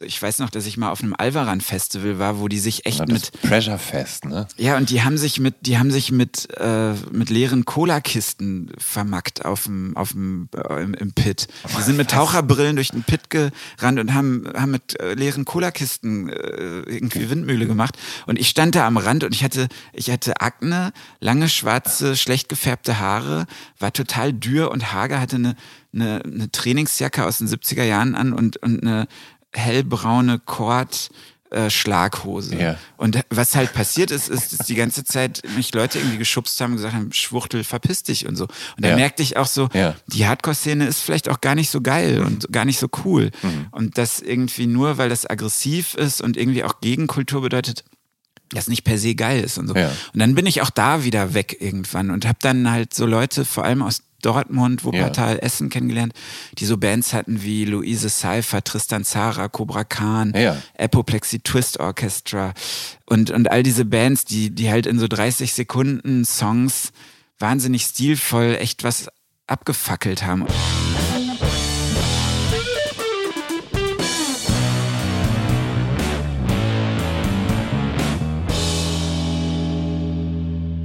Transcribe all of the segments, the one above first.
Ich weiß noch, dass ich mal auf einem Alvaran Festival war, wo die sich echt Ja, mit Pressure Fest, ne? Ja, und die haben sich mit, die haben sich mit, äh, mit leeren Cola-Kisten vermackt auf dem, auf dem, äh, im, im Pit. Die sind mit Taucherbrillen durch den Pit gerannt und haben, haben mit äh, leeren Cola-Kisten äh, irgendwie Windmühle gemacht. Und ich stand da am Rand und ich hatte, ich hatte Akne, lange schwarze, schlecht gefärbte Haare, war total dürr und hager, hatte eine, eine, eine Trainingsjacke aus den 70er Jahren an und, und eine hellbraune Kord, äh, Schlaghose. Ja. Und was halt passiert ist, ist, dass die ganze Zeit mich Leute irgendwie geschubst haben und gesagt haben, Schwuchtel, verpiss dich und so. Und da Ja. merkte ich auch so, Ja. die Hardcore-Szene ist vielleicht auch gar nicht so geil und gar nicht so cool. Und das irgendwie nur, weil das aggressiv ist und irgendwie auch Gegenkultur bedeutet, das nicht per se geil ist und so. Ja. Und dann bin ich auch da wieder weg irgendwann und habe dann halt so Leute, vor allem aus Dortmund, Wuppertal, Essen kennengelernt, die so Bands hatten wie Luise Seifer, Tristan Zara, Cobra Khan, Ja. Apoplexy Twist Orchestra und, und all diese Bands, die, die halt in so 30 Sekunden Songs wahnsinnig stilvoll echt was abgefackelt haben.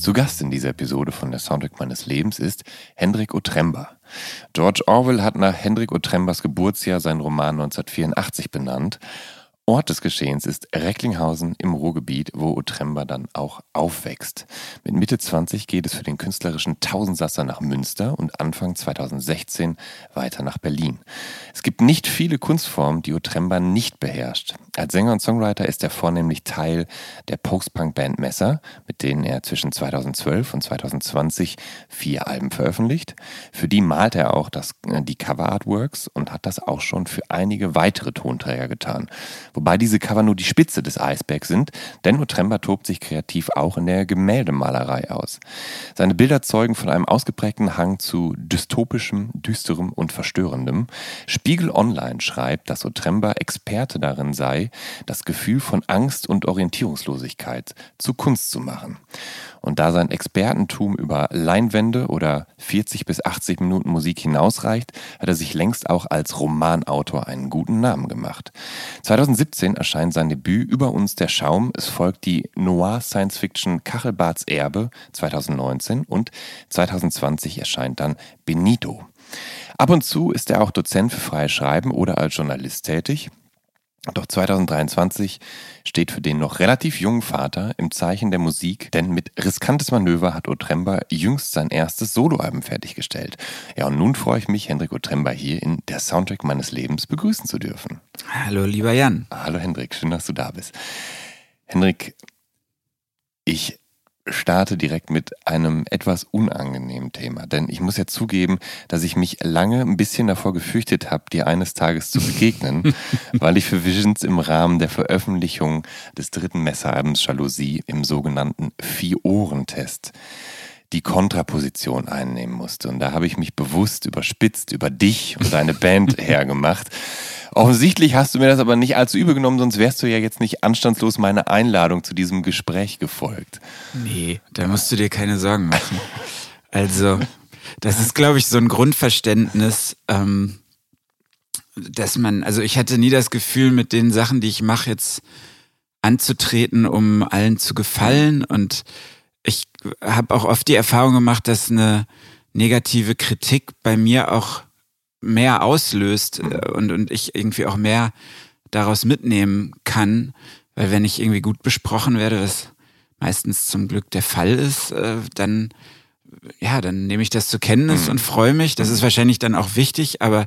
Zu Gast in dieser Episode von der Soundtrack meines Lebens ist Hendrik Otremba. George Orwell hat nach Hendrik Otrembas Geburtsjahr seinen Roman 1984 benannt. Ort des Geschehens ist Recklinghausen im Ruhrgebiet, wo Otremba dann auch aufwächst. Mit Mitte 20 geht es für den künstlerischen Tausendsasser nach Münster und Anfang 2016 weiter nach Berlin. Es gibt nicht viele Kunstformen, die Otremba nicht beherrscht. Als Sänger und Songwriter ist er vornehmlich Teil der Post-Punk-Band Messer, mit denen er zwischen 2012 und 2020 vier Alben veröffentlicht. Für die malt er auch das, äh, die Cover-Artworks und hat das auch schon für einige weitere Tonträger getan. Wobei diese Cover nur die Spitze des Eisbergs sind, denn Otremba tobt sich kreativ auch in der Gemäldemalerei aus. Seine Bilder zeugen von einem ausgeprägten Hang zu dystopischem, düsterem und verstörendem. Spiegel Online schreibt, dass Otremba Experte darin sei, das Gefühl von Angst und Orientierungslosigkeit zu Kunst zu machen. Und da sein Expertentum über Leinwände oder 40 bis 80 Minuten Musik hinausreicht, hat er sich längst auch als Romanautor einen guten Namen gemacht. 2017 erscheint sein Debüt Über uns der Schaum. Es folgt die Noir-Science-Fiction Kachelbarts Erbe 2019 und 2020 erscheint dann Benito. Ab und zu ist er auch Dozent für freies Schreiben oder als Journalist tätig. Doch 2023 steht für den noch relativ jungen Vater im Zeichen der Musik, denn mit riskantes Manöver hat Otremba jüngst sein erstes Soloalbum fertiggestellt. Ja, und nun freue ich mich, Hendrik Otremba hier in der Soundtrack meines Lebens begrüßen zu dürfen. Hallo, lieber Jan. Hallo Hendrik, schön, dass du da bist. Hendrik, ich starte direkt mit einem etwas unangenehmen Thema, denn ich muss ja zugeben, dass ich mich lange ein bisschen davor gefürchtet habe, dir eines Tages zu begegnen, weil ich für Visions im Rahmen der Veröffentlichung des dritten Messeralbums Jalousie im sogenannten Vier-Ohren-Test die Kontraposition einnehmen musste. Und da habe ich mich bewusst überspitzt über dich und deine Band hergemacht. Offensichtlich hast du mir das aber nicht allzu übel genommen, sonst wärst du ja jetzt nicht anstandslos meiner Einladung zu diesem Gespräch gefolgt. Nee, da musst du dir keine Sorgen machen. Also, das ist, glaube ich, so ein Grundverständnis, ähm, dass man, also ich hatte nie das Gefühl, mit den Sachen, die ich mache, jetzt anzutreten, um allen zu gefallen. Und ich habe auch oft die Erfahrung gemacht, dass eine negative Kritik bei mir auch mehr auslöst äh, und, und ich irgendwie auch mehr daraus mitnehmen kann. Weil wenn ich irgendwie gut besprochen werde, was meistens zum Glück der Fall ist, äh, dann ja, dann nehme ich das zur Kenntnis mhm. und freue mich. Das ist wahrscheinlich dann auch wichtig, aber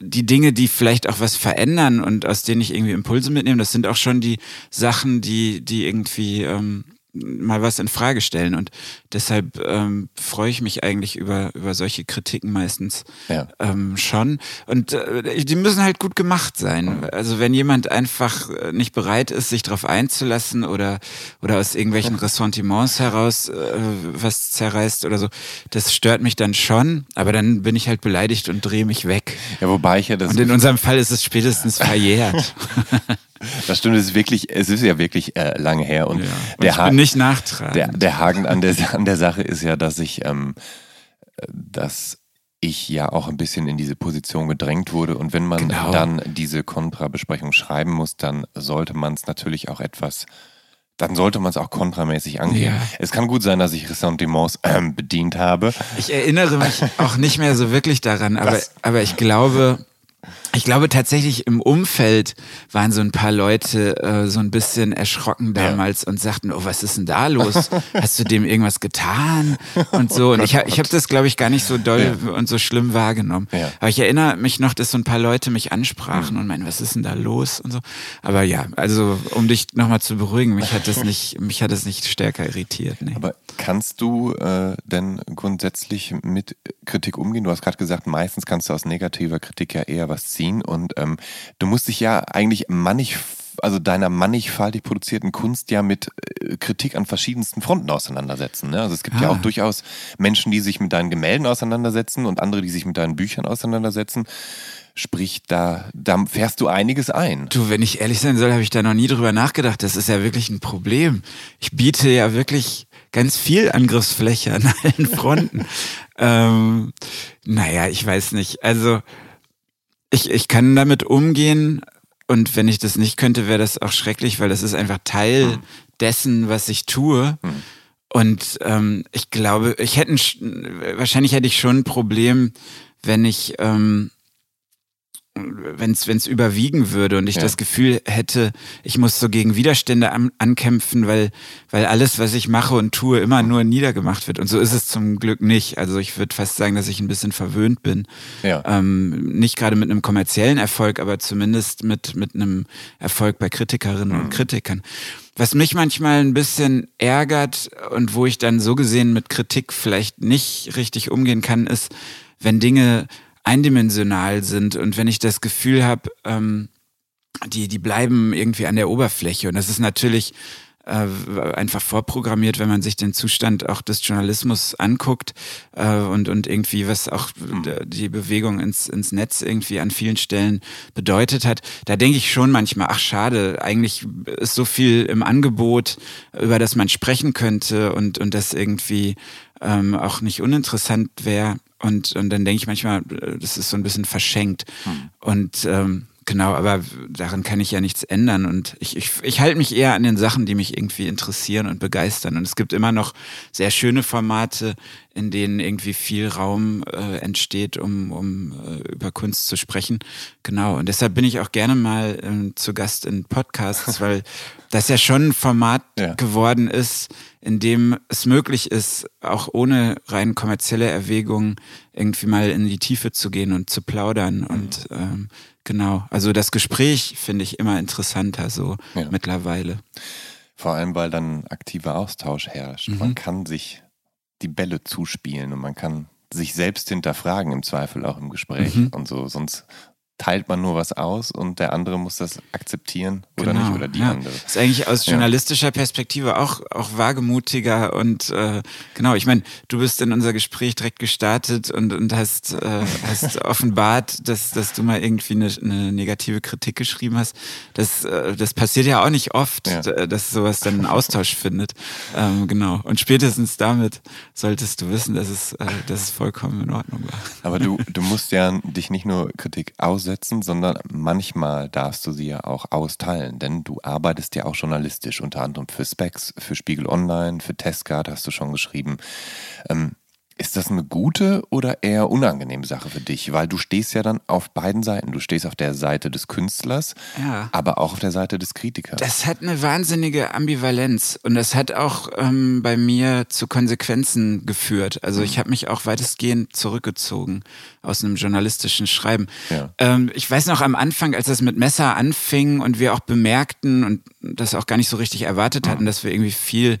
die Dinge, die vielleicht auch was verändern und aus denen ich irgendwie Impulse mitnehme, das sind auch schon die Sachen, die, die irgendwie ähm, mal was in Frage stellen. Und deshalb ähm, freue ich mich eigentlich über, über solche Kritiken meistens ja. ähm, schon. Und äh, die müssen halt gut gemacht sein. Also wenn jemand einfach äh, nicht bereit ist, sich darauf einzulassen oder, oder aus irgendwelchen Ressentiments heraus äh, was zerreißt oder so, das stört mich dann schon. Aber dann bin ich halt beleidigt und drehe mich weg. Ja, wobei ich ja das. Und in unserem Fall ist es spätestens verjährt. Das stimmt, es ist wirklich, es ist ja wirklich äh, lange her. Und, ja, und der Haken, nicht nachtragen. Der, der Haken an der, an der Sache ist ja, dass ich, ähm, dass ich ja auch ein bisschen in diese Position gedrängt wurde. Und wenn man genau. dann diese Kontrabesprechung schreiben muss, dann sollte man es natürlich auch etwas dann sollte man es auch kontramäßig angehen. Ja. Es kann gut sein, dass ich Ressentiments äh, bedient habe. Ich erinnere mich auch nicht mehr so wirklich daran, aber, aber ich glaube, ich glaube tatsächlich im Umfeld waren so ein paar Leute äh, so ein bisschen erschrocken damals ja. und sagten, oh, was ist denn da los? Hast du dem irgendwas getan? Und so. Und oh ich, ich habe das, glaube ich, gar nicht so doll ja. und so schlimm wahrgenommen. Ja. Aber ich erinnere mich noch, dass so ein paar Leute mich ansprachen mhm. und meinen, was ist denn da los? Und so. Aber ja, also um dich nochmal zu beruhigen, mich hat das nicht, mich hat das nicht stärker irritiert. Nee. Aber kannst du äh, denn grundsätzlich mit Kritik umgehen? Du hast gerade gesagt, meistens kannst du aus negativer Kritik ja eher was ziehen. Und ähm, du musst dich ja eigentlich mannig, also deiner mannigfaltig produzierten Kunst ja mit äh, Kritik an verschiedensten Fronten auseinandersetzen. Ne? Also es gibt ah. ja auch durchaus Menschen, die sich mit deinen Gemälden auseinandersetzen und andere, die sich mit deinen Büchern auseinandersetzen. Sprich, da, da fährst du einiges ein. Du, wenn ich ehrlich sein soll, habe ich da noch nie drüber nachgedacht. Das ist ja wirklich ein Problem. Ich biete ja wirklich ganz viel Angriffsfläche an allen Fronten. ähm, naja, ich weiß nicht. Also ich, ich kann damit umgehen und wenn ich das nicht könnte, wäre das auch schrecklich, weil das ist einfach Teil mhm. dessen, was ich tue. Mhm. Und ähm, ich glaube, ich hätte wahrscheinlich hätte ich schon ein Problem, wenn ich ähm, wenn es überwiegen würde und ich ja. das Gefühl hätte, ich muss so gegen Widerstände an, ankämpfen, weil, weil alles, was ich mache und tue, immer nur niedergemacht wird. Und so ist es zum Glück nicht. Also ich würde fast sagen, dass ich ein bisschen verwöhnt bin. Ja. Ähm, nicht gerade mit einem kommerziellen Erfolg, aber zumindest mit, mit einem Erfolg bei Kritikerinnen mhm. und Kritikern. Was mich manchmal ein bisschen ärgert und wo ich dann so gesehen mit Kritik vielleicht nicht richtig umgehen kann, ist, wenn Dinge eindimensional sind und wenn ich das Gefühl habe, ähm, die, die bleiben irgendwie an der Oberfläche. Und das ist natürlich äh, einfach vorprogrammiert, wenn man sich den Zustand auch des Journalismus anguckt äh, und, und irgendwie, was auch die Bewegung ins, ins Netz irgendwie an vielen Stellen bedeutet hat. Da denke ich schon manchmal, ach schade, eigentlich ist so viel im Angebot, über das man sprechen könnte und, und das irgendwie ähm, auch nicht uninteressant wäre. Und, und dann denke ich manchmal, das ist so ein bisschen verschenkt. Hm. Und ähm, genau, aber daran kann ich ja nichts ändern. Und ich, ich, ich halte mich eher an den Sachen, die mich irgendwie interessieren und begeistern. Und es gibt immer noch sehr schöne Formate, in denen irgendwie viel Raum äh, entsteht, um, um äh, über Kunst zu sprechen. Genau. Und deshalb bin ich auch gerne mal äh, zu Gast in Podcasts, weil das ja schon ein Format ja. geworden ist, in dem es möglich ist, auch ohne rein kommerzielle Erwägungen irgendwie mal in die Tiefe zu gehen und zu plaudern. Mhm. Und ähm, genau, also das Gespräch finde ich immer interessanter so ja. mittlerweile. Vor allem, weil dann aktiver Austausch herrscht. Mhm. Man kann sich die Bälle zuspielen und man kann sich selbst hinterfragen, im Zweifel auch im Gespräch mhm. und so. Sonst teilt man nur was aus und der andere muss das akzeptieren oder genau, nicht oder die ja. andere. Das ist eigentlich aus journalistischer ja. Perspektive auch, auch wagemutiger und äh, genau, ich meine, du bist in unser Gespräch direkt gestartet und, und hast, äh, hast offenbart, dass, dass du mal irgendwie eine, eine negative Kritik geschrieben hast. Das, äh, das passiert ja auch nicht oft, ja. dass sowas dann einen Austausch findet. Ähm, genau. Und spätestens damit solltest du wissen, dass es, äh, dass es vollkommen in Ordnung war. Aber du, du musst ja dich nicht nur Kritik aussetzen, aussetzen, sondern manchmal darfst du sie ja auch austeilen, denn du arbeitest ja auch journalistisch, unter anderem für Specs, für Spiegel Online, für Testguard hast du schon geschrieben. Ähm, Ist das eine gute oder eher unangenehme Sache für dich? Weil du stehst ja dann auf beiden Seiten. Du stehst auf der Seite des Künstlers, Ja. aber auch auf der Seite des Kritikers. Das hat eine wahnsinnige Ambivalenz und das hat auch ähm, bei mir zu Konsequenzen geführt. Also ich habe mich auch weitestgehend zurückgezogen aus einem journalistischen Schreiben. Ja. Ähm, ich weiß noch am Anfang, als das mit Messer anfing und wir auch bemerkten und das auch gar nicht so richtig erwartet hatten, dass wir irgendwie viel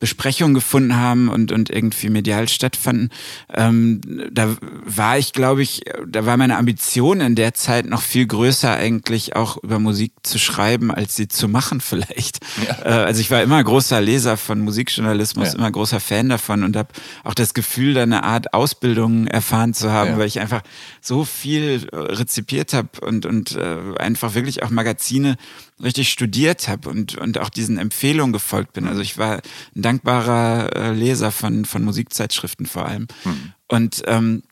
Besprechungen gefunden haben und, und irgendwie medial stattfanden. Ähm, da war ich, glaube ich, da war meine Ambition in der Zeit noch viel größer, eigentlich auch über Musik zu schreiben, als sie zu machen vielleicht. Äh, also ich war immer großer Leser von Musikjournalismus, Ja. immer großer Fan davon und habe auch das Gefühl, da eine Art Ausbildung erfahren zu haben, Ja. weil ich einfach so viel rezipiert habe und, und äh, einfach wirklich auch Magazine richtig studiert habe und, und auch diesen Empfehlungen gefolgt bin. Also ich war ein dankbarer äh, Leser von, von Musikzeitschriften vor allem. Und ähm,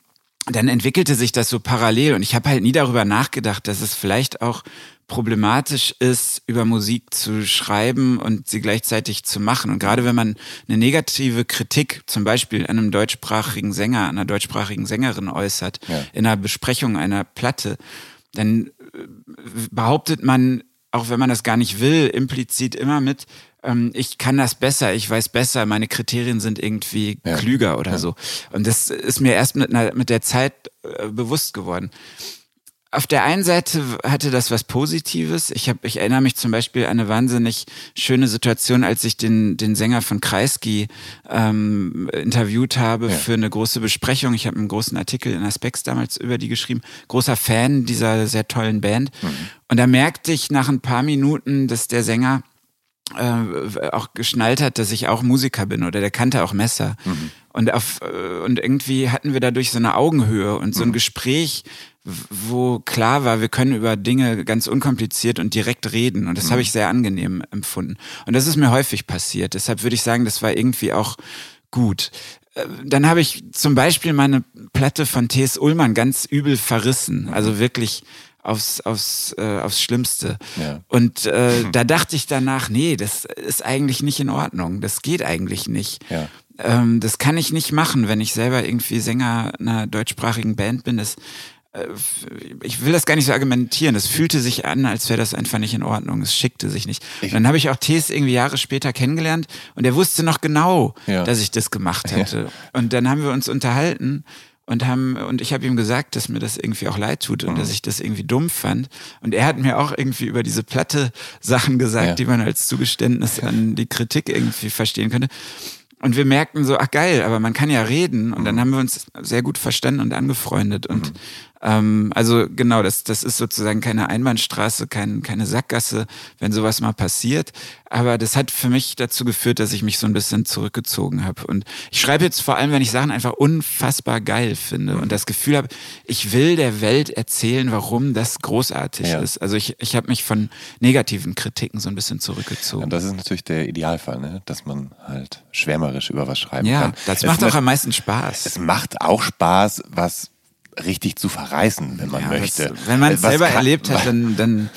dann entwickelte sich das so parallel und ich habe halt nie darüber nachgedacht, dass es vielleicht auch problematisch ist, über Musik zu schreiben und sie gleichzeitig zu machen. Und gerade wenn man eine negative Kritik zum Beispiel an einem deutschsprachigen Sänger, einer deutschsprachigen Sängerin äußert, Ja. in einer Besprechung einer Platte, dann äh, behauptet man, auch wenn man das gar nicht will, implizit immer mit, ähm, ich kann das besser, ich weiß besser, meine Kriterien sind irgendwie Ja. klüger oder so. Und das ist mir erst mit, einer, mit der Zeit äh, bewusst geworden. Auf der einen Seite hatte das was Positives. Ich, hab, ich erinnere mich zum Beispiel an eine wahnsinnig schöne Situation, als ich den, den Sänger von Kreisky ähm, interviewt habe für eine große Besprechung. Ich habe einen großen Artikel in Aspects damals über die geschrieben. Großer Fan dieser sehr tollen Band. Und da merkte ich nach ein paar Minuten, dass der Sänger äh, auch geschnallt hat, dass ich auch Musiker bin oder der kannte auch Messer. Und, auf, äh, und irgendwie hatten wir dadurch so eine Augenhöhe und so ein Gespräch, w- wo klar war, wir können über Dinge ganz unkompliziert und direkt reden. Und das habe ich sehr angenehm empfunden. Und das ist mir häufig passiert. Deshalb würde ich sagen, das war irgendwie auch gut. Äh, Dann habe ich zum Beispiel meine Platte von T.S. Ullmann ganz übel verrissen. Also wirklich aufs, aufs, äh, aufs Schlimmste. Ja. Und äh, da dachte ich danach, nee, das ist eigentlich nicht in Ordnung. Das geht eigentlich nicht. Ja. Ähm, das kann ich nicht machen, wenn ich selber irgendwie Sänger einer deutschsprachigen Band bin. Das, ich will das gar nicht so argumentieren. Es fühlte sich an, als wäre das einfach nicht in Ordnung. Es schickte sich nicht. Ich- dann habe ich auch Tees irgendwie Jahre später kennengelernt und er wusste noch genau, Ja. dass ich das gemacht hatte. Und dann haben wir uns unterhalten und haben und ich habe ihm gesagt, dass mir das irgendwie auch leid tut und Mhm. dass ich das irgendwie dumm fand. Und er hat mir auch irgendwie über diese Platte Sachen gesagt, Ja. die man als Zugeständnis an die Kritik irgendwie verstehen könnte. Und wir merkten so, ach geil, aber man kann ja reden. Und Mhm. dann haben wir uns sehr gut verstanden und angefreundet. Und ähm, also genau, das, das ist sozusagen keine Einbahnstraße, kein, keine Sackgasse, wenn sowas mal passiert. Aber das hat für mich dazu geführt, dass ich mich so ein bisschen zurückgezogen habe. Und ich schreibe jetzt vor allem, wenn ich Sachen einfach unfassbar geil finde und das Gefühl habe, ich will der Welt erzählen, warum das großartig Ja. ist. Also ich, ich habe mich von negativen Kritiken so ein bisschen zurückgezogen. Und das ist natürlich der Idealfall, ne? dass man halt schwärmerisch über was schreiben Ja, kann. das Es macht auch am meisten Spaß. Es macht auch Spaß, was richtig zu verreißen, wenn man Ja, möchte. Das, wenn man es Was selber kann- erlebt hat, dann, dann äh,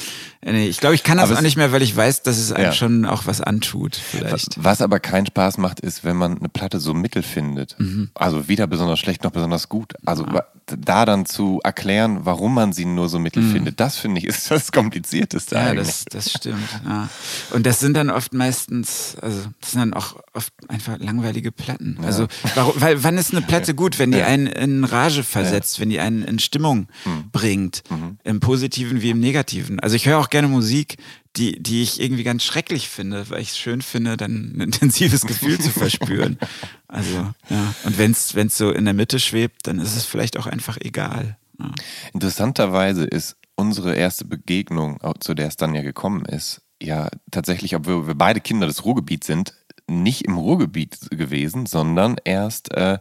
nee, ich glaube, ich kann das Aber auch nicht mehr, weil ich weiß, dass es einem Ja. schon auch was antut, vielleicht. Was aber keinen Spaß macht, ist, wenn man eine Platte so mittel findet. Mhm. Also weder besonders schlecht noch besonders gut. Also wa- da dann zu erklären, warum man sie nur so mittel findet, das finde ich ist das Komplizierteste Mhm. Ja, eigentlich. das, das stimmt. Ja. Und das sind dann oft meistens, also das sind dann auch oft einfach langweilige Platten. Also warum, weil wann ist eine Platte gut, wenn die einen in Rage versetzt, wenn die einen in Stimmung Mhm. bringt, im Positiven wie im Negativen. Also ich höre auch gerne Musik, die, die ich irgendwie ganz schrecklich finde, weil ich es schön finde, dann ein intensives Gefühl zu verspüren. Also, ja. Und wenn es so in der Mitte schwebt, dann ist es vielleicht auch einfach egal. Ja. Interessanterweise ist unsere erste Begegnung, auch zu der es dann ja gekommen ist, ja tatsächlich, obwohl wir beide Kinder des Ruhrgebiets sind, nicht im Ruhrgebiet gewesen, sondern erst äh,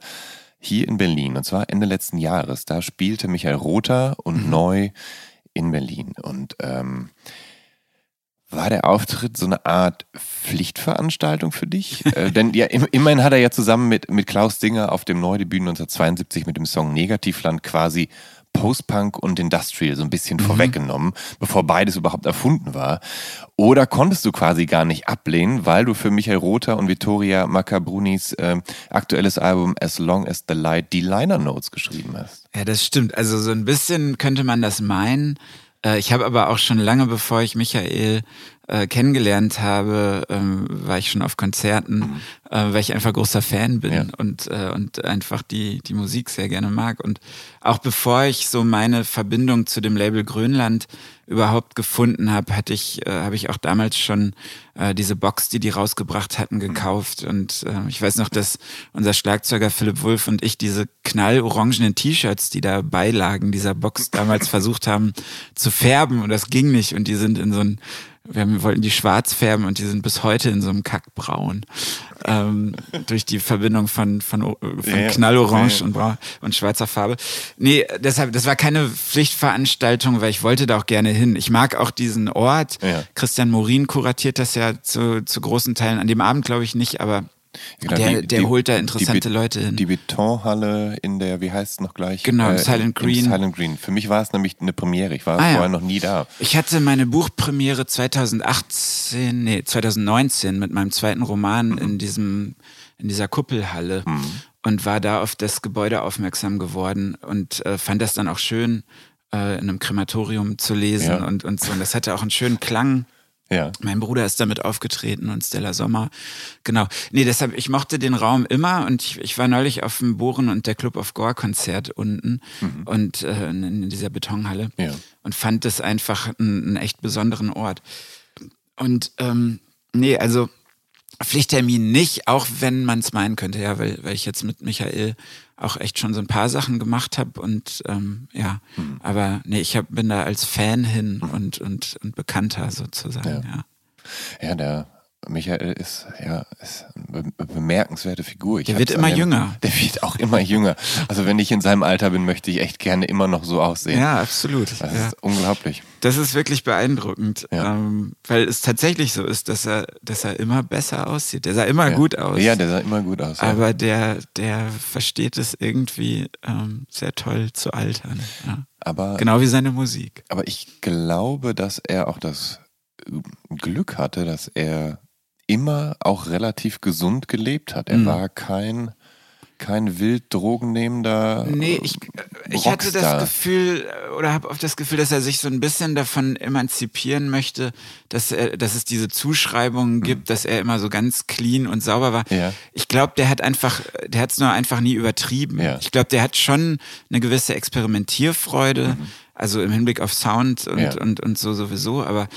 hier in Berlin. Und zwar Ende letzten Jahres. Da spielte Michael Rother und Neu in Berlin. Und ähm, war der Auftritt so eine Art Pflichtveranstaltung für dich? äh, denn ja, im, immerhin hat er ja zusammen mit, mit Klaus Dinger auf dem Neudebüt 1972 mit dem Song Negativland quasi Post-Punk und Industrial so ein bisschen mhm. vorweggenommen, bevor beides überhaupt erfunden war? Oder konntest du quasi gar nicht ablehnen, weil du für Michael Rother und Vittoria Macabrunis äh, aktuelles Album As Long as the Light die Liner Notes geschrieben hast? Ja, das stimmt. Also so ein bisschen könnte man das meinen. Äh, ich habe aber auch schon lange, bevor ich Michael äh, kennengelernt habe, ähm, war ich schon auf Konzerten, mhm. äh, weil ich einfach großer Fan bin ja. und, äh, und einfach die, die Musik sehr gerne mag. Und auch bevor ich so meine Verbindung zu dem Label Grönland überhaupt gefunden habe, hatte ich, äh, habe ich auch damals schon äh, diese Box, die die rausgebracht hatten, gekauft. Und äh, ich weiß noch, dass unser Schlagzeuger Philipp Wulff und ich diese knallorangenen T-Shirts, die da beilagen, dieser Box damals versucht haben zu färben und das ging nicht. Und die sind in so ein wir wollten die schwarz färben und die sind bis heute in so einem Kackbraun. Ähm, durch die Verbindung von, von, von ja, Knallorange ja. und, Braun und schwarzer Farbe. Nee, deshalb, das war keine Pflichtveranstaltung, weil ich wollte da auch gerne hin. Ich mag auch diesen Ort. Ja. Christian Morin kuratiert das ja zu, zu großen Teilen. An dem Abend glaube ich nicht, aber Genau, der, der die, holt da interessante die, Leute hin. Die Betonhalle in der, wie heißt es noch gleich? Genau, äh, Silent Green. Silent Green. Für mich war es nämlich eine Premiere. Ich war ah, vorher ja. noch nie da. Ich hatte meine Buchpremiere 2018, nee, 2019 mit meinem zweiten Roman mhm. in diesem, in dieser Kuppelhalle mhm. und war da auf das Gebäude aufmerksam geworden und äh, fand das dann auch schön, äh, in einem Krematorium zu lesen ja. und, und so. Und das hatte auch einen schönen Klang. Ja. Mein Bruder ist damit aufgetreten und Stella Sommer. Genau. Nee, deshalb, ich mochte den Raum immer und ich, ich war neulich auf dem Bohren und der Club of Gore Konzert unten mhm. und äh, in dieser Betonhalle ja. und fand das einfach einen, einen echt besonderen Ort. Und ähm, nee, also Pflichttermin nicht, auch wenn man es meinen könnte, ja, weil, weil ich jetzt mit Michael auch echt schon so ein paar Sachen gemacht habe und ähm, ja, mhm. aber nee, ich hab, bin da als Fan hin mhm. und, und, und Bekannter sozusagen, ja. Ja, ja der Michael ist ja ist eine bemerkenswerte Figur. Ich der wird immer dem, jünger. Der wird auch immer jünger. Also wenn ich in seinem Alter bin, möchte ich echt gerne immer noch so aussehen. Ja, absolut. Das ja. ist unglaublich. Das ist wirklich beeindruckend, ja. ähm, weil es tatsächlich so ist, dass er, dass er immer besser aussieht. Der sah immer ja. gut aus. Ja, der sah immer gut aus. Aber der, der versteht es irgendwie ähm, sehr toll zu altern. Aber, genau wie seine Musik. Aber ich glaube, dass er auch das Glück hatte, dass er immer auch relativ gesund gelebt hat. Er mhm. war kein kein wild drogennehmender. Nee, ich, äh, ich hatte das Gefühl äh, oder habe oft das Gefühl, dass er sich so ein bisschen davon emanzipieren möchte, dass er, dass es diese Zuschreibungen mhm. gibt, mhm. dass er immer so ganz clean und sauber war. Ja. Ich glaube, der hat einfach, der hat es nur einfach nie übertrieben. Ja. Ich glaube, der hat schon eine gewisse Experimentierfreude, mhm. also im Hinblick auf Sound und, ja. und, und so sowieso, aber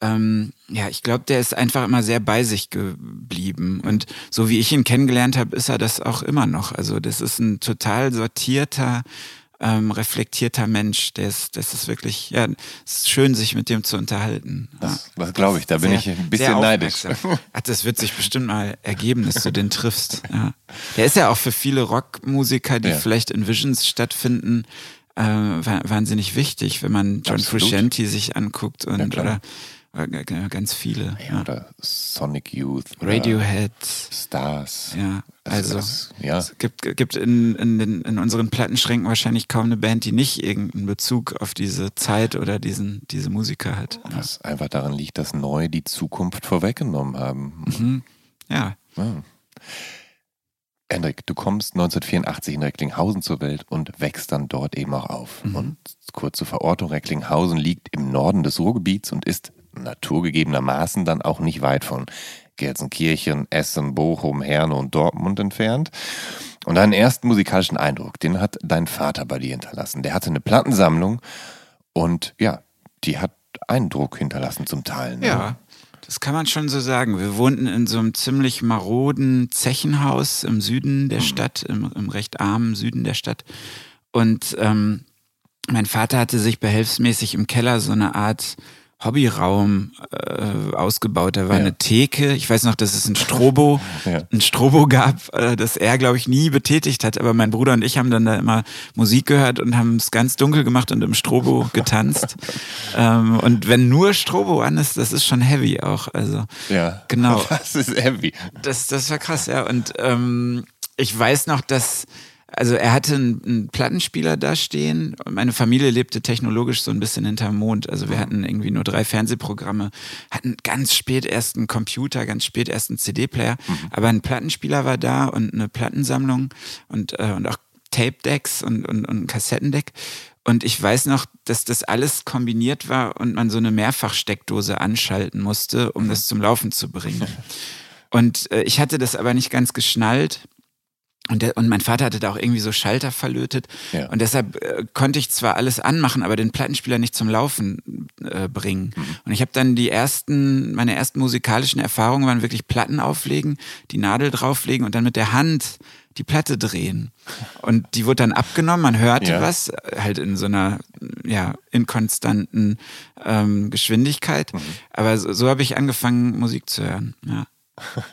ähm, ja, ich glaube, der ist einfach immer sehr bei sich geblieben. Und so wie ich ihn kennengelernt habe, ist er das auch immer noch. Also das ist ein total sortierter, ähm, reflektierter Mensch. Der ist, das ist wirklich, ja, es ist schön, sich mit dem zu unterhalten. Das, das glaube ich, da bin sehr, ich ein bisschen neidisch. Ach, das wird sich bestimmt mal ergeben, dass du den triffst. Ja. Der ist ja auch für viele Rockmusiker, die ja. vielleicht in Visions stattfinden, äh, wahnsinnig wichtig, wenn man John Absolut. Frusciante sich anguckt und ja, oder Ganz viele. Ja, ja. Oder Sonic Youth. Radiohead. Stars. Ja, also das, ja. es gibt, gibt in, in, den, in unseren Plattenschränken wahrscheinlich kaum eine Band, die nicht irgendeinen Bezug auf diese Zeit oder diesen, diese Musiker hat. Was ja. einfach daran liegt, dass neu die Zukunft vorweggenommen haben. Mhm. Ja. ja. Hendrik, du kommst 1984 in Recklinghausen zur Welt und wächst dann dort eben auch auf. Mhm. Und kurz zur Verortung, Recklinghausen liegt im Norden des Ruhrgebiets und ist naturgegebenermaßen dann auch nicht weit von Gelsenkirchen, Essen, Bochum, Herne und Dortmund entfernt. Und deinen ersten musikalischen Eindruck, den hat dein Vater bei dir hinterlassen. Der hatte eine Plattensammlung und ja, die hat Eindruck hinterlassen zum Teil. Ne? Ja, das kann man schon so sagen. Wir wohnten in so einem ziemlich maroden Zechenhaus im Süden der mhm. Stadt, im, im, recht armen Süden der Stadt. Und ähm, mein Vater hatte sich behelfsmäßig im Keller so eine Art Hobbyraum äh, ausgebaut. Da war ja. eine Theke. Ich weiß noch, dass es ein Strobo, ja. ein Strobo gab, äh, das er, glaube ich, nie betätigt hat. Aber mein Bruder und ich haben dann da immer Musik gehört und haben es ganz dunkel gemacht und im Strobo getanzt. ähm, und wenn nur Strobo an ist, das ist schon heavy auch. Also ja, genau. Das ist heavy. Das, das war krass, ja. Und ähm, ich weiß noch, dass also er hatte einen, einen Plattenspieler da stehen. Und meine Familie lebte technologisch so ein bisschen hinterm Mond. Also wir hatten irgendwie nur drei Fernsehprogramme, hatten ganz spät erst einen Computer, ganz spät erst einen CD-Player. Aber ein Plattenspieler war da und eine Plattensammlung und, äh, und auch Tape-Decks und, und, und ein Kassettendeck. Und ich weiß noch, dass das alles kombiniert war und man so eine Mehrfachsteckdose anschalten musste, um das zum Laufen zu bringen. Und äh, ich hatte das aber nicht ganz geschnallt. Und, der, und mein Vater hatte da auch irgendwie so Schalter verlötet. Ja. Und deshalb äh, konnte ich zwar alles anmachen, aber den Plattenspieler nicht zum Laufen äh, bringen. Und ich habe dann die ersten, meine ersten musikalischen Erfahrungen waren wirklich Platten auflegen, die Nadel drauflegen und dann mit der Hand die Platte drehen. Und die wurde dann abgenommen, man hörte Ja. was, halt in so einer ja, inkonstanten ähm, Geschwindigkeit. Aber so, so habe ich angefangen, Musik zu hören. Ja.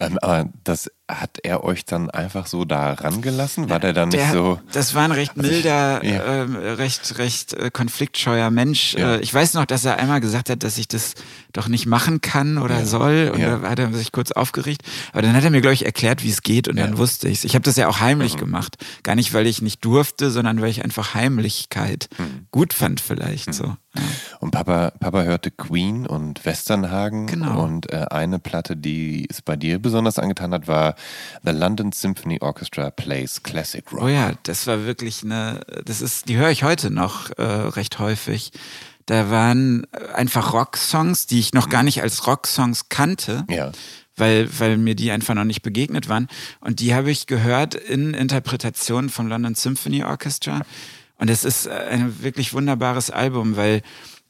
Ähm, aber das hat er euch dann einfach so da rangelassen? War der dann nicht Der, so. Das war ein recht milder, ja. ähm, recht, recht äh, konfliktscheuer Mensch. Ja. Äh, ich weiß noch, dass er einmal gesagt hat, dass ich das doch nicht machen kann oder Ja. soll. Und da hat er sich kurz aufgeregt. Aber dann hat er mir, glaube ich, erklärt, wie es geht und dann wusste ich es. Ich habe das ja auch Mhm. heimlich gemacht. Gar nicht, weil ich nicht durfte, sondern weil ich einfach Heimlichkeit Mhm. gut fand vielleicht. So. Ja. Und Papa, Papa hörte Queen und Westernhagen. Genau. Und äh, eine Platte, die es bei dir besonders angetan hat, war The London Symphony Orchestra Plays Classic Rock. Oh ja, das war wirklich eine, das ist, die höre ich heute noch äh, recht häufig. Da waren äh, einfach Rocksongs, die ich noch gar nicht als Rocksongs kannte. Ja. Weil, weil mir die einfach noch nicht begegnet waren. Und die habe ich gehört in Interpretationen vom London Symphony Orchestra. Und es ist ein wirklich wunderbares Album, weil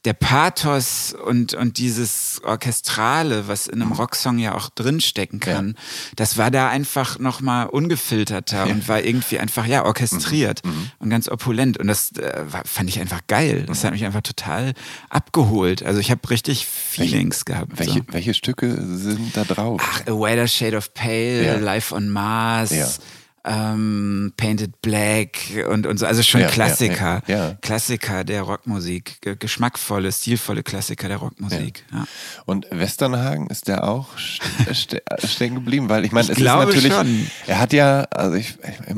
der Pathos und, und dieses Orchestrale, was in einem Rocksong ja auch drinstecken kann, das war da einfach nochmal ungefilterter und war irgendwie einfach, ja, orchestriert und ganz opulent. Und das äh, fand ich einfach geil. Das hat mich einfach total abgeholt. Also ich habe richtig Feelings gehabt. Welche, so. welche Stücke sind da drauf? Ach, A Wider Shade of Pale, Ja. Life on Mars, Ja. Ähm, Painted Black und, und so. Also schon Ja, Klassiker. ja, ja. Klassiker der Rockmusik. Ge- Geschmackvolle, stilvolle Klassiker der Rockmusik. Und Westernhagen ist der auch st- ste- stecken geblieben? Weil ich meine, es glaube ist natürlich, schon. er hat ja, also ich,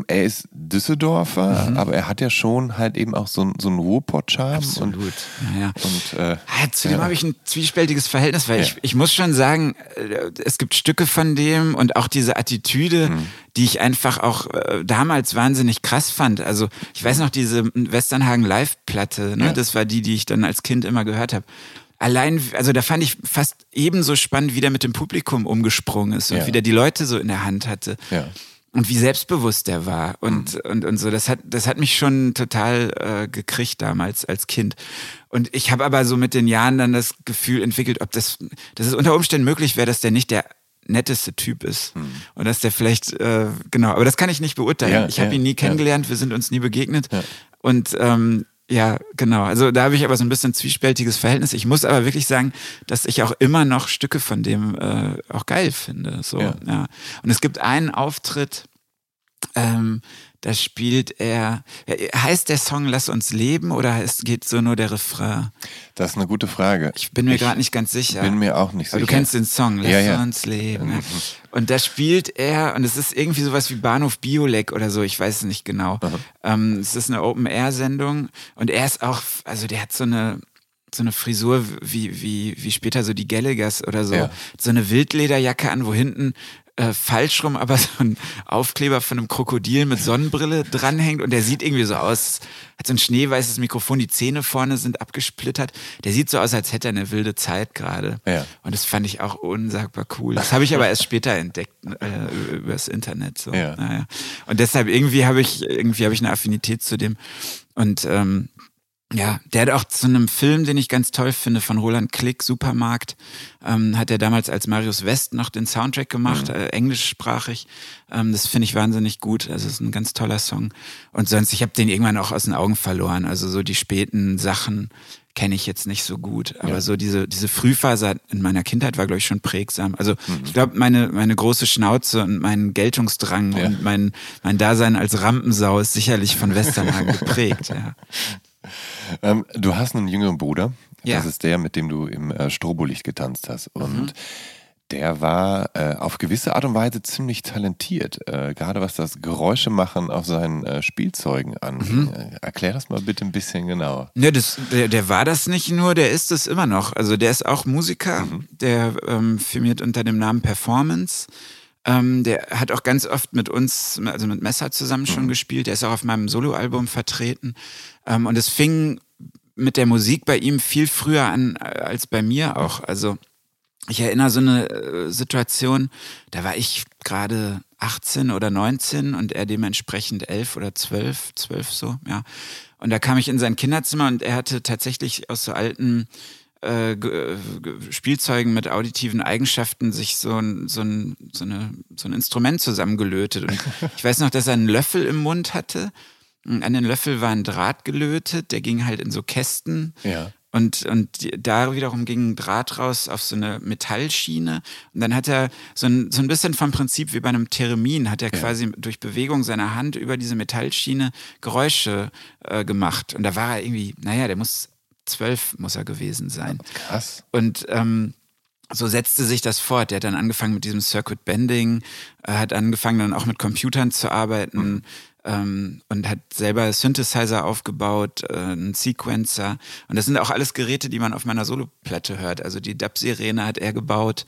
er ist Düsseldorfer, Mhm. aber er hat ja schon halt eben auch so, so einen Ruhrpott-Charme. Und, Absolut. Ja, ja. und äh, Ah, zu dem habe ich ein zwiespältiges Verhältnis, weil ich, ich muss schon sagen, äh, es gibt Stücke von dem und auch diese Attitüde, Mhm. Die ich einfach auch äh, damals wahnsinnig krass fand. Also ich weiß noch diese Westernhagen Live-Platte, ne? Ja. das war die, die ich dann als Kind immer gehört habe. Allein, also da fand ich fast ebenso spannend, wie der mit dem Publikum umgesprungen ist und Ja. wie der die Leute so in der Hand hatte. Ja. Und wie selbstbewusst der war und, und, und so. Das hat, das hat mich schon total äh, gekriegt damals als Kind. Und ich habe aber so mit den Jahren dann das Gefühl entwickelt, ob das, dass es unter Umständen möglich wäre, dass der nicht der netteste Typ ist. Und dass der vielleicht, äh, genau, aber das kann ich nicht beurteilen. Ja, ich habe ja, ihn nie ja. kennengelernt, wir sind uns nie begegnet. Und ähm, ja, genau. Also da habe ich aber so ein bisschen zwiespältiges Verhältnis. Ich muss aber wirklich sagen, dass ich auch immer noch Stücke von dem äh, auch geil finde. So, Ja. ja. Und es gibt einen Auftritt, ähm, da spielt er. Heißt der Song Lass uns leben oder es geht so nur der Refrain? das ist eine gute Frage. Ich bin mir gerade nicht ganz sicher. bin mir auch nicht Aber du sicher. kennst den Song, Lass Ja, ja. uns leben. ja. Und da spielt er, und es ist irgendwie sowas wie Bahnhof Biolek oder so, ich weiß es nicht genau. Ähm, es ist eine Open-Air-Sendung und er ist auch, also der hat so eine so eine Frisur wie, wie, wie später so die Gallaghers oder so. Ja. So eine Wildlederjacke an, wo hinten äh, falsch rum, aber so ein Aufkleber von einem Krokodil mit Sonnenbrille dranhängt und der sieht irgendwie so aus, hat so ein schneeweißes Mikrofon, die Zähne vorne sind abgesplittert. Der sieht so aus, als hätte er eine wilde Zeit gerade. Ja. Und das fand ich auch unsagbar cool. Das habe ich aber erst später entdeckt, äh, übers Internet. So. Ja. Naja. Und deshalb irgendwie habe ich, irgendwie habe ich eine Affinität zu dem. Und ähm, ja, der hat auch zu einem Film, den ich ganz toll finde, von Roland Klick, Supermarkt, ähm, hat er damals als Marius West noch den Soundtrack gemacht, äh, englischsprachig. Ähm, das finde ich wahnsinnig gut. Also es ist ein ganz toller Song. Und sonst, ich habe den irgendwann auch aus den Augen verloren. Also so die späten Sachen kenne ich jetzt nicht so gut. Aber Ja. so diese, diese Frühphase in meiner Kindheit war, glaube ich, schon prägsam. Also ich glaube, meine, meine große Schnauze und mein Geltungsdrang Ja. und mein, mein Dasein als Rampensau ist sicherlich von Westernhagen geprägt. Ja. Ähm, du hast einen jüngeren Bruder. Ja. Das ist der, mit dem du im äh, Strobolicht getanzt hast. Und der war äh, auf gewisse Art und Weise ziemlich talentiert, äh, gerade was das Geräusche machen auf seinen äh, Spielzeugen an. Mhm. Äh, erklär das mal bitte ein bisschen genauer. Ja, das, der, der war das nicht nur, der ist es immer noch. Also der ist auch Musiker, mhm. der ähm, firmiert unter dem Namen Performance. Ähm, der hat auch ganz oft mit uns, also mit Messer zusammen schon mhm. gespielt. Der ist auch auf meinem Soloalbum vertreten. Ähm, und es fing mit der Musik bei ihm viel früher an äh, als bei mir auch. Also ich erinnere so eine äh, Situation, da war ich gerade 18 oder 19 und er dementsprechend 11 oder 12, 12 so, ja. Und da kam ich in sein Kinderzimmer und er hatte tatsächlich aus so alten äh, Spielzeugen mit auditiven Eigenschaften sich so ein, so ein, so eine, so ein Instrument zusammengelötet. Und ich weiß noch, dass er einen Löffel im Mund hatte. An den Löffel war ein Draht gelötet, der ging halt in so Kästen. Ja. Und, und da wiederum ging ein Draht raus auf so eine Metallschiene. Und dann hat er so ein, so ein bisschen vom Prinzip wie bei einem Theremin, hat er ja. quasi durch Bewegung seiner Hand über diese Metallschiene Geräusche äh, gemacht. Und da war er irgendwie, naja, der muss zwölf, muss er gewesen sein. Krass. Und ähm, so setzte sich das fort. Der hat dann angefangen mit diesem Circuit Bending, äh, hat angefangen dann auch mit Computern zu arbeiten. Mhm ähm, und hat selber Synthesizer aufgebaut, äh, einen Sequencer. Und das sind auch alles Geräte, die man auf meiner Soloplatte hört. Also die Dub-Sirene hat er gebaut,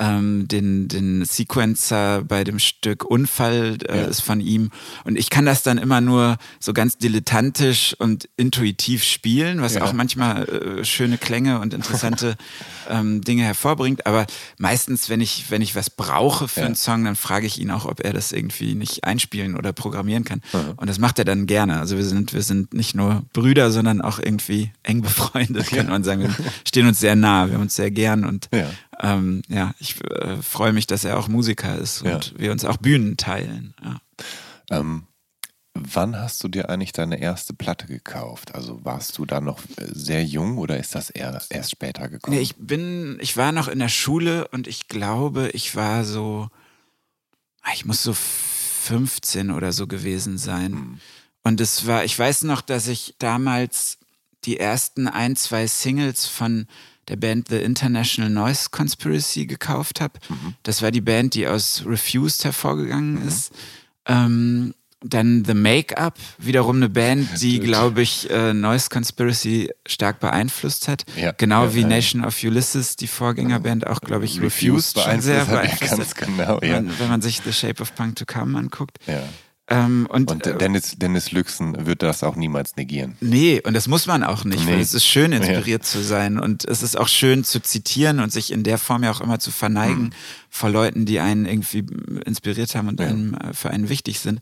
ähm, den, den Sequencer bei dem Stück Unfall äh, ja. ist von ihm. Und ich kann das dann immer nur so ganz dilettantisch und intuitiv spielen, was ja. auch manchmal äh, schöne Klänge und interessante ähm, Dinge hervorbringt. Aber meistens, wenn ich, wenn ich was brauche für ja. einen Song, dann frage ich ihn auch, ob er das irgendwie nicht einspielen oder programmieren kann. Mhm. Und das macht er dann gerne. Also wir sind, wir sind nicht nur Brüder, sondern auch irgendwie eng befreundet, könnte man sagen. Wir stehen uns sehr nah, wir haben uns sehr gern und ähm, ja ich äh, freue mich, dass er auch Musiker ist und ja. wir uns auch Bühnen teilen. Ja. Ähm, wann hast du dir eigentlich deine erste Platte gekauft? Also warst du da noch äh, sehr jung oder ist das erst, erst später gekommen? Nee, ich bin, ich war noch in der Schule und ich glaube, ich war so, ah, ich muss so 15 oder so gewesen sein. Mhm. Und es war, ich weiß noch, dass ich damals die ersten ein, zwei Singles von der Band The International Noise Conspiracy gekauft habe. Mhm. Das war die Band, die aus Refused hervorgegangen mhm. ist. Ähm, dann The Make-up, wiederum eine Band, die, glaube ich, äh, Noise Conspiracy stark beeinflusst hat. Ja, genau ja, wie ja. Nation of Ulysses, die Vorgängerband, auch, glaube ich, Refused, Refused schon sehr beeinflusst hat. Ganz genau, ja. Wenn, wenn, man sich The Shape of Punk to Come anguckt. Ähm, und, und Dennis, Dennis Lüxen wird das auch niemals negieren. Nee, und das muss man auch nicht, nee. weil es ist schön, inspiriert ja. zu sein und es ist auch schön zu zitieren und sich in der Form ja auch immer zu verneigen mhm. vor Leuten, die einen irgendwie inspiriert haben und ja. einem, äh, für einen wichtig sind.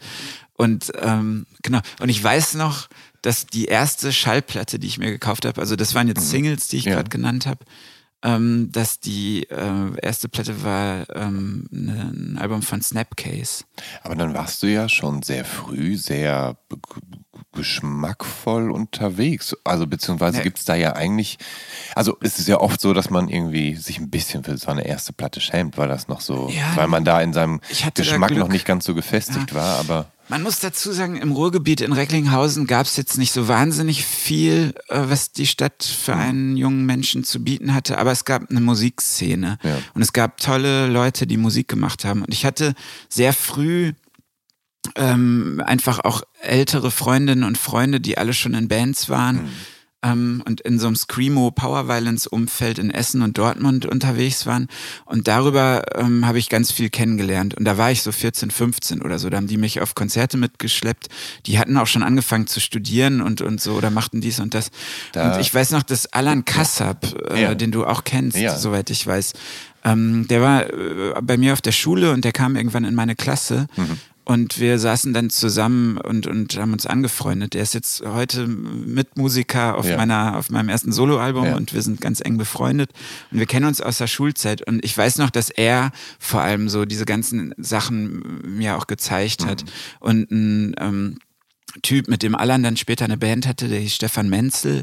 Und ähm, genau, und ich weiß noch, dass die erste Schallplatte, die ich mir gekauft habe, also das waren jetzt mhm. Singles, die ich ja. gerade genannt habe, ähm, dass die äh, erste Platte war ähm, ne, ein Album von Snapcase. Aber dann warst du ja schon sehr früh sehr geschmackvoll unterwegs. Also beziehungsweise ja. gibt es da ja eigentlich, also es ist ja oft so, dass man irgendwie sich ein bisschen für so eine erste Platte schämt, weil das noch so, ja, weil man da in seinem Geschmack noch nicht ganz so gefestigt ja. war, aber. Man muss dazu sagen, im Ruhrgebiet in Recklinghausen gab es jetzt nicht so wahnsinnig viel, äh, was die Stadt für mhm. einen jungen Menschen zu bieten hatte, aber es gab eine Musikszene ja. und es gab tolle Leute, die Musik gemacht haben. Und ich hatte sehr früh ähm, einfach auch ältere Freundinnen und Freunde, die alle schon in Bands waren. Mhm ähm, und in so einem Screamo Power Violence Umfeld in Essen und Dortmund unterwegs waren. Und darüber ähm, habe ich ganz viel kennengelernt. Und da war ich so 14, 15 oder so. Da haben die mich auf Konzerte mitgeschleppt. Die hatten auch schon angefangen zu studieren und, und so oder machten dies und das. Da und ich weiß noch, dass Alan Kassab, äh, ja. den du auch kennst, ja. soweit ich weiß, ähm, der war äh, bei mir auf der Schule und der kam irgendwann in meine Klasse. Mhm. Und wir saßen dann zusammen und, und haben uns angefreundet. Der ist jetzt heute Mitmusiker auf, ja. meiner, auf meinem ersten Soloalbum ja. und wir sind ganz eng befreundet. Und wir kennen uns aus der Schulzeit. Und ich weiß noch, dass er vor allem so diese ganzen Sachen mir auch gezeigt hat. Mhm. Und ein ähm, Typ, mit dem Alan dann später eine Band hatte, der hieß Stefan Menzel,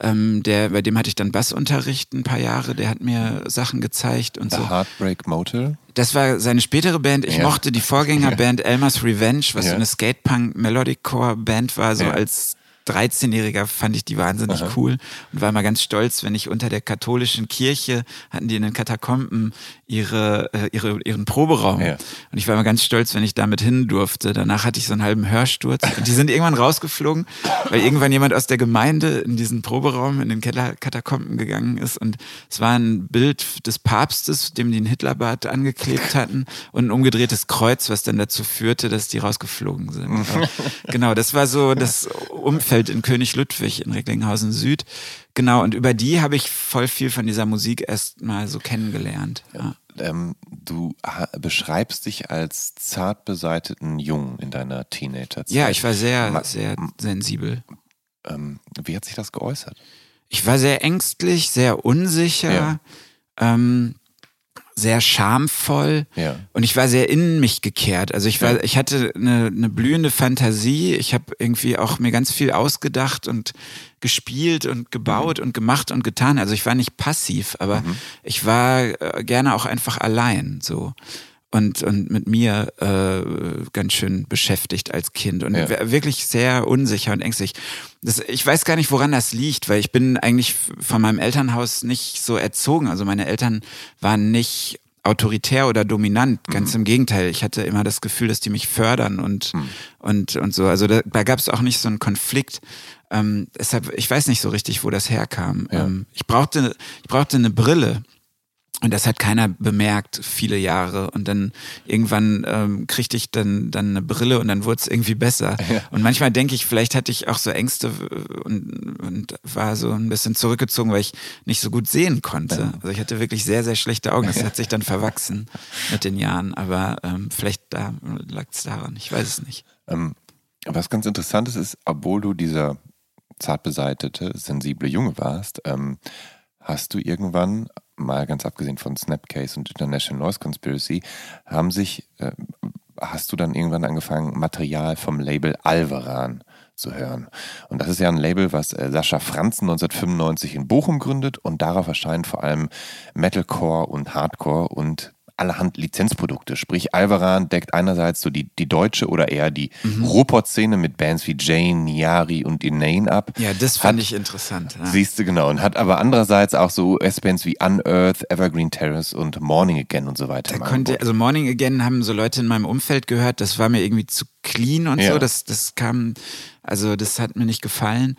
ähm, der, bei dem hatte ich dann Bassunterricht ein paar Jahre, der hat mir Sachen gezeigt und The so. Heartbreak Motel? Das war seine spätere Band. Ich ja. mochte die Vorgängerband ja. Elmer's Revenge, was ja. so eine Skatepunk Melodic Core Band war, so als 13-Jähriger fand ich die wahnsinnig Aha. cool und war mal ganz stolz, wenn ich unter der katholischen Kirche hatten die in den Katakomben ihre, äh, ihre, ihren Proberaum. Ja. Und ich war mal ganz stolz, wenn ich damit hin durfte. Danach hatte ich so einen halben Hörsturz. Und die sind irgendwann rausgeflogen, weil irgendwann jemand aus der Gemeinde in diesen Proberaum, in den Kellerkatakomben gegangen ist. Und es war ein Bild des Papstes, dem die einen Hitlerbart angeklebt hatten und ein umgedrehtes Kreuz, was dann dazu führte, dass die rausgeflogen sind. Aber genau, das war so das Umfeld in König Ludwig in Recklinghausen Süd. Genau, und über die habe ich voll viel von dieser Musik erst mal so kennengelernt. Ja. Ähm, du beschreibst dich als zart beseiteten Jungen in deiner Teenagerzeit. Ja, ich war sehr, Ma- sehr sensibel. Ähm, wie hat sich das geäußert? Ich war sehr ängstlich, sehr unsicher, Ja. ähm, sehr schamvoll Ja. und ich war sehr in mich gekehrt. Also ich war, Ja. ich hatte eine, eine blühende Fantasie. Ich habe irgendwie auch mir ganz viel ausgedacht und gespielt und gebaut und gemacht und getan. Also ich war nicht passiv, aber ich war äh, gerne auch einfach allein so. Und, und mit mir äh, ganz schön beschäftigt als Kind und Ja. wir- wirklich sehr unsicher und ängstlich. Das, ich weiß gar nicht, woran das liegt, weil ich bin eigentlich von meinem Elternhaus nicht so erzogen. Also meine Eltern waren nicht autoritär oder dominant, ganz im Gegenteil. Ich hatte immer das Gefühl, dass die mich fördern und, und, und so. Also da, da gab es auch nicht so einen Konflikt. Ähm, deshalb, ich weiß nicht so richtig, wo das herkam. Ja. Ähm, ich, brauchte, ich brauchte eine Brille. Und das hat keiner bemerkt, viele Jahre. Und dann irgendwann ähm, kriegte ich dann, dann eine Brille und dann wurde es irgendwie besser. Und manchmal denke ich, vielleicht hatte ich auch so Ängste äh, und, und war so ein bisschen zurückgezogen, weil ich nicht so gut sehen konnte. Also ich hatte wirklich sehr, sehr schlechte Augen. Das hat sich dann verwachsen mit den Jahren. Aber ähm, vielleicht da lag es daran. Ich weiß es nicht. Ähm, was ganz interessant ist, ist, obwohl du dieser zart beseitete, sensible Junge warst, ähm, hast du irgendwann, mal ganz abgesehen von Snapcase und International Noise Conspiracy, haben sich, äh, hast du dann irgendwann angefangen, Material vom Label Alvaran zu hören. Und das ist ja ein Label, was äh, Sascha Franzen 1995 in Bochum gründet und darauf erscheinen vor allem Metalcore und Hardcore und allerhand Lizenzprodukte. Sprich, Alvaran deckt einerseits so die, die deutsche oder eher die Ruhrpott-Szene mit Bands wie Jane, Niari und Inane ab. Ja, das fand ich interessant. Ja. Siehst du genau. Und hat aber andererseits auch so US-Bands wie Unearth, Evergreen Terrace und Morning Again und so weiter. Da konnte, also Morning Again haben so Leute in meinem Umfeld gehört, das war mir irgendwie zu clean und Ja. so, das, das kam, also das hat mir nicht gefallen.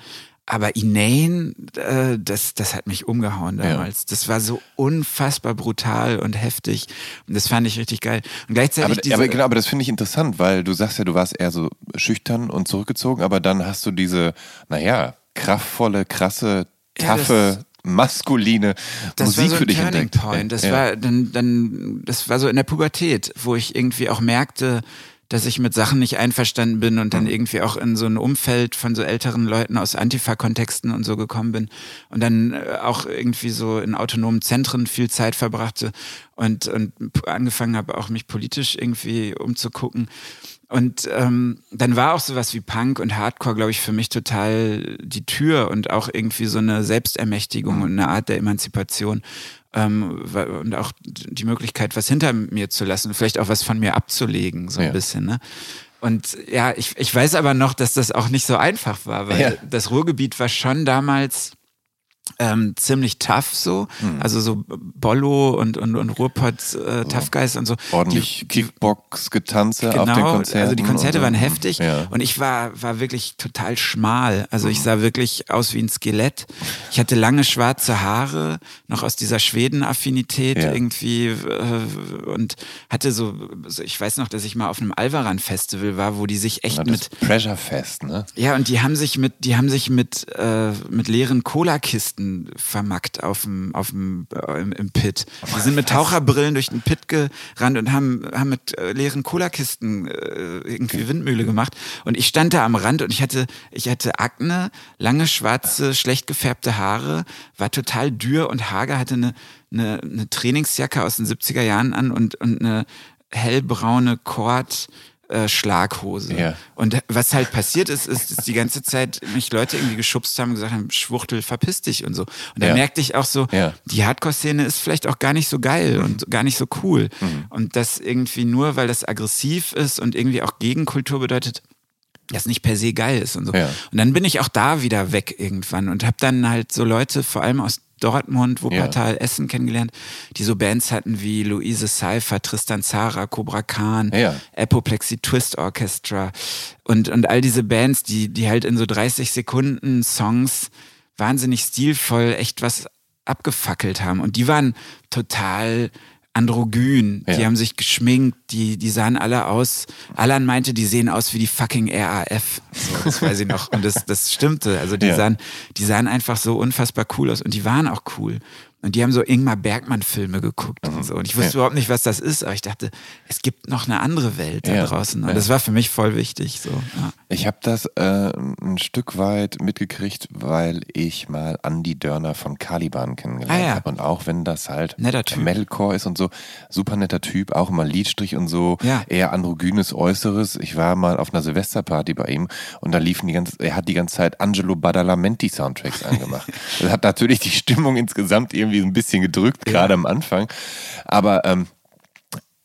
Aber Inane, äh, das, das hat mich umgehauen Ja. damals. Das war so unfassbar brutal und heftig. Und das fand ich richtig geil. Und gleichzeitig aber, aber genau, aber das finde ich interessant, weil du sagst ja, du warst eher so schüchtern und zurückgezogen, aber dann hast du diese, naja, kraftvolle, krasse, Ja, taffe, maskuline das Musik war so ein für dich Turning entdeckt. Point. Das ja. war dann, dann, das war so in der Pubertät, wo ich irgendwie auch merkte, dass ich mit Sachen nicht einverstanden bin und dann Mhm. irgendwie auch in so ein Umfeld von so älteren Leuten aus Antifa-Kontexten und so gekommen bin und dann äh, auch irgendwie so in autonomen Zentren viel Zeit verbrachte und, und angefangen habe, auch mich politisch irgendwie umzugucken. Und ähm, dann war auch sowas wie Punk und Hardcore, glaube ich, für mich total die Tür und auch irgendwie so eine Selbstermächtigung und eine Art der Emanzipation ähm, und auch die Möglichkeit, was hinter mir zu lassen, vielleicht auch was von mir abzulegen, so ein Ja. bisschen. Ne? Und ja, ich, ich weiß aber noch, dass das auch nicht so einfach war, weil Ja. das Ruhrgebiet war schon damals ähm, ziemlich tough so, Hm. also so Bollo und, und, und Ruhrpott äh, Tough Guys und so. Ordentlich Kickbox-Getanze auf den Genau, Konzerten. also die Konzerte so. waren heftig Ja. und ich war, war wirklich total schmal. Also ich sah wirklich aus wie ein Skelett. Ich hatte lange schwarze Haare, noch aus dieser Schweden-Affinität Ja. irgendwie äh, und hatte so, so, ich weiß noch, dass ich mal auf einem Alvaran-Festival war, wo die sich echt Na, mit Pressure Fest, ne? ja, und die haben sich mit, die haben sich mit, äh, mit leeren Cola-Kisten vermackt auf dem, auf dem, äh, im, im Pit. Die sind mit Taucherbrillen durch den Pit gerannt und haben, haben mit äh, leeren Cola-Kisten äh, irgendwie Windmühle gemacht. Und ich stand da am Rand und ich hatte, ich hatte Akne, lange schwarze, schlecht gefärbte Haare, war total dürr und hager, hatte eine, eine, eine Trainingsjacke aus den 70er Jahren an und, und eine hellbraune Kord, äh, Schlaghose. Ja. Und was halt passiert ist, ist, dass die ganze Zeit mich Leute irgendwie geschubst haben und gesagt haben, Schwuchtel, verpiss dich und so. Und da Ja. merkte ich auch so, Ja. die Hardcore-Szene ist vielleicht auch gar nicht so geil und gar nicht so cool. Und das irgendwie nur, weil das aggressiv ist und irgendwie auch Gegenkultur bedeutet, das nicht per se geil ist und so. Ja. Und dann bin ich auch da wieder weg irgendwann und habe dann halt so Leute, vor allem aus Dortmund, Wuppertal, Ja. Essen kennengelernt, die so Bands hatten wie Luise Seifer, Tristan Zara, Cobra Khan, Ja. Apoplexy Twist Orchestra und, und all diese Bands, die, die halt in so 30 Sekunden Songs wahnsinnig stilvoll echt was abgefackelt haben. Und die waren total androgyn. Die Ja. haben sich geschminkt, die, die sahen alle aus. Alan meinte, die sehen aus wie die fucking RAF. So, das weiß ich noch. Und das, das stimmte. Also die Ja. sahen, die sahen einfach so unfassbar cool aus. Und die waren auch cool. Und die haben so Ingmar Bergmann-Filme geguckt und so. Und ich wusste Mhm. Ja. überhaupt nicht, was das ist, aber ich dachte, es gibt noch eine andere Welt da Ja. draußen. Und Ja. das war für mich voll wichtig. So. Ich habe das äh, ein Stück weit mitgekriegt, weil ich mal Andy Dörner von Caliban kennengelernt Ah, habe. Und auch wenn das halt. Metalcore ist und so, super netter Typ, auch immer Liedstrich und so, eher androgynes Äußeres. Ich war mal auf einer Silvesterparty bei ihm und da liefen die ganze, er hat die ganze Zeit Angelo Badalamenti Soundtracks angemacht. das hat natürlich die Stimmung insgesamt irgendwie ein bisschen gedrückt, gerade am Anfang. Aber ähm,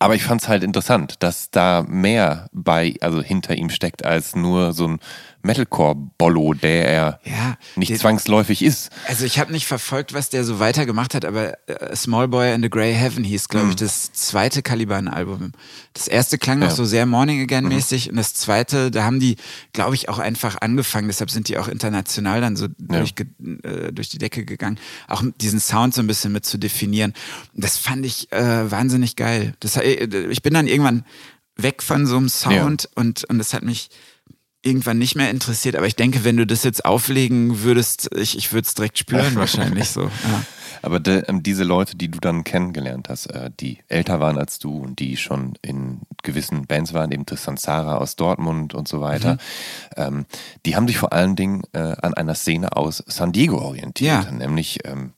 aber ich fand es halt interessant, dass da mehr bei, also hinter ihm steckt, als nur so ein Metalcore-Bollo, der er Ja, nicht der- zwangsläufig ist. Also ich habe nicht verfolgt, was der so weitergemacht hat, aber äh, Small Boy and the Grey Heaven hieß, glaube ich, das zweite Caliban-Album. Das erste klang noch Mhm. Ja. Mhm. so sehr Morning Again-mäßig und das zweite, da haben die, glaube ich, auch einfach angefangen. Deshalb sind die auch international dann so durch, äh, durch die Decke gegangen, auch diesen Sound so ein bisschen mit zu definieren. Das fand ich äh, wahnsinnig geil. Das, äh, ich bin dann irgendwann weg von so einem Sound und, und das hat mich irgendwann nicht mehr interessiert, aber ich denke, wenn du das jetzt auflegen würdest, ich, ich würde es direkt spüren wahrscheinlich so. Ja. Aber de, ähm, diese Leute, die du dann kennengelernt hast, äh, die älter waren als du und die schon in gewissen Bands waren, eben Tristan Zara aus Dortmund und so weiter, ähm, die haben sich vor allen Dingen äh, an einer Szene aus San Diego orientiert, Ja. nämlich ähm,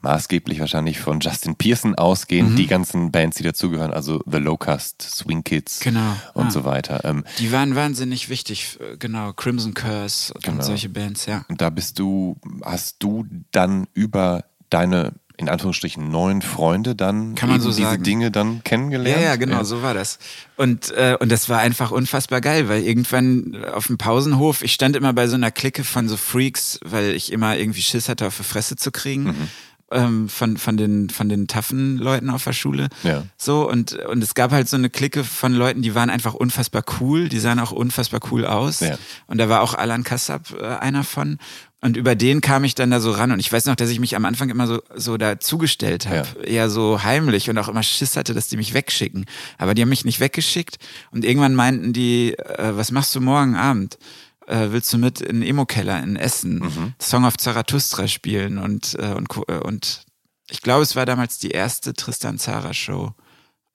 maßgeblich wahrscheinlich von Justin Pearson ausgehend, die ganzen Bands, die dazugehören, also The Locust, Swing Kids Genau, und ah. so weiter. Ähm, Die waren wahnsinnig wichtig, äh, genau, Crimson Curse und Genau. solche Bands, ja. Und da bist du, hast du dann über deine, in Anführungsstrichen, neuen Freunde dann Kann man so diese sagen. Dinge dann kennengelernt? Ja, ja, genau, so war das. Und, äh, und das war einfach unfassbar geil, weil irgendwann auf dem Pausenhof, ich stand immer bei so einer Clique von so Freaks, weil ich immer irgendwie Schiss hatte, auf die Fresse zu kriegen. Mhm. Ähm, von, von den, von den taffen Leuten auf der Schule. Ja. So, und, und es gab halt so eine Clique von Leuten, die waren einfach unfassbar cool, die sahen auch unfassbar cool aus. Ja. Und da war auch Alan Kassab äh, einer von. Und über den kam ich dann da so ran. Und ich weiß noch, dass ich mich am Anfang immer so, so da zugestellt habe. Ja. Eher so heimlich und auch immer Schiss hatte, dass die mich wegschicken. Aber die haben mich nicht weggeschickt. Und irgendwann meinten die, äh, was machst du morgen Abend? Äh, willst du mit in den Emo-Keller in Essen Mhm. Song of Zarathustra spielen? Und, äh, und, äh, und ich glaube, es war damals die erste Tristan Zara Show.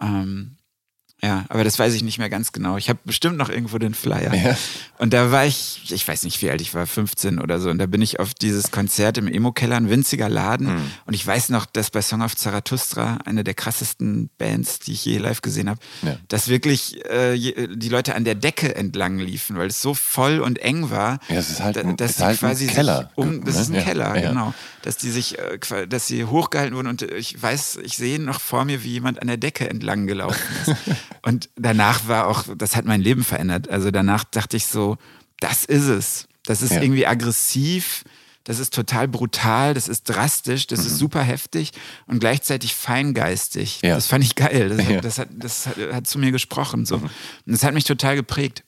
Ähm, ja, aber das weiß ich nicht mehr ganz genau. Ich habe bestimmt noch irgendwo den Flyer. Ja. Und da war ich, ich weiß nicht, wie alt ich war, 15 oder so. Und da bin ich auf dieses Konzert im Emo-Keller, ein winziger Laden. Hm. Und ich weiß noch, dass bei Song of Zarathustra, eine der krassesten Bands, die ich je live gesehen habe, Ja. dass wirklich äh, die Leute an der Decke entlang liefen, weil es so voll und eng war. Ja, es ist halt ein- da- dass ist halt ein quasi Keller, Sich um, das ne? ist ein Ja, Keller, genau. Dass die sich, äh, dass sie hochgehalten wurden und ich weiß, ich sehe noch vor mir, wie jemand an der Decke entlang gelaufen ist. und danach war auch, das hat mein Leben verändert. Also danach dachte ich so, das ist es. Das ist Ja. irgendwie aggressiv. Das ist total brutal, das ist drastisch, das ist super heftig und gleichzeitig feingeistig. Mhm. Ja. Das fand ich geil. Das, Ja. Mhm. hat, das, hat, das hat, hat zu mir gesprochen. So. Und das hat mich total geprägt.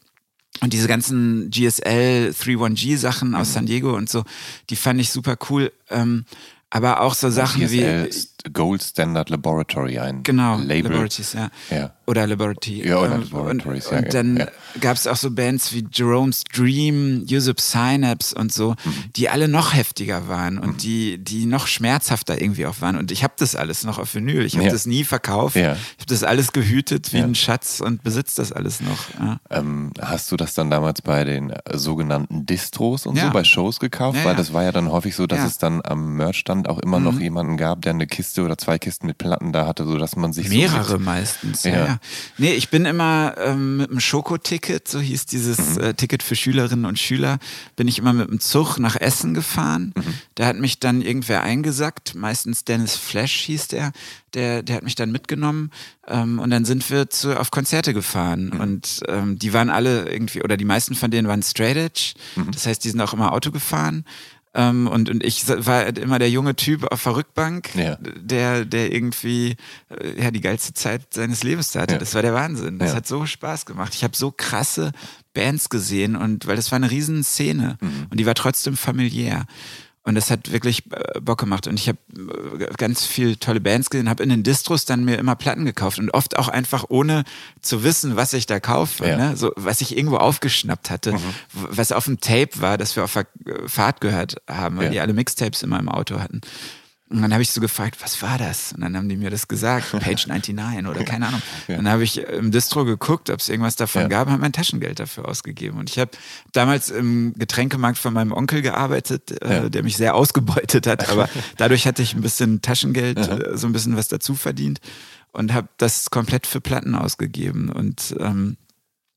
Und diese ganzen GSL 31G Sachen aus San Diego und so, die fand ich super cool. Ähm, aber auch so Sachen wie. Gold Standard Laboratory, ein Genau, Label. Laboratories, ja. Ja. Oder Laboratory. Ja, oder Ähm, Laboratories, und, ja, und dann ja. gab es auch so Bands wie Jerome's Dream, Yusuf Synapse und so, Mhm. die alle noch heftiger waren und die, die noch schmerzhafter irgendwie auch waren. Und ich habe das alles noch auf Vinyl. Ich habe Ja. das nie verkauft. Ich habe das alles gehütet wie ein Schatz und besitze das alles noch. Ähm, hast du das dann damals bei den äh, sogenannten Distros und so bei Shows gekauft? Weil das war ja dann häufig so, dass es dann am Merch dann Land auch immer noch jemanden gab, der eine Kiste oder zwei Kisten mit Platten da hatte, sodass man sich Mehrere so meistens, ja. Ja. ja. Nee, ich bin immer ähm, mit dem Schokoticket, so hieß dieses Mhm. äh, Ticket für Schülerinnen und Schüler, bin ich immer mit dem Zug nach Essen gefahren. Mhm. Da hat mich dann irgendwer eingesackt, meistens Dennis Flash hieß der, der, der hat mich dann mitgenommen ähm, und dann sind wir zu, auf Konzerte gefahren Mhm. und ähm, die waren alle irgendwie, oder die meisten von denen waren Straight Edge, Mhm. das heißt, die sind auch immer Auto gefahren. Ähm, und, und ich war halt immer der junge Typ auf der Rückbank, Ja. der, der irgendwie äh, ja, die geilste Zeit seines Lebens hatte. Ja. Das war der Wahnsinn. Das hat so Spaß gemacht. Ich habe so krasse Bands gesehen und weil das war eine riesen Szene Mhm. und die war trotzdem familiär. Und das hat wirklich äh, Bock gemacht. Und ich habe äh, ganz viel tolle Bands gesehen, habe in den Distros dann mir immer Platten gekauft und oft auch einfach ohne zu wissen, was ich da kaufe. Ja. Mhm. Ne? So, was ich irgendwo aufgeschnappt hatte, w- was auf dem Tape war, das wir auf der Fahrt gehört haben, weil Ja. die alle Mixtapes immer im Auto hatten. Und dann habe ich so gefragt, was war das? Und dann haben die mir das gesagt, Page 99 oder keine Ahnung. Dann habe ich im Distro geguckt, ob es irgendwas davon Ja. gab, habe mein Taschengeld dafür ausgegeben. Und ich habe damals im Getränkemarkt von meinem Onkel gearbeitet, äh, Ja. der mich sehr ausgebeutet hat, aber dadurch hatte ich ein bisschen Taschengeld, äh, so ein bisschen was dazu verdient und habe das komplett für Platten ausgegeben. Und ähm,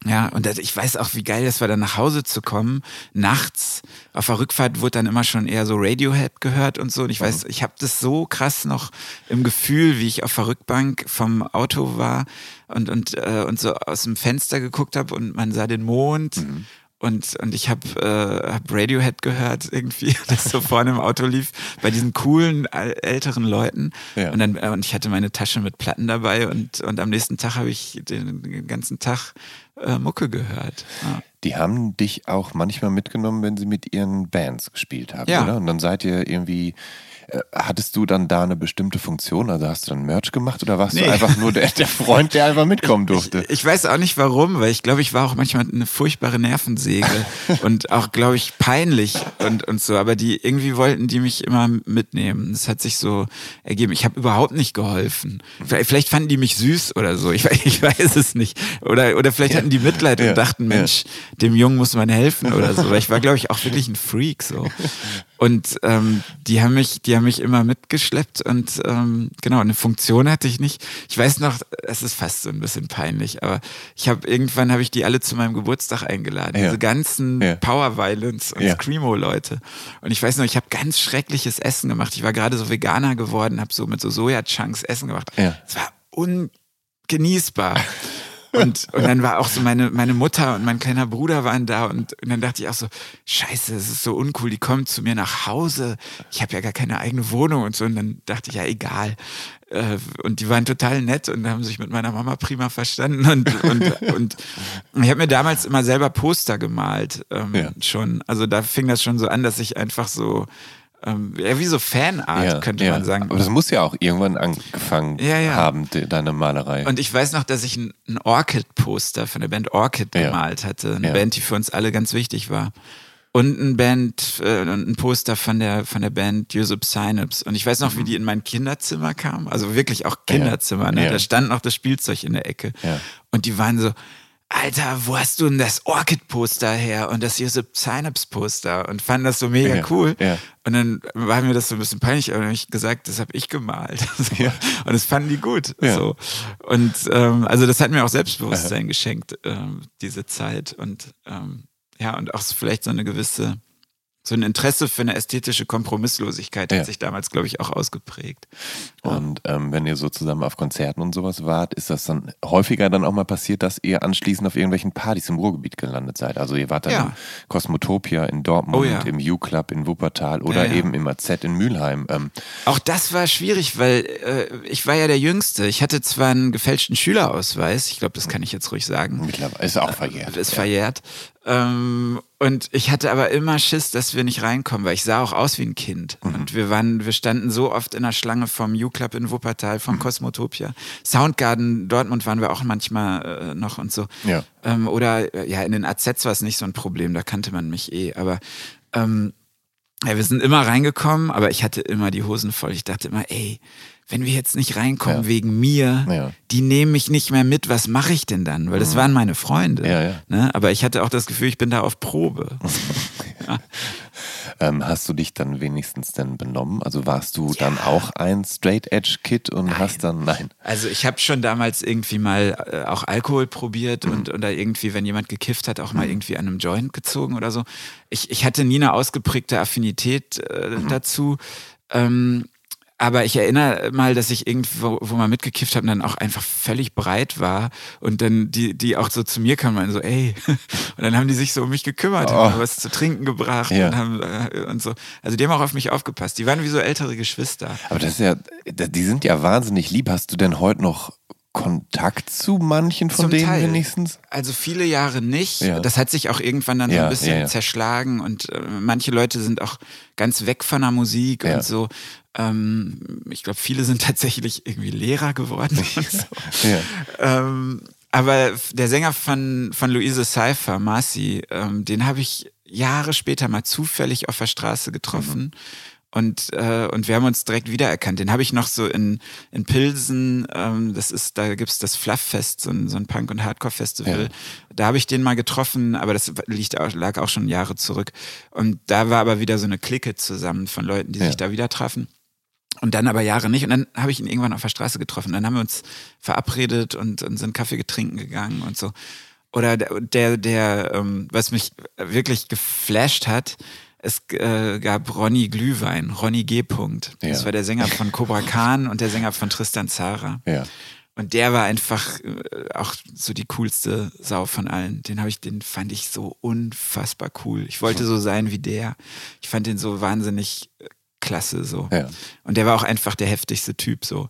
ja, und das, ich weiß auch, wie geil das war, dann nach Hause zu kommen. Nachts auf der Rückfahrt wurde dann immer schon eher so Radiohead gehört und so. Und ich weiß, ich habe das so krass noch im Gefühl, wie ich auf der Rückbank vom Auto war und, und, äh, und so aus dem Fenster geguckt habe und man sah den Mond. Und, und ich habe äh, hab Radiohead gehört irgendwie, das so vorne im Auto lief, bei diesen coolen äl- älteren Leuten. Ja. Und, dann, äh, und ich hatte meine Tasche mit Platten dabei und, und am nächsten Tag habe ich den ganzen Tag äh, Mucke gehört. Ja. Die haben dich auch manchmal mitgenommen, wenn sie mit ihren Bands gespielt haben, Ja. oder? Und dann seid ihr irgendwie, äh, hattest du dann da eine bestimmte Funktion? Also hast du dann Merch gemacht oder warst Nee. du einfach nur der, der Freund, der einfach mitkommen durfte? Ich, ich weiß auch nicht warum, weil ich glaube, ich war auch manchmal eine furchtbare Nervensäge und auch, glaube ich, peinlich und, und so. Aber die irgendwie wollten die mich immer mitnehmen. Das hat sich so ergeben. Ich habe überhaupt nicht geholfen. Vielleicht, vielleicht fanden die mich süß oder so. Ich, weiß- ich weiß es nicht. Oder, oder vielleicht hatten die Mitleid Ja. und dachten, Ja. Mensch, dem Jungen muss man helfen oder so. Weil ich war, glaube ich, auch wirklich ein Freak so. Und ähm, die haben mich, die haben mich immer mitgeschleppt und ähm, genau, eine Funktion hatte ich nicht. Ich weiß noch, es ist fast so ein bisschen peinlich, aber ich habe irgendwann habe ich die alle zu meinem Geburtstag eingeladen. Ja. Diese ganzen Ja. Power Violence und Ja. Screamo-Leute. Und ich weiß noch, ich habe ganz schreckliches Essen gemacht. Ich war gerade so Veganer geworden, habe so mit so Soja-Chunks Essen gemacht. Ja. Es war ungenießbar. Und, und dann war auch so meine, meine Mutter und mein kleiner Bruder waren da und, und dann dachte ich auch so, scheiße, das ist so uncool, die kommen zu mir nach Hause, ich habe ja gar keine eigene Wohnung und so und dann dachte ich, ja egal. Äh, Und die waren total nett und haben sich mit meiner Mama prima verstanden und, und, und ich habe mir damals immer selber Poster gemalt, ähm, Ja. schon. Also da fing das schon so an, dass ich einfach so, ähm, ja, wie so Fanart, könnte man sagen. Aber das muss ja auch irgendwann angefangen Ja, ja. haben, de, deine Malerei. Und ich weiß noch, dass ich ein, ein Orchid-Poster von der Band Orchid Ja. gemalt hatte. Eine Ja. Band, die für uns alle ganz wichtig war. Und ein Band, äh, ein Poster von der, von der Band Joseph Synapse. Und ich weiß noch, wie die in mein Kinderzimmer kamen. Also wirklich auch Kinderzimmer. Ne? Mhm. Ja. Da stand noch das Spielzeug in der Ecke. Ja. Und die waren so, Alter, wo hast du denn das Orchid-Poster her und das Joseph Synapse-Poster? Und fanden das so mega Ja. cool. Ja. Und dann war mir das so ein bisschen peinlich, aber dann habe ich gesagt, das habe ich gemalt. So. Und das fanden die gut. Ja. So. Und ähm, also das hat mir auch Selbstbewusstsein geschenkt, ähm, diese Zeit. Und ähm, ja, und auch vielleicht so eine gewisse, so ein Interesse für eine ästhetische Kompromisslosigkeit Ja. hat sich damals, glaube ich, auch ausgeprägt. Und ähm, wenn ihr so zusammen auf Konzerten und sowas wart, ist das dann häufiger dann auch mal passiert, dass ihr anschließend auf irgendwelchen Partys im Ruhrgebiet gelandet seid? Also ihr wart dann Ja. im Kosmotopia in Dortmund, Oh ja. im U-Club in Wuppertal oder eben im AZ in Mülheim. Ähm, Auch das war schwierig, weil äh, ich war ja der Jüngste. Ich hatte zwar einen gefälschten Schülerausweis, ich glaube, das kann ich jetzt ruhig sagen. mittlerweile ist auch verjährt. Ist ja. verjährt. Ähm, und ich hatte aber immer Schiss, dass wir nicht reinkommen, weil ich sah auch aus wie ein Kind. Mhm. Und wir waren, wir standen so oft in der Schlange vom U-Club in Wuppertal, Mhm. vom Kosmotopia. Soundgarden Dortmund waren wir auch manchmal äh, noch und so. Ja. Ähm, oder äh, ja, in den AZs war es nicht so ein Problem, da kannte man mich eh. Aber ähm, ja, wir sind immer reingekommen, aber ich hatte immer die Hosen voll. Ich dachte immer, ey, wenn wir jetzt nicht reinkommen Ja. wegen mir, Ja. die nehmen mich nicht mehr mit, was mache ich denn dann? Weil das waren meine Freunde. Ja, ja. Ne? Aber ich hatte auch das Gefühl, ich bin da auf Probe. ähm, hast du dich dann wenigstens denn benommen? Also warst du dann auch ein Straight Edge Kid und nein. hast dann nein? Also ich habe schon damals irgendwie mal äh, auch Alkohol probiert mhm. und oder irgendwie, wenn jemand gekifft hat, auch mal mhm. irgendwie an einem Joint gezogen oder so. Ich, ich hatte nie eine ausgeprägte Affinität äh, mhm. dazu. Ähm, aber ich erinnere mal, dass ich irgendwo wo mal mitgekifft habe und dann auch einfach völlig breit war und dann die, die auch so zu mir kamen und so, ey. Und dann haben die sich so um mich gekümmert, oh. haben was zu trinken gebracht ja. und, haben, äh, und so. Also die haben auch auf mich aufgepasst. Die waren wie so ältere Geschwister. Aber das ist ja, die sind ja wahnsinnig lieb. Hast du denn heute noch Kontakt zu manchen von Zum denen Teil. wenigstens? Also viele Jahre nicht. Ja. Das hat sich auch irgendwann dann ja, so ein bisschen ja, zerschlagen und äh, manche Leute sind auch ganz weg von der Musik und so. Ähm, ich glaube, viele sind tatsächlich irgendwie Lehrer geworden. So. ähm, aber der Sänger von, von Luise Seifer, Marcy, ähm, den habe ich Jahre später mal zufällig auf der Straße getroffen. Mhm und, äh, und wir haben uns direkt wiedererkannt. Den habe ich noch so in, in Pilsen, ähm, das ist, da gibt's das Flufffest, so ein, so ein Punk- und Hardcore-Festival. Ja. Da habe ich den mal getroffen, aber das liegt auch, lag auch schon Jahre zurück. Und da war aber wieder so eine Clique zusammen von Leuten, die ja. sich da wieder trafen. Und dann aber Jahre nicht. Und dann habe ich ihn irgendwann auf der Straße getroffen. Dann haben wir uns verabredet und, und sind Kaffee getrinken gegangen und so. Oder der, der, der ähm, was mich wirklich geflasht hat, es äh, gab Ronny Glühwein, Ronny G. -Punkt. Das ja. war der Sänger von Cobra Khan und der Sänger von Tristan Zara. Ja. Und der war einfach äh, auch so die coolste Sau von allen. Den habe ich, den fand ich so unfassbar cool. Ich wollte so sein wie der. Ich fand den so wahnsinnig äh, klasse so. Ja. Und der war auch einfach der heftigste Typ so.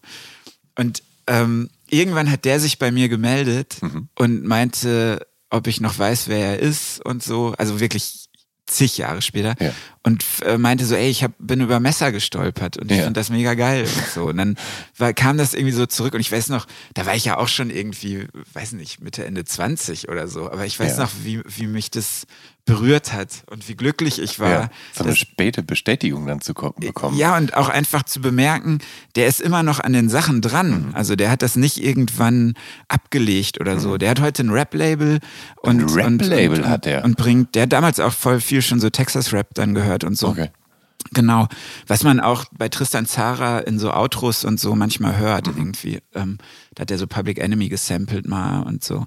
Und ähm, irgendwann hat der sich bei mir gemeldet mhm. und meinte, ob ich noch weiß, wer er ist und so. Also wirklich zig Jahre später ja. und äh, meinte so, ey, ich hab, bin über Messer gestolpert und ich ja. fand das mega geil und so. Und dann war, kam das irgendwie so zurück und ich weiß noch, da war ich ja auch schon irgendwie, weiß nicht, Mitte, Ende 20 oder so, aber ich weiß ja. noch, wie, wie mich das berührt hat und wie glücklich ich war. Ja, so eine späte Bestätigung dann zu bekommen. Ja, und auch einfach zu bemerken, der ist immer noch an den Sachen dran. Mhm. Also der hat das nicht irgendwann abgelegt oder so. Mhm. Der hat heute ein Rap-Label und, ein Rap-Label und, hat er. Und bringt, der hat damals auch voll viel schon so Texas-Rap dann gehört und so. Okay. Genau, was man auch bei Tristan Zara in so Outros und so manchmal hört mhm. irgendwie. Ähm, da hat er so Public Enemy gesampelt mal und so.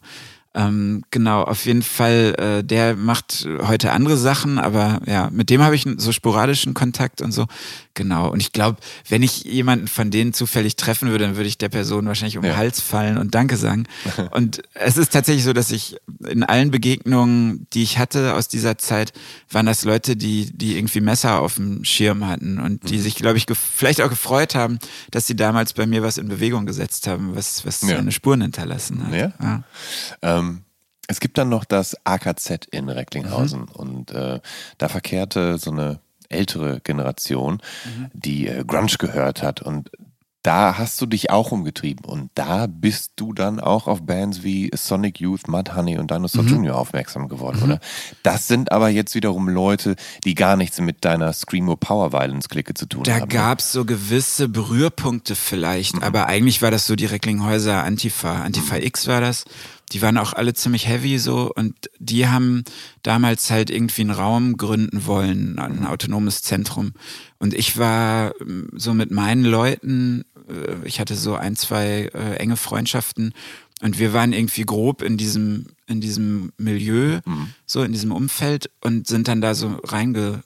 Ähm, genau, auf jeden Fall, äh, der macht heute andere Sachen, aber ja, mit dem habe ich so sporadischen Kontakt und so. Genau. Und ich glaube, wenn ich jemanden von denen zufällig treffen würde, dann würde ich der Person wahrscheinlich um den Hals fallen und Danke sagen. und es ist tatsächlich so, dass ich in allen Begegnungen, die ich hatte aus dieser Zeit, waren das Leute, die, die irgendwie Messer auf dem Schirm hatten und die mhm. sich, glaube ich, vielleicht auch gefreut haben, dass sie damals bei mir was in Bewegung gesetzt haben, was, was ja. seine Spuren hinterlassen hat. Ja. ja. Ähm, es gibt dann noch das AKZ in Recklinghausen mhm. und äh, da verkehrte so eine ältere Generation, mhm. die äh, Grunge gehört hat. Und da hast du dich auch umgetrieben. Und da bist du dann auch auf Bands wie Sonic Youth, Mudhoney und Dinosaur mhm. Jr. aufmerksam geworden, mhm. oder? Das sind aber jetzt wiederum Leute, die gar nichts mit deiner Screamo Power Violence Clique zu tun da haben. Da ne? gab es so gewisse Berührpunkte vielleicht, mhm. aber eigentlich war das so die Recklinghäuser Antifa. Antifa mhm. X war das die waren auch alle ziemlich heavy so und die haben damals halt irgendwie einen Raum gründen wollen, ein autonomes Zentrum. Und ich war ähm, so mit meinen Leuten, äh, ich hatte so ein, zwei äh, enge Freundschaften und wir waren irgendwie grob in diesem, in diesem Milieu, mhm. so in diesem Umfeld und sind dann da so reinge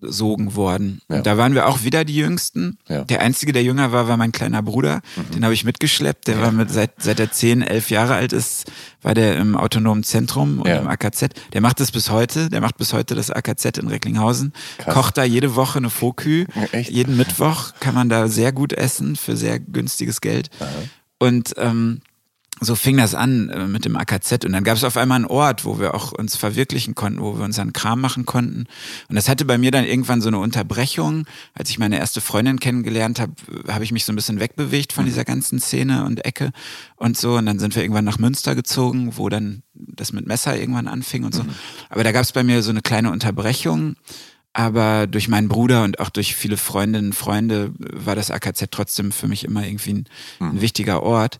gesogen worden. Ja. Da waren wir auch wieder die Jüngsten. Ja. Der Einzige, der jünger war, war mein kleiner Bruder. Mhm. Den habe ich mitgeschleppt. Der ja. war mit, seit, seit er zehn, elf Jahre alt ist, war der im autonomen Zentrum und im AKZ. Der macht das bis heute. Der macht bis heute das AKZ in Recklinghausen. Krass. Kocht da jede Woche eine Fokü. Jeden Mittwoch kann man da sehr gut essen für sehr günstiges Geld. Aha. Und ähm, so fing das an äh, mit dem AKZ und dann gab es auf einmal einen Ort, wo wir auch uns verwirklichen konnten, wo wir unseren Kram machen konnten. Und das hatte bei mir dann irgendwann so eine Unterbrechung. Als ich meine erste Freundin kennengelernt habe, habe ich mich so ein bisschen wegbewegt von mhm. dieser ganzen Szene und Ecke und so. Und dann sind wir irgendwann nach Münster gezogen, wo dann das mit Messer irgendwann anfing und so. Mhm. Aber da gab es bei mir so eine kleine Unterbrechung. Aber durch meinen Bruder und auch durch viele Freundinnen und Freunde war das AKZ trotzdem für mich immer irgendwie ein, ein mhm. wichtiger Ort.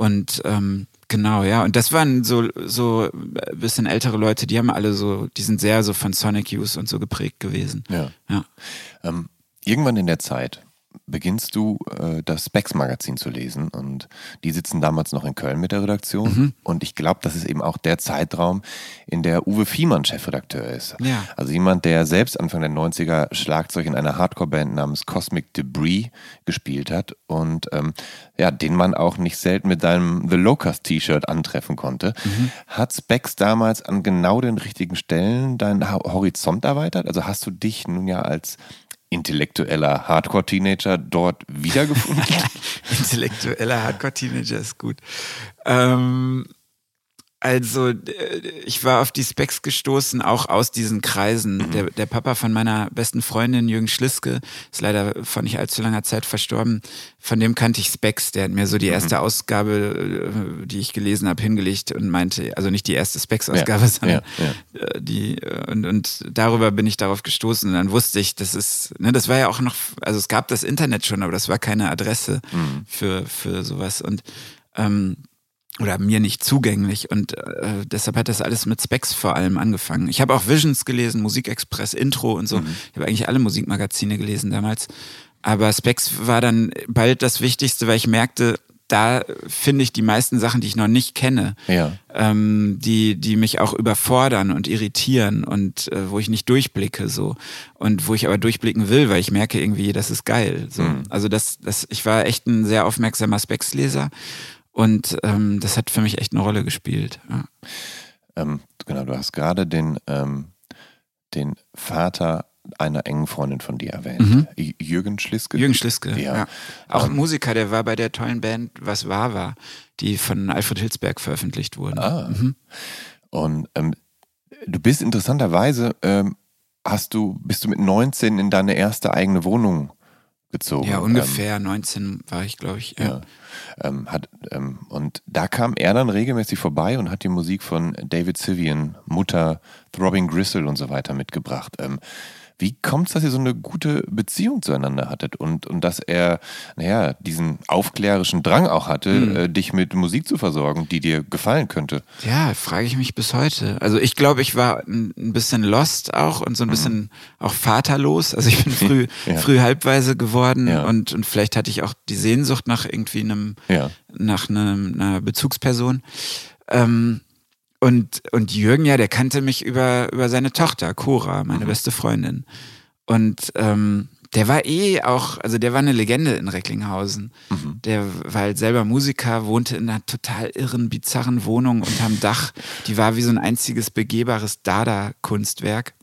Und ähm, Genau, ja. Und das waren so, so ein bisschen ältere Leute, die haben alle so, die sind sehr so von Sonic Youth und so geprägt gewesen. Ja. Ja. Ähm, irgendwann in der Zeit beginnst du äh, das Specs-Magazin zu lesen und die sitzen damals noch in Köln mit der Redaktion Mhm. und ich glaube, das ist eben auch der Zeitraum, in der Uwe Fiemann Chefredakteur ist. Ja. Also jemand, der selbst Anfang der 90er Schlagzeug in einer Hardcore-Band namens Cosmic Debris gespielt hat und ähm, ja, den man auch nicht selten mit seinem The Locust T-Shirt antreffen konnte. Mhm. Hat Specs damals an genau den richtigen Stellen deinen Ho- Horizont erweitert? Also hast du dich nun ja als intellektueller Hardcore-Teenager dort wiedergefunden? Intellektueller Hardcore-Teenager ist gut. Ähm, also, äh, ich war auf die Specs gestoßen, auch aus diesen Kreisen. Der, der Papa von meiner besten Freundin, Jürgen Schliske, ist leider vor nicht allzu langer Zeit verstorben. Von dem kannte ich Specs. Der hat mir so die erste Ausgabe, äh, die ich gelesen habe, hingelegt und meinte, also nicht die erste Specs-Ausgabe, Ja, sondern ja, äh, die und, und darüber bin ich darauf gestoßen. Und dann wusste ich, das ist, ne, das war ja auch noch, also es gab das Internet schon, aber das war keine Adresse für, für sowas. Und ähm, oder mir nicht zugänglich und äh, deshalb hat das alles mit Specs vor allem angefangen. Ich habe auch Visions gelesen, Musikexpress, Intro und so. Ich habe eigentlich alle Musikmagazine gelesen damals, aber Specs war dann bald das Wichtigste, weil ich merkte, da finde ich die meisten Sachen, die ich noch nicht kenne Ja. ähm, die, die mich auch überfordern und irritieren und äh, wo ich nicht durchblicke so und wo ich aber durchblicken will, weil ich merke irgendwie, das ist geil. So. Also das, das, ich war echt ein sehr aufmerksamer Specs-Leser und ähm, das hat für mich echt eine Rolle gespielt. Ja. Ähm, genau, du hast gerade den, ähm, den Vater einer engen Freundin von dir erwähnt. J- Jürgen Schliske. Jürgen Schliske, Ja. ja. Auch Ähm, Musiker, der war bei der tollen Band Was war war, die von Alfred Hilsberg veröffentlicht wurden. Ah. Und ähm, du bist interessanterweise, ähm, hast du, bist du mit 19 in deine erste eigene Wohnung gezogen. Ja, ungefähr 19 war ich, glaube ich. Ähm, ja. Ähm, hat, ähm, und da kam er dann regelmäßig vorbei und hat die Musik von David Sivian, Mutter, Throbbing Gristle und so weiter mitgebracht. Ähm, wie kommt es, dass ihr so eine gute Beziehung zueinander hattet und, und dass er, naja, diesen aufklärerischen Drang auch hatte, Hm. äh, dich mit Musik zu versorgen, die dir gefallen könnte? Ja, frage ich mich bis heute. Also ich glaube, ich war ein, bisschen lost auch und so ein bisschen auch vaterlos. Also ich bin früh, Ja. früh halbweise geworden Ja. und, und vielleicht hatte ich auch die Sehnsucht nach irgendwie einem, Ja. nach einem, einer Bezugsperson. Ähm, und, und Jürgen, ja, der kannte mich über, über seine Tochter, Cora, meine beste Freundin. Und ähm, der war eh auch, also der war eine Legende in Recklinghausen. Der war halt selber Musiker, wohnte in einer total irren, bizarren Wohnung unterm Dach. Die war wie so ein einziges begehbares Dada-Kunstwerk.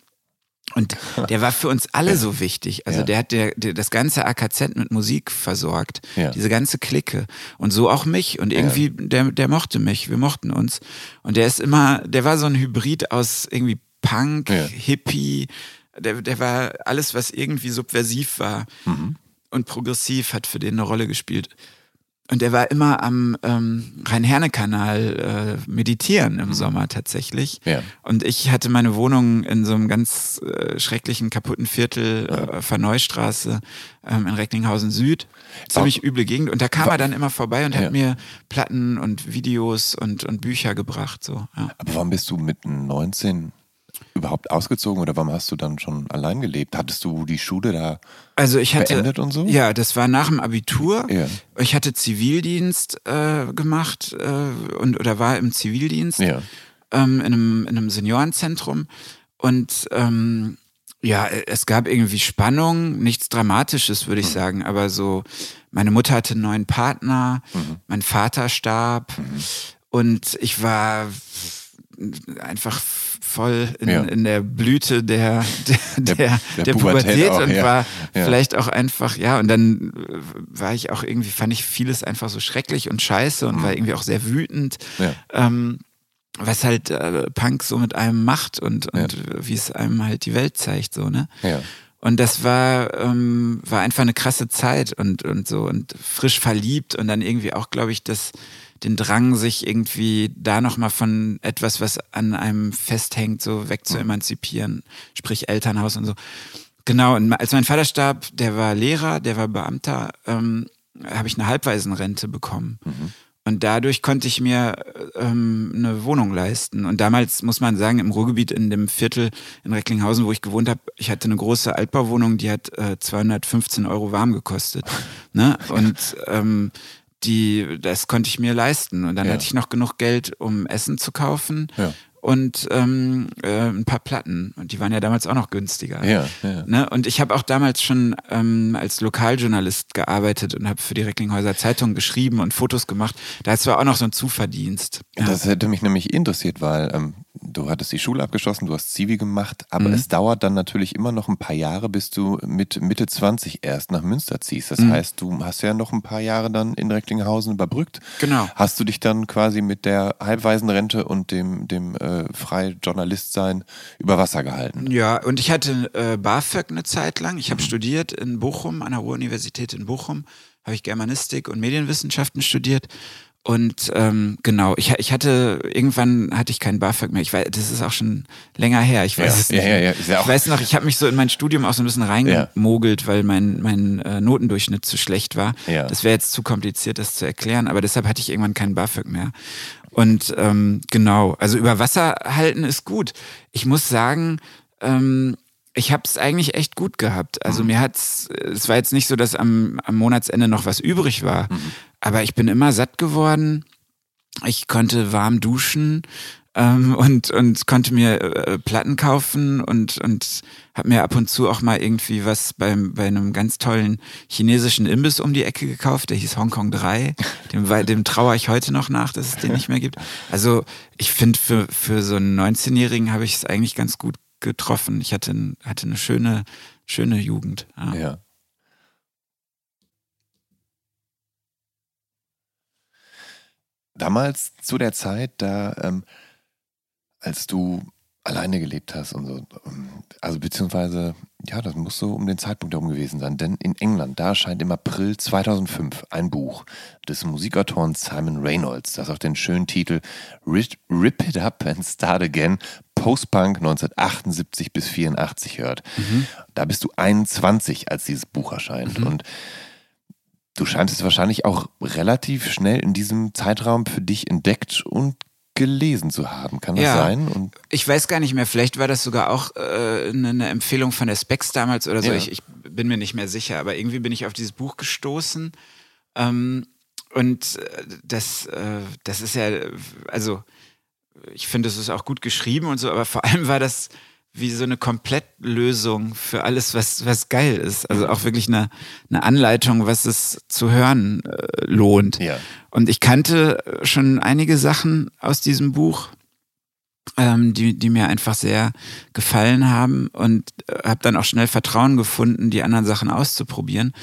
Und der war für uns alle so wichtig. Also Ja. der hat der, der, das ganze AKZ mit Musik versorgt. Ja. Diese ganze Clique. Und so auch mich. Und irgendwie, der, der mochte mich. Wir mochten uns. Und der ist immer, der war so ein Hybrid aus irgendwie Punk, Ja. Hippie. Der, der war alles, was irgendwie subversiv war Mhm. und progressiv, hat für den eine Rolle gespielt. Und er war immer am ähm, Rhein-Herne-Kanal äh, meditieren im Sommer tatsächlich. Mhm. Ja. Und ich hatte meine Wohnung in so einem ganz äh, schrecklichen, kaputten Viertel, äh, Verneustraße ähm, in Recklinghausen Süd. Ziemlich üble Gegend. Und da kam er dann immer vorbei und Ja. hat mir Platten und Videos und, und Bücher gebracht. So, ja. Aber warum bist du mit 19 überhaupt ausgezogen oder warum hast du dann schon allein gelebt? Hattest du die Schule da Also ich hatte beendet und so? ja, das war nach dem Abitur. Ja. Ich hatte Zivildienst äh, gemacht äh, und oder war im Zivildienst Ja. ähm, in, einem, in einem Seniorenzentrum und ähm, ja, es gab irgendwie Spannung, nichts Dramatisches, würde ich sagen, aber so, meine Mutter hatte einen neuen Partner, mein Vater starb und ich war einfach voll in, Ja. in der Blüte der, der, der, der der, Pubertät Pubertät, auch, und ja. war Ja. vielleicht auch einfach, ja, und dann äh, war ich auch irgendwie, fand ich vieles einfach so schrecklich und scheiße und war irgendwie auch sehr wütend. Ja. Ähm, was halt äh, Punk so mit einem macht und, und wie es einem halt die Welt zeigt, so, ne? Ja. Und das war, ähm, war einfach eine krasse Zeit und, und so und frisch verliebt und dann irgendwie auch, glaube ich, das, den Drang, sich irgendwie da nochmal von etwas, was an einem festhängt, so weg zu emanzipieren, sprich Elternhaus und so. Genau, und als mein Vater starb, der war Lehrer, der war Beamter, ähm, habe ich eine Halbwaisenrente bekommen. Und dadurch konnte ich mir ähm, eine Wohnung leisten. Und damals muss man sagen, im Ruhrgebiet in dem Viertel in Recklinghausen, wo ich gewohnt habe, ich hatte eine große Altbauwohnung, die hat äh, 215 Euro warm gekostet. Ne? Und ähm, die, das konnte ich mir leisten. Und dann Ja. hatte ich noch genug Geld, um Essen zu kaufen Ja. und ähm, äh, ein paar Platten. Und die waren ja damals auch noch günstiger. Ja, ja. Ne? Und ich habe auch damals schon ähm, als Lokaljournalist gearbeitet und habe für die Recklinghäuser Zeitung geschrieben und Fotos gemacht. Da ist zwar auch noch so ein Zuverdienst. Das hätte mich nämlich interessiert, weil ähm, du hattest die Schule abgeschlossen, du hast Zivi gemacht, Mhm. aber es dauert dann natürlich immer noch ein paar Jahre, bis du mit Mitte 20 erst nach Münster ziehst. Mhm. Das heißt, du hast ja noch ein paar Jahre dann in Recklinghausen überbrückt. Genau. Hast du dich dann quasi mit der Halbwaisenrente und dem, dem äh, Freijournalistsein über Wasser gehalten? Ja, und ich hatte äh, BAföG eine Zeit lang. Ich habe studiert in Bochum, an der Ruhr-Universität in Bochum, habe ich Germanistik und Medienwissenschaften studiert. Und ähm, genau, ich, ich hatte, irgendwann hatte ich kein BAföG mehr. Ich weiß, das ist auch schon länger her. Ich weiß Ja, es nicht. ja, ja, auch- ich weiß noch, ich habe mich so in mein Studium auch so ein bisschen reingemogelt, weil mein, mein äh, Notendurchschnitt zu schlecht war. Ja. Das wäre jetzt zu kompliziert, das zu erklären, aber deshalb hatte ich irgendwann kein BAföG mehr. Und ähm, genau, also über Wasser halten ist gut. Ich muss sagen, ähm, ich habe es eigentlich echt gut gehabt. Also mir hat's, es war jetzt nicht so, dass am, am Monatsende noch was übrig war, aber ich bin immer satt geworden. Ich konnte warm duschen ähm, und, und konnte mir äh, Platten kaufen und, und habe mir ab und zu auch mal irgendwie was beim, bei einem ganz tollen chinesischen Imbiss um die Ecke gekauft, der hieß Hongkong 3. Dem, dem trauere ich heute noch nach, dass es den nicht mehr gibt. Also ich finde, für, für so einen 19-Jährigen habe ich es eigentlich ganz gut getroffen. Ich hatte, hatte eine schöne, schöne Jugend. Ja. Ja. Damals zu der Zeit, da, ähm, als du alleine gelebt hast und so, ähm, also beziehungsweise, ja, das muss so um den Zeitpunkt herum gewesen sein, denn in England, da erscheint im April 2005 ein Buch des Musikautoren Simon Reynolds, das auch den schönen Titel Rip, It Up and Start Again Post-Punk 1978 bis 84 hört. Da bist du 21, als dieses Buch erscheint. Und Du scheinst es wahrscheinlich auch relativ schnell in diesem Zeitraum für dich entdeckt und gelesen zu haben. Kann das Ja. sein? Und Ich weiß gar nicht mehr, vielleicht war das sogar auch äh, eine, Empfehlung von der Specs damals oder so. Ja. Ich, ich bin mir nicht mehr sicher, aber irgendwie bin ich auf dieses Buch gestoßen. Ähm, und äh, das, äh, das ist ja, also ich finde, es ist auch gut geschrieben und so, aber vor allem war das wie so eine Komplettlösung für alles, was, was geil ist. Also auch wirklich eine, eine Anleitung, was es zu hören äh, lohnt. Ja. Und ich kannte schon einige Sachen aus diesem Buch, ähm, die, die mir einfach sehr gefallen haben und äh, habe dann auch schnell Vertrauen gefunden, die anderen Sachen auszuprobieren.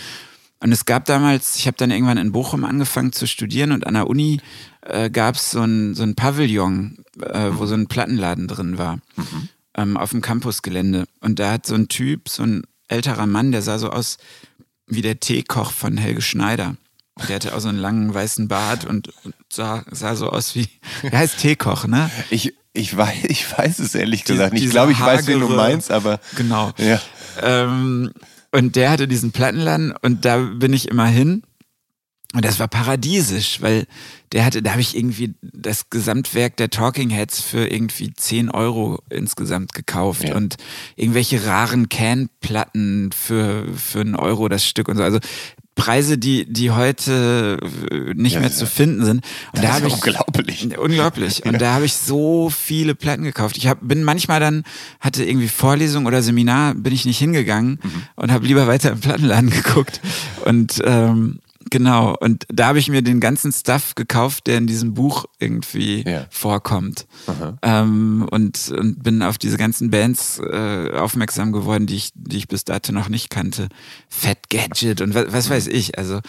Und es gab damals, ich habe dann irgendwann in Bochum angefangen zu studieren und an der Uni äh, gab es so ein, so ein Pavillon, äh, wo so ein Plattenladen drin war, ähm, auf dem Campusgelände. Und da hat so ein Typ, so ein älterer Mann, der sah so aus wie der Teekoch von Helge Schneider. Der hatte auch so einen langen weißen Bart und, und sah, sah so aus wie, der heißt Teekoch, ne? ich, ich, weiß, ich weiß es ehrlich gesagt nicht. Ich glaube, ich weiß, wen du hagere- meinst, aber Genau. ja. Ähm, und der hatte diesen Plattenladen und da bin ich immer hin. Und das war paradiesisch, weil der hatte, da habe ich irgendwie das Gesamtwerk der Talking Heads für irgendwie 10 Euro insgesamt gekauft Ja. und irgendwelche raren Can-Platten für, für einen Euro das Stück und so. Also Preise, die, die heute äh, nicht Ja, mehr ja. zu finden sind. Und Das da habe ich unglaublich. Unglaublich. Und da habe ich so viele Platten gekauft. Ich hab, bin manchmal dann, hatte irgendwie Vorlesung oder Seminar, bin ich nicht hingegangen Mhm. und habe lieber weiter im Plattenladen geguckt. Und ähm, genau, und da habe ich mir den ganzen Stuff gekauft, der in diesem Buch irgendwie Ja. vorkommt. Ähm, und, und bin auf diese ganzen Bands äh, aufmerksam geworden, die ich, die ich bis dato noch nicht kannte. Fat Gadget und was, was weiß ich. Also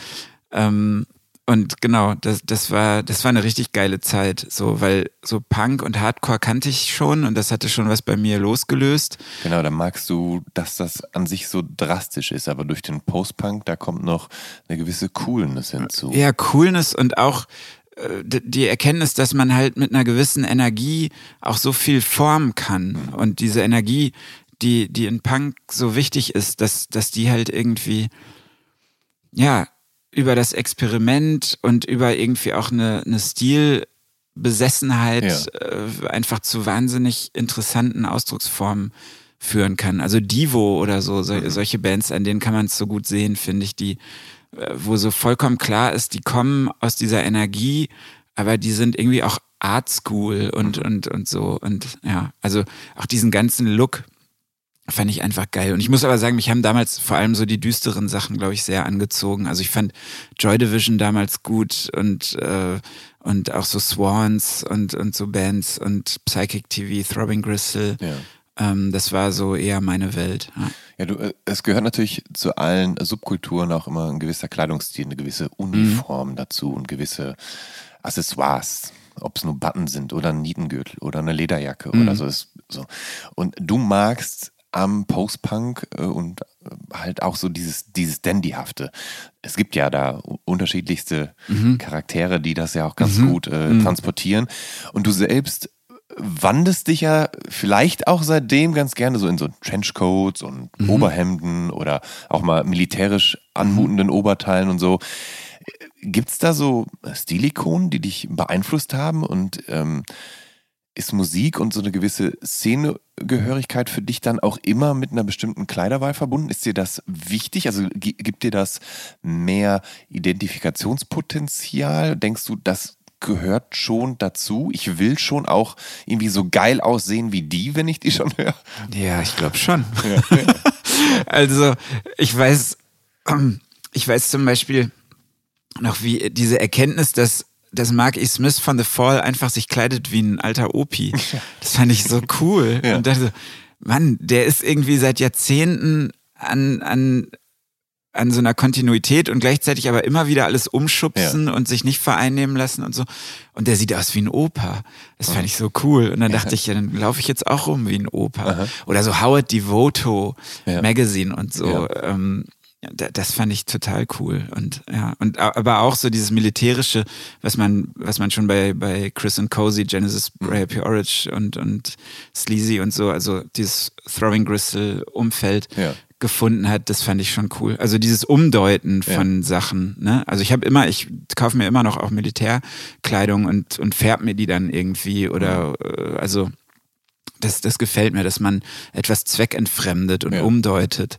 ähm, und genau, das, das war, das war eine richtig geile Zeit, so, weil so Punk und Hardcore kannte ich schon und das hatte schon was bei mir losgelöst. Genau, da magst du, dass das an sich so drastisch ist, aber durch den Post-Punk, da kommt noch eine gewisse Coolness hinzu. Ja, Coolness und auch äh, die Erkenntnis, dass man halt mit einer gewissen Energie auch so viel formen kann und diese Energie, die, die in Punk so wichtig ist, dass, dass die halt irgendwie, ja, über das Experiment und über irgendwie auch eine, eine Stilbesessenheit Ja. äh, einfach zu wahnsinnig interessanten Ausdrucksformen führen kann. Also Divo oder so, so Mhm. solche Bands, an denen kann man es so gut sehen, finde ich, die, äh, wo so vollkommen klar ist, die kommen aus dieser Energie, aber die sind irgendwie auch Art School und, Mhm. und, und so. Und ja, also auch diesen ganzen Look fand ich einfach geil. Und ich muss aber sagen, mich haben damals vor allem so die düsteren Sachen, glaube ich, sehr angezogen. Also ich fand Joy Division damals gut und, äh, und auch so Swans und, und so Bands und Psychic TV, Throbbing Gristle. Ja. Ähm, das war so eher meine Welt. Ja. Ja, du, äh, es gehört natürlich zu allen Subkulturen auch immer ein gewisser Kleidungsstil, eine gewisse Uniform dazu und gewisse Accessoires. Ob es nur Button sind oder ein Nietengürtel oder eine Lederjacke oder so ist so. Und du magst am Post-Punk äh, und äh, halt auch so dieses, dieses Dandyhafte. Es gibt ja da unterschiedlichste Charaktere, die das ja auch ganz gut äh, transportieren. Und du selbst wandest dich ja vielleicht auch seitdem ganz gerne so in so Trenchcoats und Oberhemden oder auch mal militärisch anmutenden Oberteilen und so. Gibt es da so Stilikonen, die dich beeinflusst haben und ähm, ist Musik und so eine gewisse Szenegehörigkeit für dich dann auch immer mit einer bestimmten Kleiderwahl verbunden? Ist dir das wichtig? Also gi- gibt dir das mehr Identifikationspotenzial? Denkst du, das gehört schon dazu? Ich will schon auch irgendwie so geil aussehen wie die, wenn ich die schon höre. Ja, ich glaube schon. also, ich weiß, ähm, ich weiß zum Beispiel noch, wie diese Erkenntnis, dass, dass Mark E. Smith von The Fall einfach sich kleidet wie ein alter Opi. Das fand ich so cool. Ja. Und dachte, Mann, der ist irgendwie seit Jahrzehnten an, an, an so einer Kontinuität und gleichzeitig aber immer wieder alles umschubsen und sich nicht vereinnehmen lassen und so. Und der sieht aus wie ein Opa. Das fand ich so cool. Und dann dachte ich, ja, dann laufe ich jetzt auch rum wie ein Opa. Oder so Howard Devoto Ja. Magazine und so. Ähm, ja, das fand ich total cool. Und ja, und aber auch so dieses Militärische, was man, was man schon bei, bei Chris and Cozy, Genesis, Ray Orage und, und Sleazy und so, also dieses Throwing Gristle Umfeld Ja. gefunden hat, das fand ich schon cool. Also dieses Umdeuten von Sachen. Ne? Also ich habe immer, ich kaufe mir immer noch auch Militärkleidung und, und färb mir die dann irgendwie oder äh, also das, das gefällt mir, dass man etwas zweckentfremdet und Ja. umdeutet.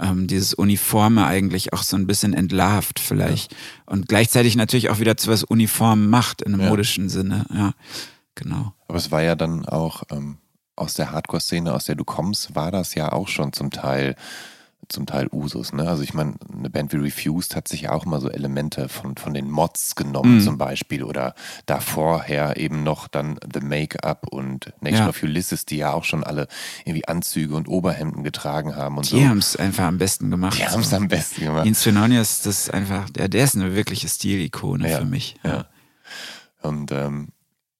Ähm, dieses Uniforme eigentlich auch so ein bisschen entlarvt vielleicht. Und gleichzeitig natürlich auch wieder zu was Uniform macht in einem Ja. modischen Sinne. Ja, genau. Aber es war ja dann auch ähm, aus der Hardcore-Szene, aus der du kommst, war das ja auch schon zum Teil zum Teil Usus. Ne? Also ich meine, eine Band wie Refused hat sich ja auch mal so Elemente von, von den Mods genommen Mhm. zum Beispiel oder davorher eben noch dann The Make-up und Nation Ja. of Ulysses, die ja auch schon alle irgendwie Anzüge und Oberhemden getragen haben und Die so. haben es einfach am besten gemacht. Die haben es am besten gemacht. Ian Svenonius, das ist einfach, der, der ist eine wirkliche Stilikone Ja, für mich. ja. Und ähm,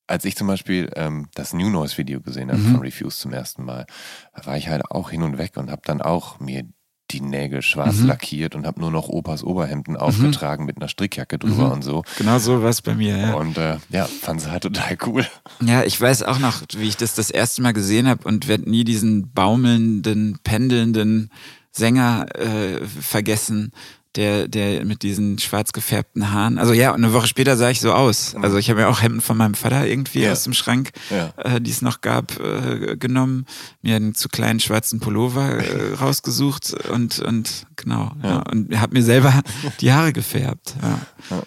als ich zum Beispiel ähm, das New Noise Video gesehen habe Mhm. von Refuse zum ersten Mal, da war ich halt auch hin und weg und habe dann auch mir die Nägel schwarz Mhm. lackiert und habe nur noch Opas Oberhemden aufgetragen mit einer Strickjacke drüber Mhm. und so. Genau so war es bei mir, ja. Und äh, ja, fand sie halt total cool. Ja, ich weiß auch noch, wie ich das das erste Mal gesehen habe und werde nie diesen baumelnden, pendelnden Sänger äh, vergessen, der, der mit diesen schwarz gefärbten Haaren. Also ja, und eine Woche später sah ich so aus. Also ich habe ja auch Hemden von meinem Vater irgendwie Ja. aus dem Schrank, Ja. äh, die es noch gab, äh, genommen, mir einen zu kleinen schwarzen Pullover äh, rausgesucht und, und genau. Ja. und habe mir selber die Haare gefärbt. Ja.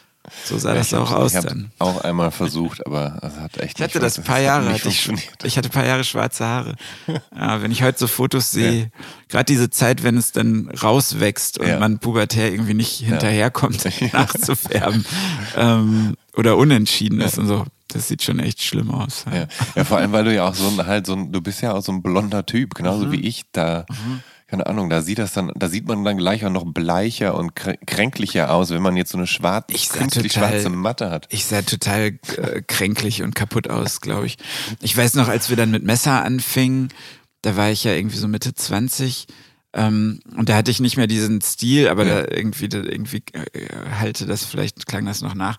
So sah das ich auch aus ich dann. auch einmal versucht, aber es hat echt Ich hatte nicht das ein paar Jahre, hatte ich, ich hatte ein paar Jahre schwarze Haare. Ja, wenn ich heute so Fotos sehe, gerade diese Zeit, wenn es dann rauswächst und Ja. man pubertär irgendwie nicht hinterherkommt, nachzufärben ähm, oder unentschieden ist und so, das sieht schon echt schlimm aus. Ja. ja, vor allem, weil du ja auch so ein, halt so ein, du bist ja auch so ein blonder Typ, genauso Mhm. wie ich. Da, keine Ahnung, da sieht das dann, da sieht man dann gleich auch noch bleicher und krä- kränklicher aus, wenn man jetzt so eine schwarz, Ich sah künstlich total- schwarze Matte hat. Ich sah total äh, kränklich und kaputt aus, glaube ich. Ich weiß noch, als wir dann mit Messer anfingen, da war ich ja irgendwie so Mitte 20 ähm, und da hatte ich nicht mehr diesen Stil, aber Ja. da irgendwie, da irgendwie äh, halte das, vielleicht klang das noch nach.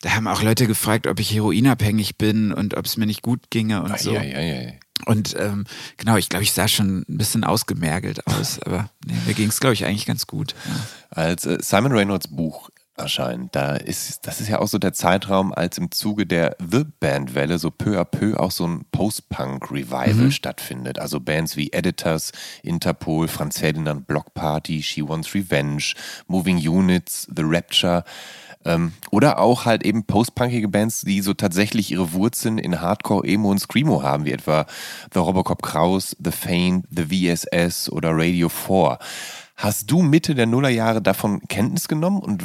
Da haben auch Leute gefragt, ob ich heroinabhängig bin und ob es mir nicht gut ginge und so. Ja, ja, ja. Und ähm, genau, ich glaube, ich sah schon ein bisschen ausgemergelt aus, aber nee, mir ging es, glaube ich, eigentlich ganz gut. Als äh, Simon Reynolds Buch erscheinen. Da ist, das ist ja auch so der Zeitraum, als im Zuge der The-Band-Welle so peu à peu auch so ein Post-Punk-Revival mhm. stattfindet. Also Bands wie Editors, Interpol, Franz Ferdinand, Block Party, She Wants Revenge, Moving Units, The Rapture. Ähm, oder auch halt eben postpunkige Bands, die so tatsächlich ihre Wurzeln in Hardcore, Emo und Screamo haben, wie etwa The Robocop Kraus, The Faint, The VSS oder Radio 4. Hast du Mitte der Nullerjahre davon Kenntnis genommen und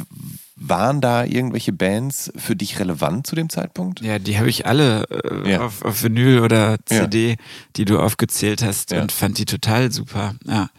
waren da irgendwelche Bands für dich relevant zu dem Zeitpunkt? Ja, die habe ich alle äh, ja. auf, auf, Vinyl oder CD, ja. die du aufgezählt hast ja. und fand die total super. Ja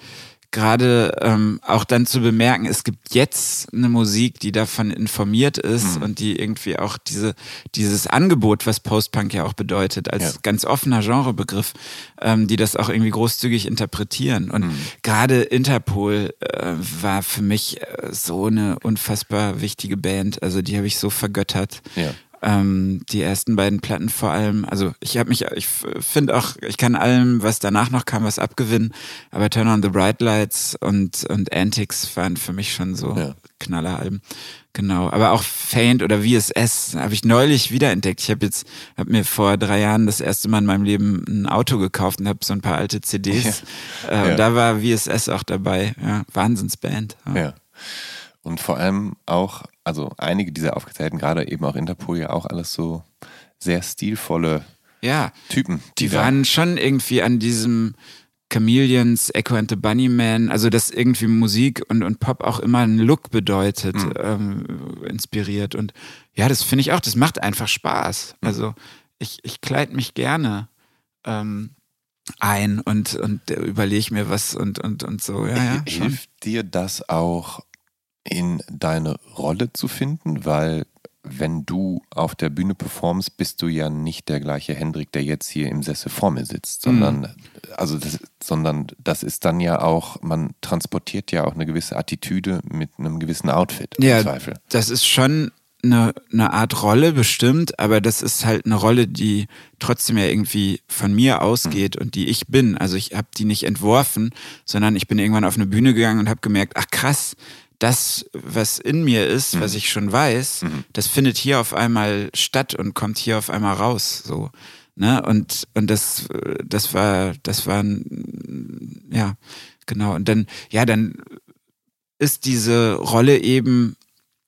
gerade ähm, auch dann zu bemerken, es gibt jetzt eine Musik, die davon informiert ist mhm. und die irgendwie auch diese, dieses Angebot, was Postpunk ja auch bedeutet, als ja. ganz offener Genrebegriff, ähm, die das auch irgendwie großzügig interpretieren. Und mhm. gerade Interpol äh, war für mich äh, so eine unfassbar wichtige Band. Also die habe ich so vergöttert. Ja. Ähm, die ersten beiden Platten vor allem. Also ich habe mich, ich finde auch, ich kann allem, was danach noch kam, was abgewinnen. Aber Turn on the Bright Lights und, und Antics waren für mich schon so ja. Knalleralben. Genau, aber auch Faint oder VSS habe ich neulich wiederentdeckt. Ich habe jetzt, habe mir vor drei Jahren das erste Mal in meinem Leben ein Auto gekauft und habe so ein paar alte CDs. Ja. Äh, ja. Und da war VSS auch dabei. Ja, Wahnsinnsband. Ja. Und vor allem auch also einige dieser aufgezählten, gerade eben auch Interpol, ja auch alles so sehr stilvolle ja, Typen. Die, die waren schon irgendwie an diesem Chameleons, Echo and the Bunnyman, also dass irgendwie Musik und, und Pop auch immer einen Look bedeutet, mhm. ähm, inspiriert. Und ja, das finde ich auch, das macht einfach Spaß. Mhm. Also ich, ich kleide mich gerne ähm, ein und, und überlege mir was und, und, und so. Ja, ja, Hilft dir das auch in deine Rolle zu finden, weil wenn du auf der Bühne performst, bist du ja nicht der gleiche Hendrik, der jetzt hier im Sessel vor mir sitzt, sondern, mhm. also das, sondern das ist dann ja auch, man transportiert ja auch eine gewisse Attitüde mit einem gewissen Outfit ja, im Zweifel. Das ist schon eine, eine Art Rolle bestimmt, aber das ist halt eine Rolle, die trotzdem ja irgendwie von mir ausgeht mhm. und die ich bin. Also ich habe die nicht entworfen, sondern ich bin irgendwann auf eine Bühne gegangen und habe gemerkt, ach krass, das, was in mir ist, mhm. was ich schon weiß, mhm. das findet hier auf einmal statt und kommt hier auf einmal raus. So. Ne? Und, und das, das war, das war ja, genau. Und dann, ja, dann ist diese Rolle eben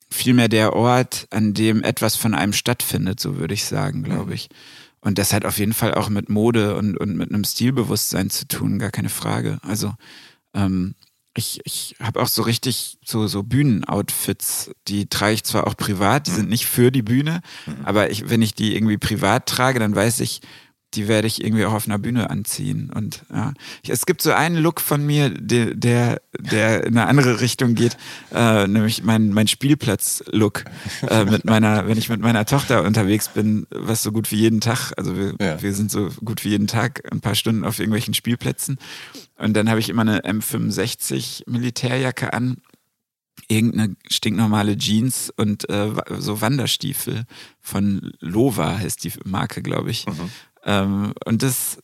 vielmehr der Ort, an dem etwas von einem stattfindet, so würde ich sagen, glaube mhm. ich. Und das hat auf jeden Fall auch mit Mode und, und mit einem Stilbewusstsein zu tun, gar keine Frage. Also ähm, ich, ich habe auch so richtig so, so Bühnenoutfits, die trage ich zwar auch privat, die sind nicht für die Bühne, mhm. aber ich, wenn ich die irgendwie privat trage, dann weiß ich, die werde ich irgendwie auch auf einer Bühne anziehen. Und ja, es gibt so einen Look von mir, der, der, der in eine andere Richtung geht, äh, nämlich mein, mein Spielplatz-Look. Äh, mit meiner, wenn ich mit meiner Tochter unterwegs bin, was so gut wie jeden Tag, also wir, ja. wir sind so gut wie jeden Tag ein paar Stunden auf irgendwelchen Spielplätzen. Und dann habe ich immer eine M65 Militärjacke an irgendeine stinknormale Jeans und äh, so Wanderstiefel von Lova heißt die Marke, glaube ich. Mhm. Ähm, und das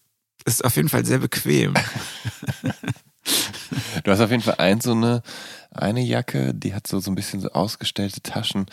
ist auf jeden Fall sehr bequem. du hast auf jeden Fall ein, so eine, eine Jacke, die hat so, so ein bisschen so ausgestellte Taschen.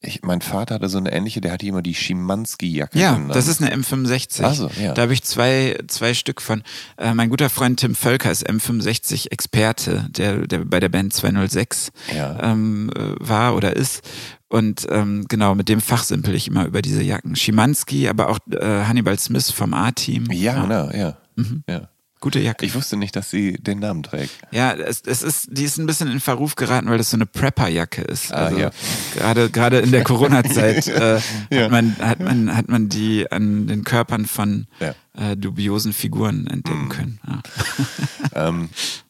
Ich, mein Vater hatte so eine ähnliche, der hatte immer die Schimanski-Jacke. Ja, genannt. das ist eine M65. Also, ja. Da habe ich zwei, zwei Stück von. Äh, mein guter Freund Tim Völker ist M65-Experte, der, der bei der Band 206 ja. ähm, äh, war oder ist. Und ähm, genau, mit dem fachsimpel ich immer über diese Jacken. Schimanski, aber auch äh, Hannibal Smith vom A-Team. Ja, genau, ja. Mhm. ja. Gute Jacke. Ich wusste nicht, dass sie den Namen trägt. Ja, es, es ist, die ist ein bisschen in Verruf geraten, weil das so eine Prepper-Jacke ist. Ah, also ja. Gerade, gerade in der Corona-Zeit äh, ja. hat, man, hat, man, hat man die an den Körpern von ja. äh, dubiosen Figuren entdecken mhm. können. Ja. Ähm,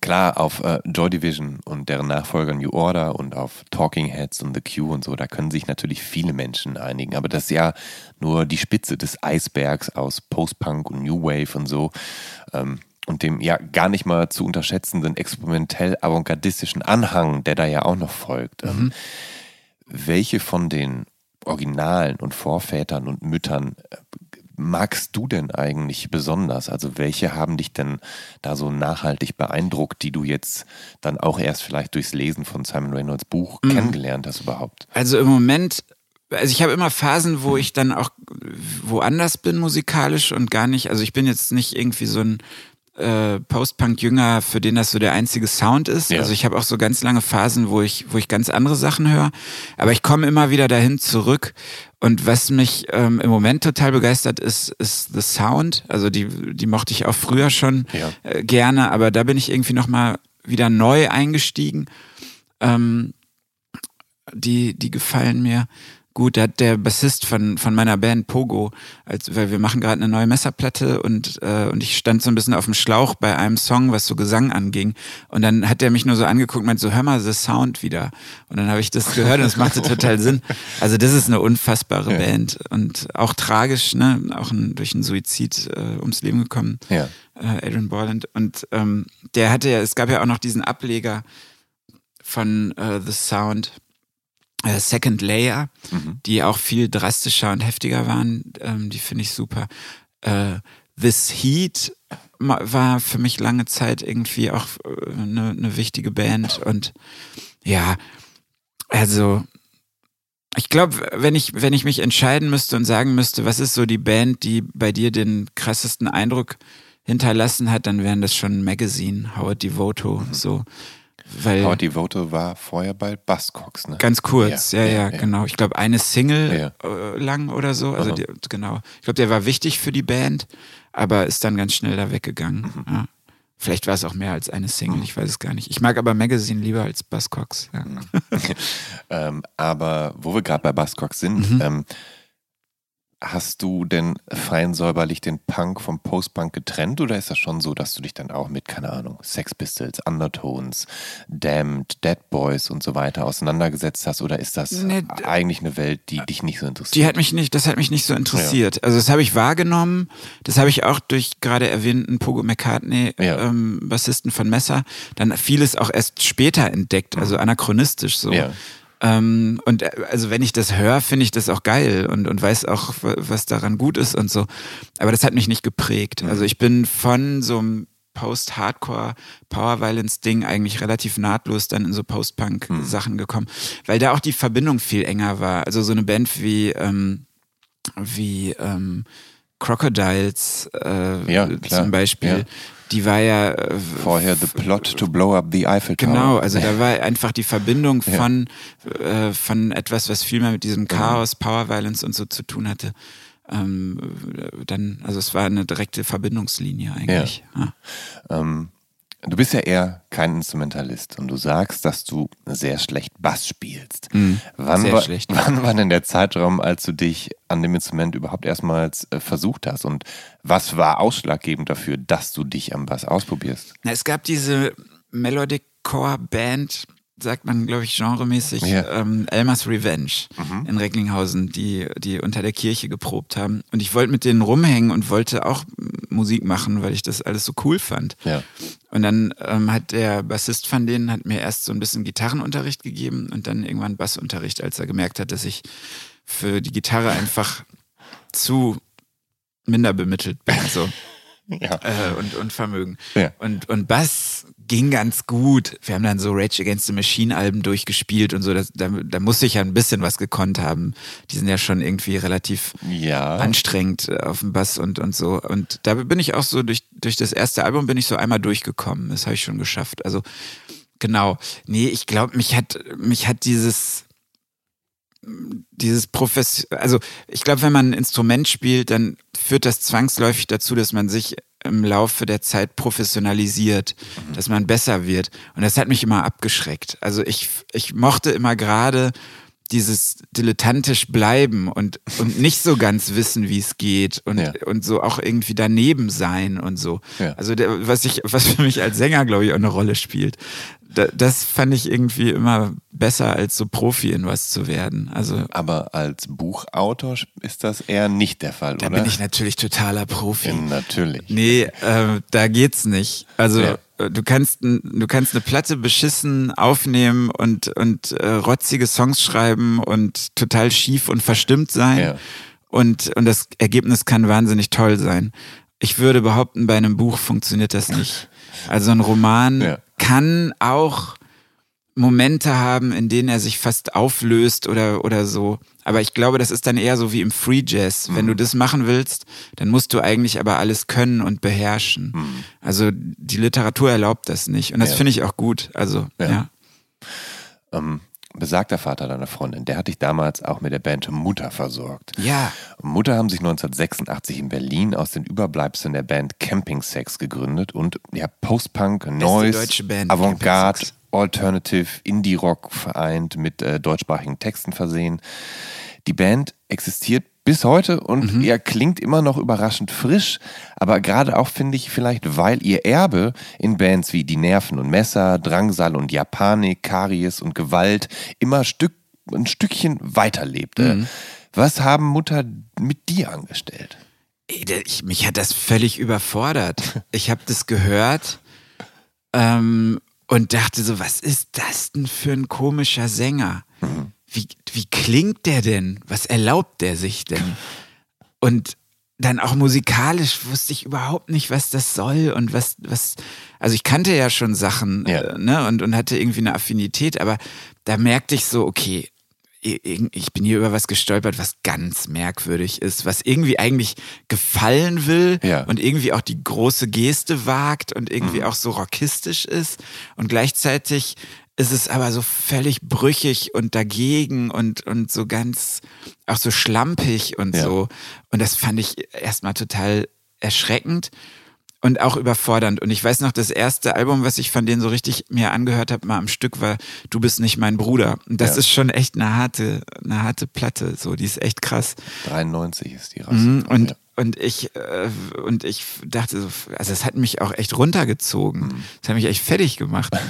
Klar, auf äh, Joy Division und deren Nachfolger New Order und auf Talking Heads und The Q und so, da können sich natürlich viele Menschen einigen. Aber das ist ja nur die Spitze des Eisbergs aus Post-Punk und New Wave und so. Ähm, und dem ja gar nicht mal zu unterschätzenden experimentell avantgardistischen Anhang, der da ja auch noch folgt. Ähm, mhm. welche von den Originalen und Vorvätern und Müttern äh, magst du denn eigentlich besonders? Also welche haben dich denn da so nachhaltig beeindruckt, die du jetzt dann auch erst vielleicht durchs Lesen von Simon Reynolds Buch mhm. kennengelernt hast überhaupt? Also im Moment also ich habe immer Phasen, wo ich dann auch woanders bin musikalisch und gar nicht, also ich bin jetzt nicht irgendwie so ein äh, Post-Punk-Jünger, für den das so der einzige Sound ist. Ja. Also ich habe auch so ganz lange Phasen, wo ich, wo ich ganz andere Sachen höre. Aber ich komme immer wieder dahin zurück. Und was mich ähm, im Moment total begeistert ist, ist The Sound. Also die, die mochte ich auch früher schon ja. äh, gerne, aber da bin ich irgendwie nochmal wieder neu eingestiegen. Ähm, die, die gefallen mir gut. Da hat der Bassist von, von meiner Band Pogo, als, weil wir machen gerade eine neue Messerplatte und, äh, und ich stand so ein bisschen auf dem Schlauch bei einem Song, was so Gesang anging. Und dann hat er mich nur so angeguckt und meint so, hör mal The Sound wieder. Und dann habe ich das gehört und es machte total Sinn. Also das ist eine unfassbare ja. Band und auch tragisch, ne? Auch ein, durch einen Suizid äh, ums Leben gekommen. Ja. Äh, Adrian Borland. Und ähm, der hatte ja, es gab ja auch noch diesen Ableger von äh, The Sound Second Layer, mhm. die auch viel drastischer und heftiger waren. Ähm, die finde ich super. Äh, This Heat war für mich lange Zeit irgendwie auch eine, äh, eine wichtige Band und ja, also ich glaube, wenn ich, wenn ich mich entscheiden müsste und sagen müsste, was ist so die Band, die bei dir den krassesten Eindruck hinterlassen hat, dann wären das schon Magazine, Howard Devoto, mhm. so. Weil Aber die Vote war vorher bei Buzzcocks, ne? Ganz kurz, ja, ja, ja, ja. genau. Ich glaube, eine Single äh, lang oder so. Also die, genau. Ich glaube, der war wichtig für die Band, aber ist dann ganz schnell da weggegangen. Mhm. Vielleicht war es auch mehr als eine Single, mhm. ich weiß es gar nicht. Ich mag aber Magazine lieber als Buzzcocks. Ja. ähm, aber wo wir gerade bei Buzzcocks sind, mhm. ähm, Hast du denn fein säuberlich den Punk vom Post-Punk getrennt oder ist das schon so, dass du dich dann auch mit, keine Ahnung, Sex Pistols, Undertones, Damned, Dead Boys und so weiter auseinandergesetzt hast oder ist das nee, eigentlich eine Welt, die dich nicht so interessiert? Die hat mich nicht, das hat mich nicht so interessiert. Ja. Also das habe ich wahrgenommen, das habe ich auch durch gerade erwähnten Pogo McCartney, ja. ähm, Bassisten von Messer, dann vieles auch erst später entdeckt, also mhm. anachronistisch so. Ja. Ähm, und äh, also wenn ich das höre, finde ich das auch geil und, und weiß auch, was daran gut ist und so. Aber das hat mich nicht geprägt. Also ich bin von so einem Post-Hardcore Power Violence Ding eigentlich relativ nahtlos dann in so Post-Punk mhm. Sachen gekommen, weil da auch die Verbindung viel enger war. Also so eine Band wie ähm, wie ähm, Crocodiles äh, ja, zum Beispiel, ja die war ja. Äh, Vorher The Plot to Blow Up the Eiffel Tower. Genau, also da war einfach die Verbindung von, ja. äh, von etwas, was viel mehr mit diesem genau. Chaos, Power Violence und so zu tun hatte. Ähm, dann, also es war eine direkte Verbindungslinie eigentlich. Ja. Ja. Ähm, Du bist ja eher kein Instrumentalist und du sagst, dass du sehr schlecht Bass spielst. Mhm, wann, sehr war, schlecht. wann war denn der Zeitraum, als du dich an dem Instrument überhaupt erstmals äh, versucht hast? Und was war ausschlaggebend dafür, dass du dich am Bass ausprobierst? Na, es gab diese Melodic Core Band, sagt man, glaube ich, genremäßig, ja. ähm, Elmas Revenge mhm. in Recklinghausen, die, die unter der Kirche geprobt haben. Und ich wollte mit denen rumhängen und wollte auch Musik machen, weil ich das alles so cool fand. Ja. Und dann ähm, hat der Bassist von denen hat mir erst so ein bisschen Gitarrenunterricht gegeben und dann irgendwann Bassunterricht, als er gemerkt hat, dass ich für die Gitarre einfach zu minder bemittelt bin. So. ja. Äh, und, und Vermögen. Ja. Und, und Bass ging ganz gut. Wir haben dann so Rage Against the Machine Alben durchgespielt und so. Das, da, da musste ich ja ein bisschen was gekonnt haben. Die sind ja schon irgendwie relativ ja. anstrengend auf dem Bass und, und so. Und da bin ich auch so durch, durch das erste Album bin ich so einmal durchgekommen. Das habe ich schon geschafft. Also genau. Nee, ich glaube, mich hat, mich hat dieses dieses Profession, also ich glaube, wenn man ein Instrument spielt, dann führt das zwangsläufig dazu, dass man sich im Laufe der Zeit professionalisiert, mhm. dass man besser wird. Und das hat mich immer abgeschreckt. Also ich, ich mochte immer gerade dieses dilettantisch bleiben und, und nicht so ganz wissen, wie es geht und, ja. und so auch irgendwie daneben sein und so. Ja. Also der, was ich, was für mich als Sänger, glaube ich, auch eine Rolle spielt das fand ich irgendwie immer besser, als so Profi in was zu werden. Also, Aber als Buchautor ist das eher nicht der Fall, da oder? Da bin ich natürlich totaler Profi. Ja, natürlich. Nee, äh, da geht's nicht. Also ja. Äh, du kannst du kannst eine Platte beschissen aufnehmen und und äh, rotzige Songs schreiben und total schief und verstimmt sein. Ja. und, und das Ergebnis kann wahnsinnig toll sein. Ich würde behaupten, bei einem Buch funktioniert das nicht. Also ein Roman Ja. Kann auch Momente haben, in denen er sich fast auflöst oder, oder so. Aber ich glaube, das ist dann eher so wie im Free Jazz. Wenn Mhm. du das machen willst, dann musst du eigentlich aber alles können und beherrschen. Also die Literatur erlaubt das nicht. Und das Mhm. Ja. finde ich auch gut. Also, Ja. ja. Ähm, besagter Vater deiner Freundin, der hat dich damals auch mit der Band Mutter versorgt. Ja. Mutter haben sich 1986 in Berlin aus den Überbleibseln der Band Camping Sex gegründet und ja, Post-Punk, Noise, Avantgarde. Alternative, Indie-Rock vereint, mit äh, deutschsprachigen Texten versehen. Die Band existiert bis heute und Mhm. er klingt immer noch überraschend frisch, aber gerade auch finde ich vielleicht, weil ihr Erbe in Bands wie Die Nerven und Messer, Drangsal und Japanik, Karies und Gewalt immer Stück, ein Stückchen weiterlebte. Mhm. Was haben Mutter mit dir angestellt? Ich, mich hat das völlig überfordert. Ich habe das gehört ähm, und dachte so, was ist das denn für ein komischer Sänger? Wie, wie klingt der denn? Was erlaubt der sich denn? Und dann auch musikalisch wusste ich überhaupt nicht, was das soll und was, was, also ich kannte ja schon Sachen Ja. äh, ne, und, und hatte irgendwie eine Affinität, aber da merkte ich so, okay, ich bin hier über was gestolpert, was ganz merkwürdig ist, was irgendwie eigentlich gefallen will Ja. und irgendwie auch die große Geste wagt und irgendwie auch so rockistisch ist und gleichzeitig ist es aber so völlig brüchig und dagegen und, und so ganz, auch so schlampig und Ja. so. Und das fand ich erstmal total erschreckend und auch überfordernd. Und ich weiß noch, das erste Album, was ich von denen so richtig mir angehört habe, mal am Stück war Du bist nicht mein Bruder. Und das Ja. ist schon echt eine harte, eine harte Platte. So, die ist echt krass. 93 ist die raus. Mhm, und, Ja. und ich, äh, und ich dachte so, also es hat mich auch echt runtergezogen. Mhm. Es hat mich echt fertig gemacht.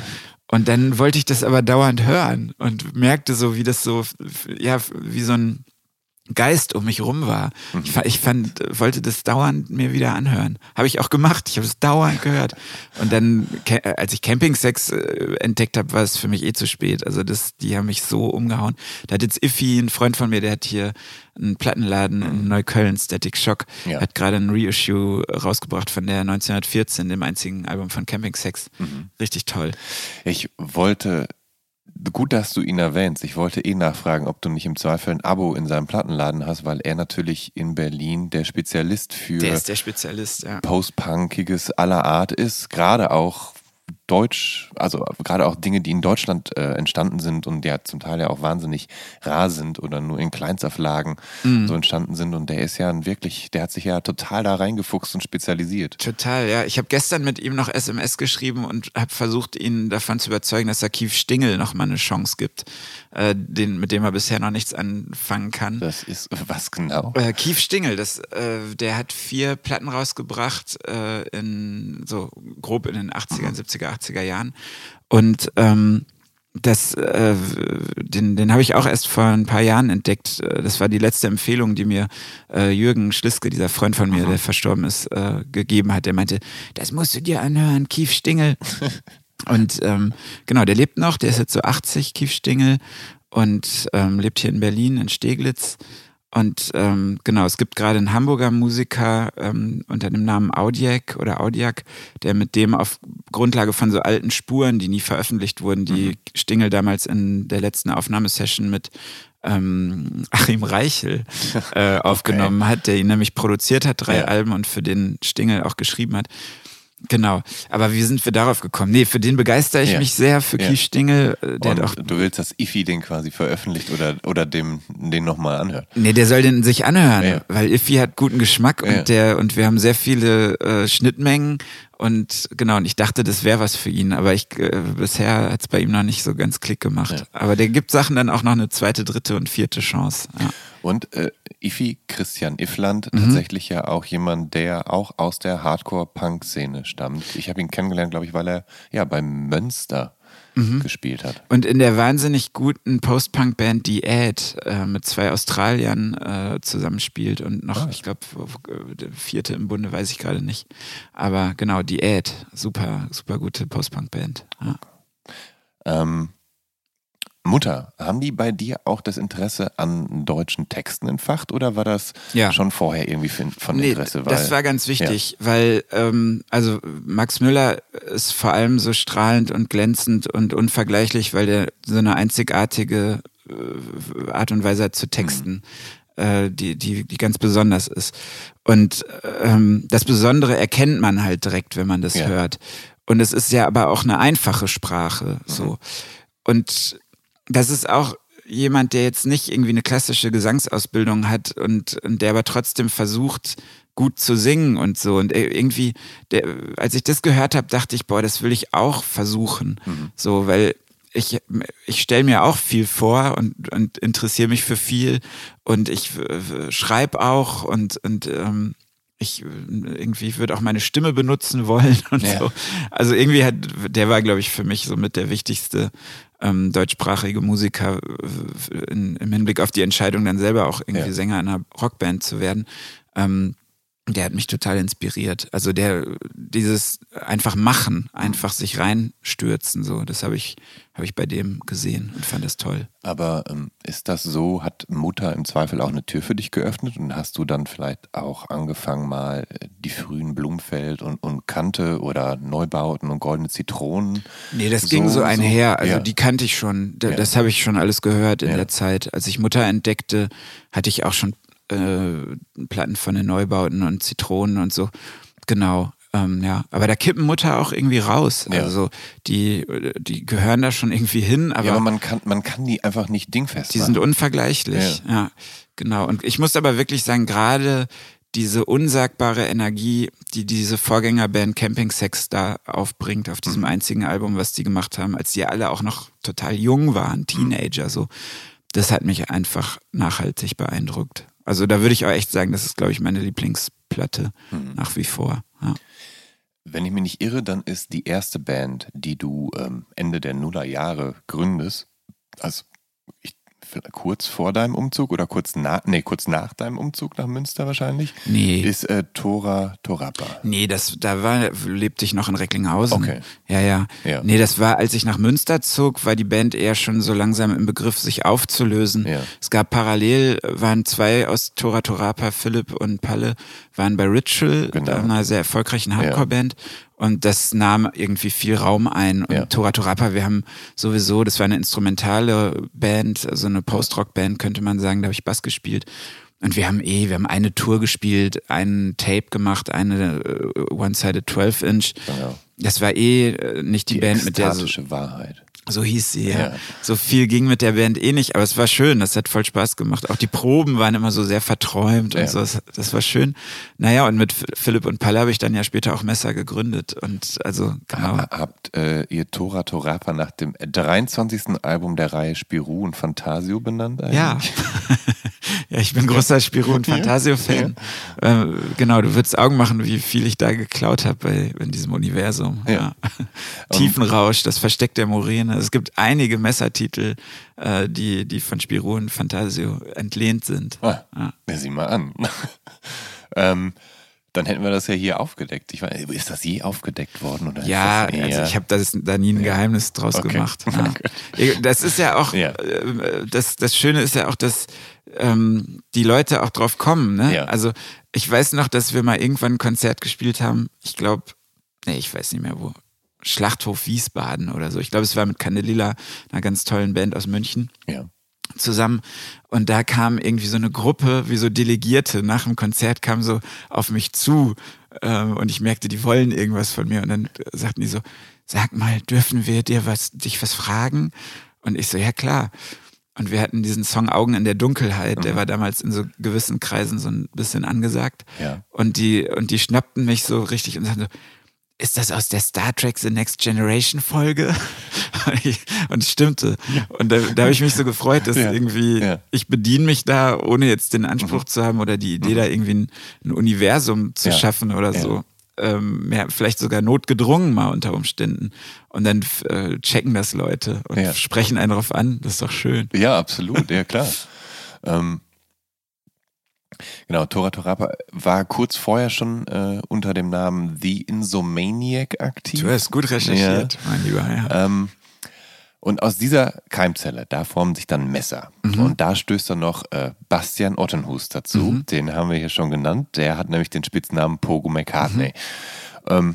Und dann wollte ich das aber dauernd hören und merkte so, wie das so, ja, wie so ein Geist um mich rum war. Ich, fa- ich fand, wollte das dauernd mir wieder anhören. Habe ich auch gemacht. Ich habe es dauernd gehört. Und dann, äh, als ich Camping Sex äh, entdeckt habe, war es für mich eh zu spät. Also das, die haben mich so umgehauen. Da hat jetzt Iffy, ein Freund von mir, der hat hier einen Plattenladen in Neukölln, Static Shock, Ja. hat gerade ein Reissue rausgebracht von der 1914, dem einzigen Album von Camping Sex. Richtig toll. Ich wollte, gut, dass du ihn erwähnst, ich wollte eh nachfragen, ob du nicht im Zweifel ein Abo in seinem Plattenladen hast, weil er natürlich in Berlin der Spezialist für Der der Spezialist, ja. Post-Punkiges aller Art ist, gerade auch Deutsch, also gerade auch Dinge, die in Deutschland äh, entstanden sind und ja zum Teil ja auch wahnsinnig rar sind oder nur in Kleinstauflagen Mhm. so entstanden sind. Und der ist ja ein wirklich, der hat sich ja total da reingefuchst und spezialisiert. Total, ja. Ich habe gestern mit ihm noch SMS geschrieben und habe versucht, ihn davon zu überzeugen, dass er Kief Stingel noch mal eine Chance gibt, äh, den, mit dem er bisher noch nichts anfangen kann. Das ist was genau. Äh, Kief Stingel, das, äh, der hat vier Platten rausgebracht, äh, in so grob in den 80er, 70er, 80er Jahren. Und ähm, das, äh, den, den habe ich auch erst vor ein paar Jahren entdeckt. Das war die letzte Empfehlung, die mir äh, Jürgen Schliske, dieser Freund von mir, der verstorben ist, äh, gegeben hat. Der meinte, das musst du dir anhören, Kief Stingel. Und ähm, genau, der lebt noch, der ist jetzt so 80, Kief Stingel, und ähm, lebt hier in Berlin, in Steglitz. Und ähm, genau, es gibt gerade einen Hamburger Musiker ähm, unter dem Namen Audiak oder Audiak, der mit dem auf Grundlage von so alten Spuren, die nie veröffentlicht wurden, die Stingel damals in der letzten Aufnahmesession mit ähm, Achim Reichel äh, aufgenommen hat, der ihn nämlich produziert hat, drei Ja. Alben und für den Stingel auch geschrieben hat. Genau. Aber wie sind wir darauf gekommen? Nee, für den begeistere ich Ja. mich sehr, für Ja. Kies Stingel. äh, Der hat auch Und du willst, dass Ifi den quasi veröffentlicht oder, oder dem, den nochmal anhört. Nee, der soll den sich anhören, Ja. weil Iffy hat guten Geschmack und der und wir haben sehr viele äh, Schnittmengen und genau, und ich dachte, das wäre was für ihn, aber ich äh, bisher hat's bei ihm noch nicht so ganz Klick gemacht. Ja. Aber der gibt Sachen dann auch noch eine zweite, dritte und vierte Chance. Ja. Und äh, Ifi Christian Iffland, Mhm. tatsächlich ja auch jemand, der auch aus der Hardcore-Punk-Szene stammt. Ich habe ihn kennengelernt, glaube ich, weil er ja beim Münster Mhm. gespielt hat. Und in der wahnsinnig guten Post-Punk-Band Die Ad äh, mit zwei Australiern äh, zusammenspielt und noch, Ah. ich glaube, der vierte im Bunde weiß ich gerade nicht. Aber genau, Die Ad, super, super gute Post-Punk-Band. Ja. Ähm, Mutter, haben die bei dir auch das Interesse an deutschen Texten entfacht oder war das Ja. schon vorher irgendwie von von Nee, Interesse? Weil, das war ganz wichtig, weil ähm, also Max Müller ist vor allem so strahlend und glänzend und unvergleichlich, weil der so eine einzigartige äh, Art und Weise hat zu texten, äh, die, die, die ganz besonders ist. Und ähm, das Besondere erkennt man halt direkt, wenn man das Ja. hört. Und es ist ja aber auch eine einfache Sprache. So. Und das ist auch jemand, der jetzt nicht irgendwie eine klassische Gesangsausbildung hat und, und der aber trotzdem versucht, gut zu singen und so. Und irgendwie, der, als ich das gehört habe, dachte ich, boah, das will ich auch versuchen. So, weil ich, ich stelle mir auch viel vor und, und interessiere mich für viel und ich äh, schreibe auch und, und ähm, ich irgendwie würde auch meine Stimme benutzen wollen und Ja. so. Also irgendwie hat, der war, glaube ich, für mich somit der wichtigste ähm, deutschsprachige Musiker äh, in, im Hinblick auf die Entscheidung, dann selber auch irgendwie Ja. Sänger einer Rockband zu werden. Ähm, der hat mich total inspiriert. Also der, dieses einfach machen, einfach sich reinstürzen, so, das habe ich, habe ich bei dem gesehen und fand das toll. Aber ähm, ist das so, hat Mutter im Zweifel auch eine Tür für dich geöffnet und hast du dann vielleicht auch angefangen mal äh, die frühen Blumfeld und, und Kante oder Neubauten und goldene Zitronen? Nee, das ging so einher. Also ja. die kannte ich schon. Da, Ja. Das habe ich schon alles gehört in Ja. der Zeit. Als ich Mutter entdeckte, hatte ich auch schon äh, Platten von den Neubauten und Zitronen und so. Genau. Ähm, ja, aber da kippen Mutter auch irgendwie raus. Ja. Also die, die gehören da schon irgendwie hin, aber, ja, aber man kann, man kann die einfach nicht dingfest die machen. sind unvergleichlich. Ja. genau. Und ich muss aber wirklich sagen, gerade diese unsagbare Energie, die diese Vorgängerband Camping Sex da aufbringt auf diesem einzigen Album, was die gemacht haben, als die alle auch noch total jung waren, Teenager, so, das hat mich einfach nachhaltig beeindruckt. Also da würde ich auch echt sagen, das ist, glaube ich, meine Lieblingsplatte nach wie vor. Ja. Wenn ich mich nicht irre, dann ist die erste Band, die du ähm, Ende der Nullerjahre gründest, also ich, kurz vor deinem Umzug oder kurz nach, nee, kurz nach deinem Umzug nach Münster wahrscheinlich, Nee. ist äh, Tora Torapa. Nee, das, da war, lebte ich noch in Recklinghausen. Okay. Ja, ja, Ja. Nee, das war, als ich nach Münster zog, war die Band eher schon so langsam im Begriff, sich aufzulösen. Ja. Es gab parallel, waren zwei aus Tora Torapa, Philipp und Palle, waren bei Ritual, Genau. einer sehr erfolgreichen Hardcore-Band. Und das nahm irgendwie viel Raum ein. Und Ja. Tora Torapa, wir haben sowieso, das war eine instrumentale Band, also eine Post-Rock-Band, könnte man sagen, da habe ich Bass gespielt. Und wir haben eh, wir haben eine Tour gespielt, einen Tape gemacht, eine äh, One-Sided 12-Inch. Genau. Das war eh äh, nicht die, Die Band, mit der so, ekstatische Wahrheit. So hieß sie, ja. Ja. So viel ging mit der Band eh nicht, aber es war schön, das hat voll Spaß gemacht. Auch die Proben waren immer so sehr verträumt und Ja. so, das, das war schön. Naja, und mit Philipp und Palle habe ich dann ja später auch Messer gegründet und also, genau. Ha- Habt äh, ihr Tora Torapa nach dem 23. Album der Reihe Spirou und Fantasio benannt eigentlich? Ja. ja, ich bin großer Spirou und Fantasio-Fan. Äh, genau, du würdest Augen machen, wie viel ich da geklaut habe in diesem Universum. Ja. Ja. Tiefenrausch, das Versteck der Moräne. Es gibt einige Messertitel, äh, die, die von Spirou und Fantasio entlehnt sind. Ah, Ja. ja. sieh mal an. ähm, dann hätten wir das ja hier aufgedeckt. Ich weiß, ist das je aufgedeckt worden? Oder Ja, das also eher- ich habe das da nie ein Geheimnis draus Okay. gemacht. Ja. Das ist ja auch, Ja. äh, das, das Schöne ist ja auch, dass ähm, die Leute auch drauf kommen. Ne? Ja. Also ich weiß noch, dass wir mal irgendwann ein Konzert gespielt haben. Ich glaube, nee, ich weiß nicht mehr wo. Schlachthof Wiesbaden oder so. Ich glaube, es war mit Candelilla, einer ganz tollen Band aus München ja. Zusammen und da kam irgendwie so eine Gruppe, wie so Delegierte nach dem Konzert kam so auf mich zu ähm, und ich merkte, die wollen irgendwas von mir und dann äh, sagten die so, sag mal, dürfen wir dir was, dich was fragen? Und ich so, ja klar. Und wir hatten diesen Song Augen in der Dunkelheit, der war damals in so gewissen Kreisen so ein bisschen angesagt. Ja. Und die, und die schnappten mich so richtig und sagten so, ist das aus der Star Trek The Next Generation Folge? Und ich- und es stimmte. Und da, da habe ich mich so gefreut, dass Ja. irgendwie, Ja. ich bediene mich da, ohne jetzt den Anspruch zu haben oder die Idee, da irgendwie ein, ein Universum zu Ja. schaffen oder Ja. so. Ähm, mehr, vielleicht sogar notgedrungen mal unter Umständen. Und dann äh, checken das Leute und Ja. sprechen einen darauf an. Das ist doch schön. Ja, absolut, ja klar. ähm, genau, Tora Torapa war kurz vorher schon äh, unter dem Namen The Insomaniac aktiv. Du hast gut recherchiert, mein Lieber. Ja. Ähm, Und aus dieser Keimzelle, da formen sich dann Messer. Mhm. Und da stößt dann noch äh, Bastian Ottenhus dazu. Mhm. Den haben wir hier schon genannt. Der hat nämlich den Spitznamen Pogo McCartney. Mhm. Ähm,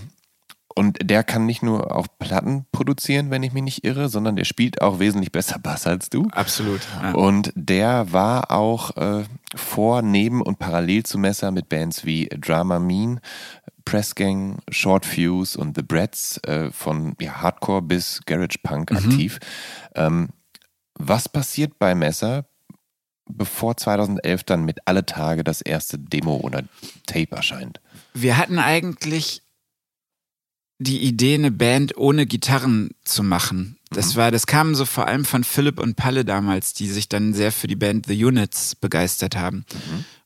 und der kann nicht nur auch Platten produzieren, wenn ich mich nicht irre, sondern der spielt auch wesentlich besser Bass als du. Absolut. Ja. Und der war auch äh, vor, neben und parallel zu Messer mit Bands wie Drama Mean, Pressgang, Short Fuse und The Bratz äh, von ja, Hardcore bis Garage Punk Mhm. aktiv. Ähm, was passiert bei Messer, bevor 2011 dann mit Alle Tage das erste Demo oder Tape erscheint? Wir hatten eigentlich die Idee, eine Band ohne Gitarren zu machen. Das war, das kam so vor allem von Philipp und Palle damals, die sich dann sehr für die Band The Units begeistert haben.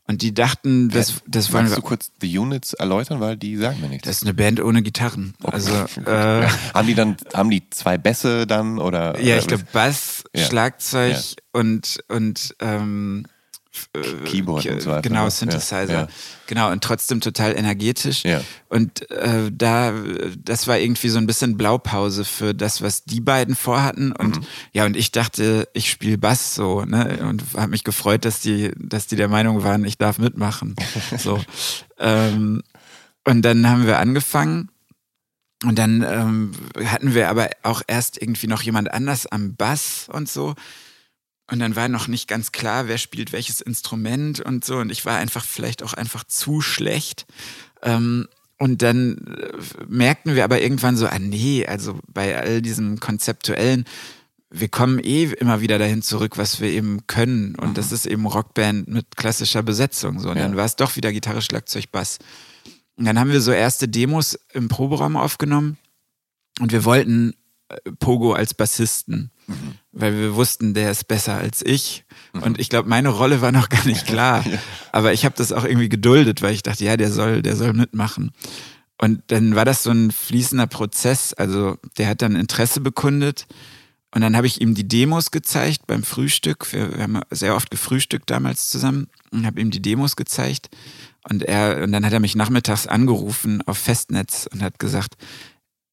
Und die dachten, das, das wollen wir. du kurz die Units erläutern, weil die sagen mir nichts. Das ist eine Band ohne Gitarren. Also äh, haben die dann, haben die zwei Bässe dann oder? ja, ich glaube Bass, Ja. Schlagzeug Ja. und und ähm, äh, Keyboard und so weiter, Genau, ne? Synthesizer. Ja, ja. Genau, und trotzdem total energetisch. Ja. Und äh, da, das war irgendwie so ein bisschen Blaupause für das, was die beiden vorhatten. Und Mhm. ja, und ich dachte, ich spiele Bass so, ne? Und habe mich gefreut, dass die, dass die der Meinung waren, ich darf mitmachen. So. ähm, und dann haben wir angefangen. Und dann ähm, hatten wir aber auch erst irgendwie noch jemand anders am Bass und so. Und dann war noch nicht ganz klar, wer spielt welches Instrument und so. Und ich war einfach vielleicht auch einfach zu schlecht. Ähm, und dann äh, merkten wir aber irgendwann so, ah nee, also bei all diesem Konzeptuellen, wir kommen eh immer wieder dahin zurück, was wir eben können. Und das ist eben Rockband mit klassischer Besetzung. So. Und Ja. dann war es doch wieder Gitarre, Schlagzeug, Bass. Und dann haben wir so erste Demos im Proberaum aufgenommen. Und wir wollten äh, Pogo als Bassisten, weil wir wussten, der ist besser als ich. Und ich glaube, meine Rolle war noch gar nicht klar. Aber ich habe das auch irgendwie geduldet, weil ich dachte, ja, der soll, der soll mitmachen. Und dann war das so ein fließender Prozess. Also der hat dann Interesse bekundet. Und dann habe ich ihm die Demos gezeigt beim Frühstück. Wir, wir haben sehr oft gefrühstückt damals zusammen und habe ihm die Demos gezeigt. Und er, und dann hat er mich nachmittags angerufen auf Festnetz und hat gesagt,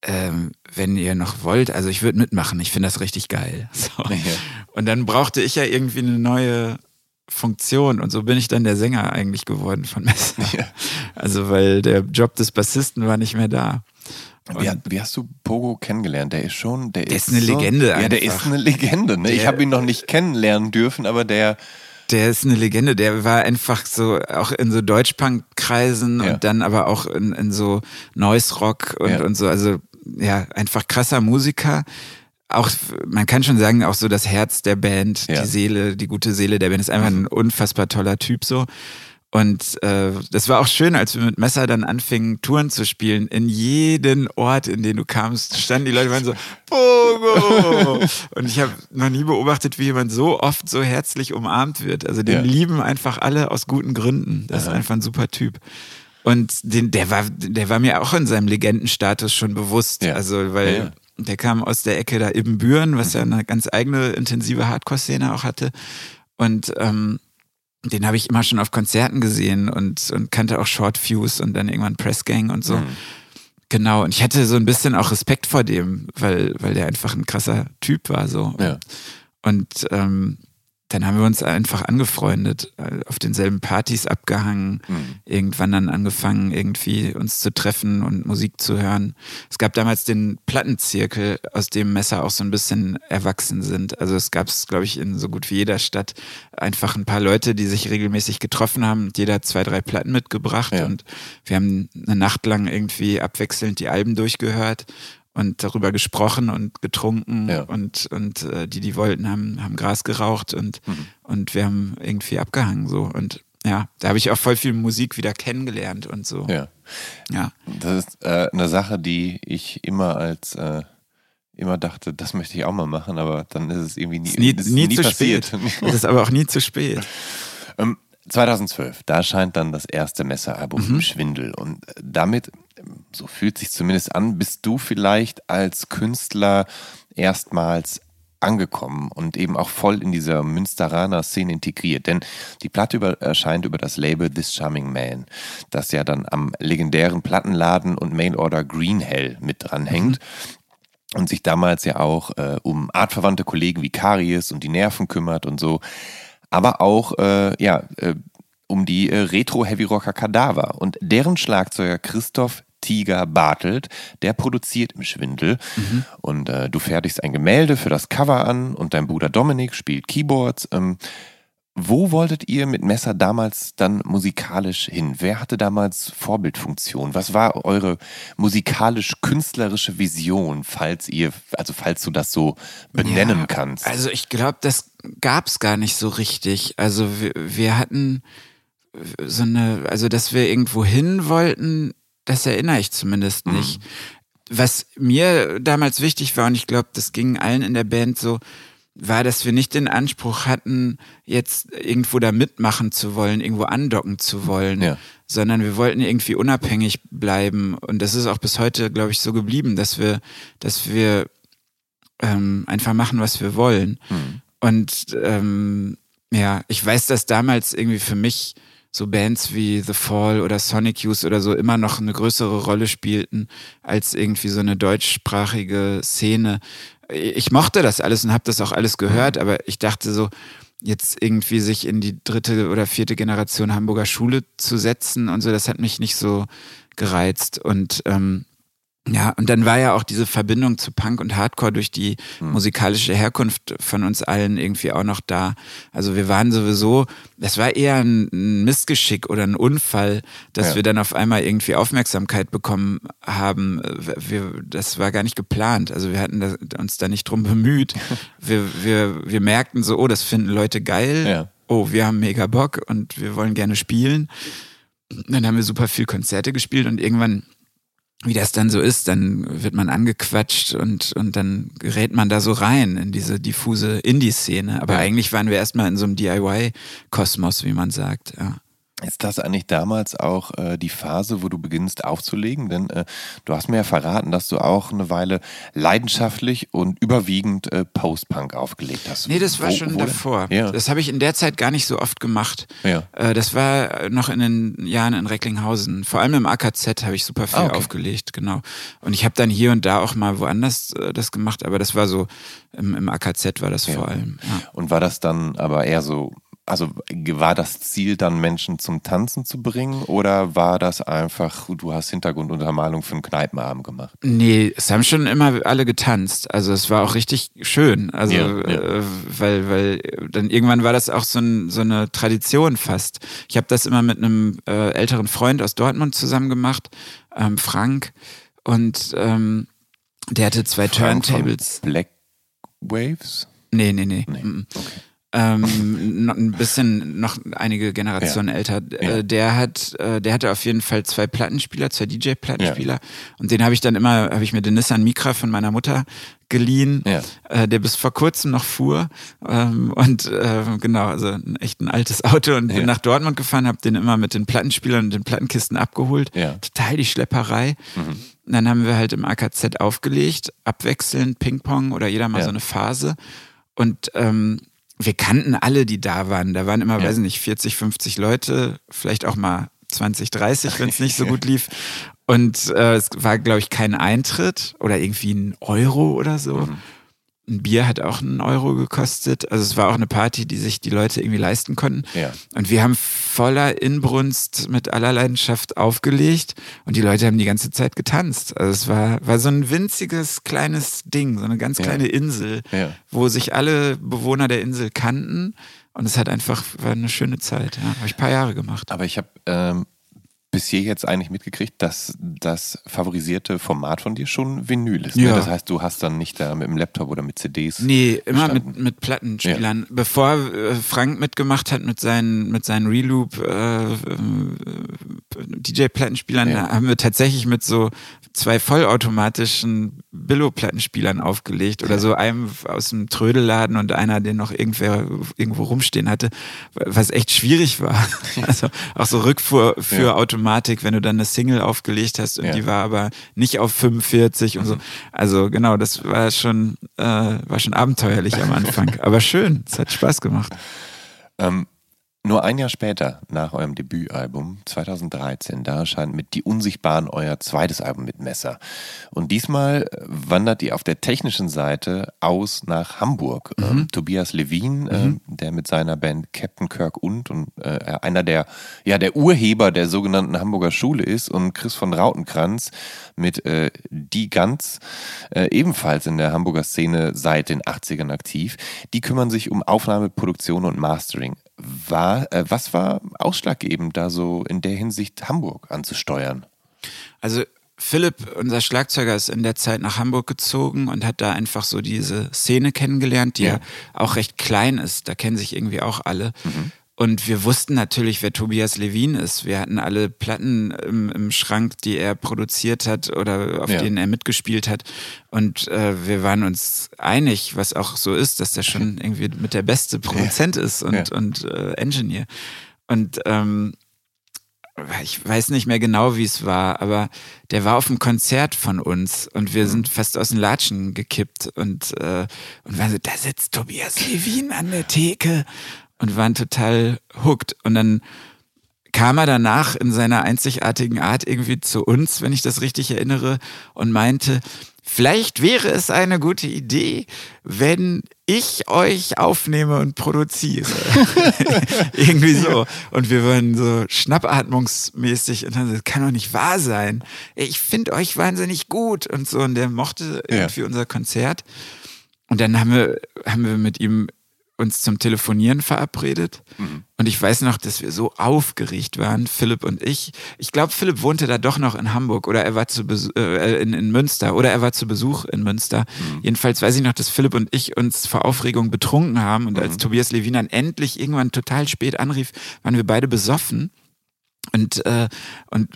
ähm, wenn ihr noch wollt, also ich würde mitmachen, ich finde das richtig geil. So. Ja. Und dann brauchte ich ja irgendwie eine neue Funktion und so bin ich dann der Sänger eigentlich geworden von Messer. Also weil der Job des Bassisten war nicht mehr da. Wie, wie hast du Pogo kennengelernt? Der ist schon, der, Der ist eine Legende Ja, der einfach. ist eine Legende. Ne? Ich Der- habe ihn noch nicht kennenlernen dürfen, aber der, Der ist eine Legende, der war einfach so auch in so Deutschpunk-Kreisen Ja. und dann aber auch in, in so Noise Rock und, Ja. und so, also ja, einfach krasser Musiker. Auch, man kann schon sagen, auch so das Herz der Band, Ja. die Seele, die gute Seele der Band ist einfach ein unfassbar toller Typ so. Und äh, das war auch schön, als wir mit Messer dann anfingen, Touren zu spielen. In jeden Ort, in den du kamst, standen die Leute waren so, Pogo! und ich habe noch nie beobachtet, wie jemand so oft so herzlich umarmt wird. Also den Ja. lieben einfach alle aus guten Gründen. Das ist einfach ein super Typ. Und den, der war, der war mir auch in seinem Legendenstatus schon bewusst. Ja. Also, weil Ja, ja. der kam aus der Ecke da Ibbenbüren, was ja eine ganz eigene intensive Hardcore-Szene auch hatte. Und ähm, den habe ich immer schon auf Konzerten gesehen und, und kannte auch Short Fuse und dann irgendwann Press Gang und so. Mhm. Genau, und ich hatte so ein bisschen auch Respekt vor dem, weil, weil der einfach ein krasser Typ war so. Ja. Und ähm, dann haben wir uns einfach angefreundet, äh, auf denselben Partys abgehangen, Mhm. irgendwann dann angefangen, irgendwie uns zu treffen und Musik zu hören. Es gab damals den Plattenzirkel, aus dem Messer auch so ein bisschen erwachsen sind. Also es gab es, glaube ich, in so gut wie jeder Stadt einfach ein paar Leute, die sich regelmäßig getroffen haben. Jeder hat zwei, drei Platten mitgebracht Ja. und wir haben eine Nacht lang irgendwie abwechselnd die Alben durchgehört und darüber gesprochen und getrunken Ja. und, und äh, die, die wollten, haben, haben Gras geraucht und, und wir haben irgendwie abgehangen so. Und ja, da habe ich auch voll viel Musik wieder kennengelernt und so. ja. Ja. Das ist äh, eine Sache, die ich immer als äh, immer dachte, das möchte ich auch mal machen, aber dann ist es irgendwie nie, Ist nie, ist nie, zu passiert. spät. Das ist aber auch nie zu spät. Ähm, 2012, da erscheint dann das erste Messeralbum Mhm. Schwindel und damit, ähm, so fühlt sich zumindest an, bist du vielleicht als Künstler erstmals angekommen und eben auch voll in dieser Münsteraner Szene integriert. Denn die Platte über, erscheint über das Label This Charming Man, das ja dann am legendären Plattenladen und Mailorder Green Hell mit dranhängt. und sich damals ja auch äh, um artverwandte Kollegen wie Karies und die Nerven kümmert und so. Aber auch, äh, ja, äh, um die äh, Retro-Heavy-Rocker Kadaver. Und deren Schlagzeuger Christoph Tiger Bartelt, der produziert im Schwindel. Mhm. Und äh, du fertigst ein Gemälde für das Cover an und dein Bruder Dominik spielt Keyboards. Ähm, wo wolltet ihr mit Messer damals dann musikalisch hin? Wer hatte damals Vorbildfunktion? Was war eure musikalisch-künstlerische Vision, falls ihr, also falls du das so benennen ja, kannst? Also ich glaube, das gab es gar nicht so richtig. Also wir, wir hatten so eine, also dass wir irgendwo hin wollten, das erinnere ich zumindest mhm. nicht. Was mir damals wichtig war, und ich glaube, das ging allen in der Band so, war, dass wir nicht den Anspruch hatten, jetzt irgendwo da mitmachen zu wollen, irgendwo andocken zu wollen, ja. sondern wir wollten irgendwie unabhängig bleiben. Und das ist auch bis heute, glaube ich, so geblieben, dass wir, dass wir ähm, einfach machen, was wir wollen. Mhm. Und ähm, ja, ich weiß, dass damals irgendwie für mich so Bands wie The Fall oder Sonic Youth oder so immer noch eine größere Rolle spielten als irgendwie so eine deutschsprachige Szene ich mochte das alles und habe das auch alles gehört, mhm. aber ich dachte so, jetzt irgendwie sich in die dritte oder vierte Generation Hamburger Schule zu setzen und so, das hat mich nicht so gereizt. Und ähm, ja, und dann war ja auch diese Verbindung zu Punk und Hardcore durch die mhm. musikalische Herkunft von uns allen irgendwie auch noch da. Also wir waren sowieso, das war eher ein Missgeschick oder ein Unfall, dass ja. wir dann auf einmal irgendwie Aufmerksamkeit bekommen haben. Wir, das war gar nicht geplant. Also wir hatten uns da nicht drum bemüht. Wir, wir, wir merkten so, oh, das finden Leute geil. Ja. Oh, wir haben mega Bock und wir wollen gerne spielen. Dann haben wir super viel Konzerte gespielt und irgendwann wie das dann so ist, dann wird man angequatscht und, und dann gerät man da so rein in diese diffuse Indie-Szene. Aber ja. eigentlich waren wir erstmal in so einem DIY-Kosmos, wie man sagt, ja. Ist das eigentlich damals auch äh, die Phase, wo du beginnst aufzulegen? Denn äh, du hast mir ja verraten, dass du auch eine Weile leidenschaftlich und überwiegend äh, Post-Punk aufgelegt hast. Nee, das war wo, schon wo davor. Ja. Das habe ich in der Zeit gar nicht so oft gemacht. Ja. Äh, das war noch in den Jahren in Recklinghausen. Vor allem im AKZ habe ich super viel ah, okay. aufgelegt, genau. Und ich habe dann hier und da auch mal woanders äh, das gemacht, aber das war so, im, im AKZ war das ja. vor allem. Und war das dann aber eher so also war das Ziel dann Menschen zum Tanzen zu bringen oder war das einfach, du hast Hintergrunduntermalung für einen Kneipenabend gemacht? Nee, es haben schon immer alle getanzt. Also es war auch richtig schön. Also ja, ja. Äh, weil, weil dann irgendwann war das auch so, ein, so eine Tradition fast. Ich habe das immer mit einem äh, älteren Freund aus Dortmund zusammen gemacht, ähm, Frank. Und ähm, der hatte zwei Frank Turntables. Black Waves? Nee, nee, nee. nee. Okay ähm, noch ein bisschen noch einige Generationen ja. älter. Ja. Äh, der hat, äh, der hatte auf jeden Fall zwei Plattenspieler, zwei DJ-Plattenspieler. Ja. Und den habe ich dann immer, habe ich mir den Nissan Micra von meiner Mutter geliehen, ja. äh, der bis vor kurzem noch fuhr. Ähm, und äh, genau, also ein echt ein altes Auto und bin nach Dortmund gefahren, habe den immer mit den Plattenspielern und den Plattenkisten abgeholt. Total die Schlepperei. Mhm. dann haben wir halt im AKZ aufgelegt, abwechselnd Ping-Pong oder jeder mal so eine Phase. Und ähm, wir kannten alle, die da waren. Da waren immer, ja. weiß ich nicht, 40, 50 Leute, vielleicht auch mal 20, 30, wenn es nicht so gut lief. Und äh, es war, glaube ich, kein Eintritt oder irgendwie ein Euro oder so. Mhm. Ein Bier hat auch einen Euro gekostet. Also es war auch eine Party, die sich die Leute irgendwie leisten konnten. Ja. Und wir haben voller Inbrunst mit aller Leidenschaft aufgelegt und die Leute haben die ganze Zeit getanzt. Also es war, war so ein winziges kleines Ding, so eine ganz kleine ja. Insel, ja. wo sich alle Bewohner der Insel kannten. Und es hat einfach, war eine schöne Zeit. Ja. Habe ich ein paar Jahre gemacht. Aber ich habe ähm, bis hier jetzt eigentlich mitgekriegt, dass das favorisierte Format von dir schon Vinyl ist. Ne? Ja. Ne? Das heißt, du hast dann nicht da mit dem Laptop oder mit CDs. Nee, immer mit, mit Plattenspielern. Ja. Bevor äh, Frank mitgemacht hat mit seinen, mit seinen Reloop äh, äh DJ-Plattenspielern, ja. haben wir tatsächlich mit so zwei vollautomatischen Billo-Plattenspielern aufgelegt oder so einem aus dem Trödelladen und einer, den noch irgendwer irgendwo rumstehen hatte, was echt schwierig war. Also auch so Rückfuhr für ja. Automatik, wenn du dann eine Single aufgelegt hast und ja. die war aber nicht auf 45 mhm. und so. Mhm. Also genau, das war schon, äh, war schon abenteuerlich am Anfang. aber schön, es hat Spaß gemacht. Ähm, Nur ein Jahr später, nach eurem Debütalbum 2013, da erscheint mit Die Unsichtbaren euer zweites Album mit Messer. Und diesmal wandert ihr auf der technischen Seite aus nach Hamburg. Mhm. Ähm, Tobias Levin, mhm. ähm, der mit seiner Band Captain Kirk und, und äh, einer der, ja, der Urheber der sogenannten Hamburger Schule ist und Chris von Rautenkranz mit äh, Die Ganz, äh, ebenfalls in der Hamburger Szene seit den 80ern aktiv. Die kümmern sich um Aufnahme, Produktion und Mastering war, äh, was war ausschlaggebend, da so in der Hinsicht Hamburg anzusteuern? Also Philipp, unser Schlagzeuger, ist in der Zeit nach Hamburg gezogen und hat da einfach so diese Szene kennengelernt, die ja, ja auch recht klein ist. Da kennen sich irgendwie auch alle. Mhm. Und wir wussten natürlich, wer Tobias Levin ist. Wir hatten alle Platten im, im Schrank, die er produziert hat oder auf ja. denen er mitgespielt hat. Und äh, wir waren uns einig, was auch so ist, dass er schon irgendwie mit der beste Produzent ja. ist und, ja. und äh, Engineer. Und ähm, ich weiß nicht mehr genau, wie es war, aber der war auf einem Konzert von uns und wir mhm. sind fast aus den Latschen gekippt und, äh, und waren so, da sitzt Tobias Levin an der Theke und waren total hooked. Und dann kam er danach in seiner einzigartigen Art irgendwie zu uns, wenn ich das richtig erinnere, und meinte, vielleicht wäre es eine gute Idee, wenn ich euch aufnehme und produziere. irgendwie so. Und wir waren so schnappatmungsmäßig und dann, das kann doch nicht wahr sein. Ich finde euch wahnsinnig gut und so. Und der mochte irgendwie ja. unser Konzert. Und dann haben wir, haben wir mit ihm uns zum Telefonieren verabredet. Mhm. Und ich weiß noch, dass wir so aufgeregt waren, Philipp und ich. Ich glaube, Philipp wohnte da doch noch in Hamburg oder er war zu Besuch, äh, in, in Münster oder er war zu Besuch in Münster. Mhm. Jedenfalls weiß ich noch, dass Philipp und ich uns vor Aufregung betrunken haben und mhm. als Tobias Levin dann endlich irgendwann total spät anrief, waren wir beide besoffen und, äh, und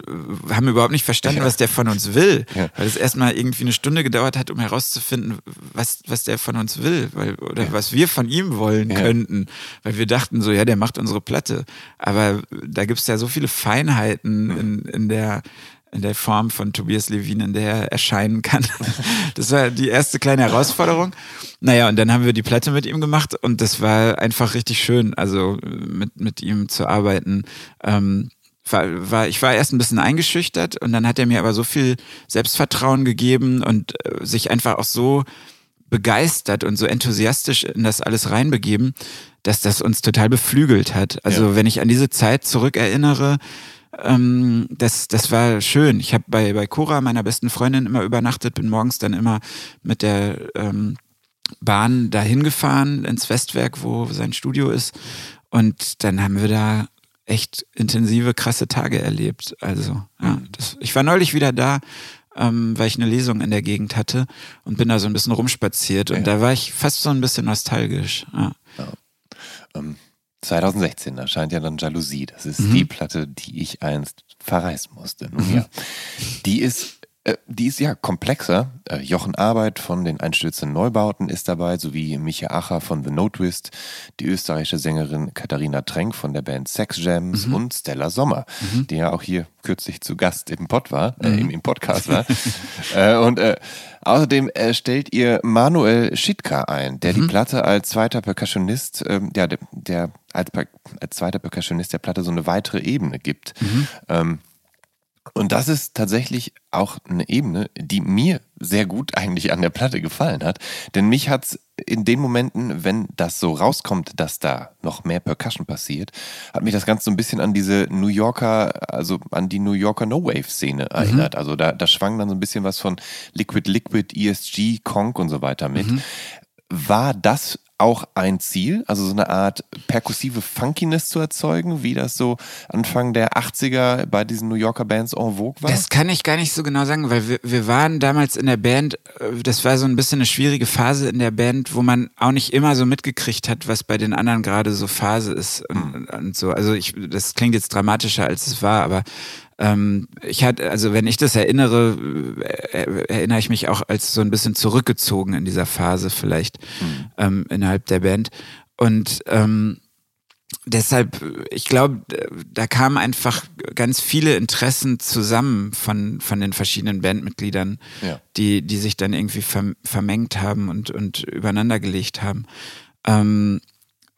haben überhaupt nicht verstanden, ja. was der von uns will. Ja. Weil es erstmal irgendwie eine Stunde gedauert hat, um herauszufinden, was, was der von uns will, weil, oder ja. was wir von ihm wollen könnten. Weil wir dachten so, ja, der macht unsere Platte. Aber da gibt's ja so viele Feinheiten in, in der in der Form von Tobias Levin, in der er erscheinen kann. Das war die erste kleine Herausforderung. Naja, und dann haben wir die Platte mit ihm gemacht und das war einfach richtig schön, also mit, mit ihm zu arbeiten. Ähm, war, war, ich war erst ein bisschen eingeschüchtert und dann hat er mir aber so viel Selbstvertrauen gegeben und äh, sich einfach auch so begeistert und so enthusiastisch in das alles reinbegeben, dass das uns total beflügelt hat. Also ja. wenn ich an diese Zeit zurückerinnere, ähm, das, das war schön. Ich habe bei, bei Cora, meiner besten Freundin, immer übernachtet, bin morgens dann immer mit der ähm, Bahn dahin gefahren ins Westwerk, wo sein Studio ist. Und dann haben wir da echt intensive, krasse Tage erlebt. Also, ja, mhm. das, ich war neulich wieder da, ähm, weil ich eine Lesung in der Gegend hatte und bin da so ein bisschen rumspaziert und ja. da war ich fast so ein bisschen nostalgisch. Ja. ja. Ähm, 2016 erscheint ja dann Jalousie. Das ist mhm. die Platte, die ich einst verreisen musste. Nun mhm. ja, die ist die ist ja komplexer. Äh, Jochen Arbeit von den Einstürzenden Neubauten ist dabei, sowie Micha Acher von The No Twist, die österreichische Sängerin Katharina Trenk von der Band Sex Jams mhm. und Stella Sommer, mhm. die ja auch hier kürzlich zu Gast im Pod war, äh, im, im, Podcast war. äh, und äh, außerdem äh, stellt ihr Manuel Schitka ein, der mhm. die Platte als zweiter Percussionist, ähm, ja, der, der als, als, zweiter Percussionist der Platte so eine weitere Ebene gibt. Mhm. Ähm, und das ist tatsächlich auch eine Ebene, die mir sehr gut eigentlich an der Platte gefallen hat. Denn mich hat's in den Momenten, wenn das so rauskommt, dass da noch mehr Percussion passiert, hat mich das Ganze so ein bisschen an diese New Yorker, also an die New Yorker No-Wave-Szene mhm. erinnert. Also da, da schwang dann so ein bisschen was von Liquid Liquid, ESG, Conk und so weiter mit. Mhm. War das auch ein Ziel, also so eine Art perkussive Funkiness zu erzeugen, wie das so Anfang der 80er bei diesen New Yorker Bands en vogue war? Das kann ich gar nicht so genau sagen, weil wir, wir waren damals in der Band, äh, das war so ein bisschen eine schwierige Phase in der Band, wo man auch nicht immer so mitgekriegt hat, was bei den anderen gerade so Phase ist und, mhm. und so. Also ich, das klingt jetzt dramatischer als es war, aber ähm, ich hatte, also wenn ich das erinnere, äh, erinnere ich mich auch als so ein bisschen zurückgezogen in dieser Phase vielleicht mhm. ähm, innerhalb der Band. Und ähm, deshalb, ich glaube, da kamen einfach ganz viele Interessen zusammen von, von den verschiedenen Bandmitgliedern, ja. die, die sich dann irgendwie vermengt haben und, und übereinander gelegt haben. Ähm,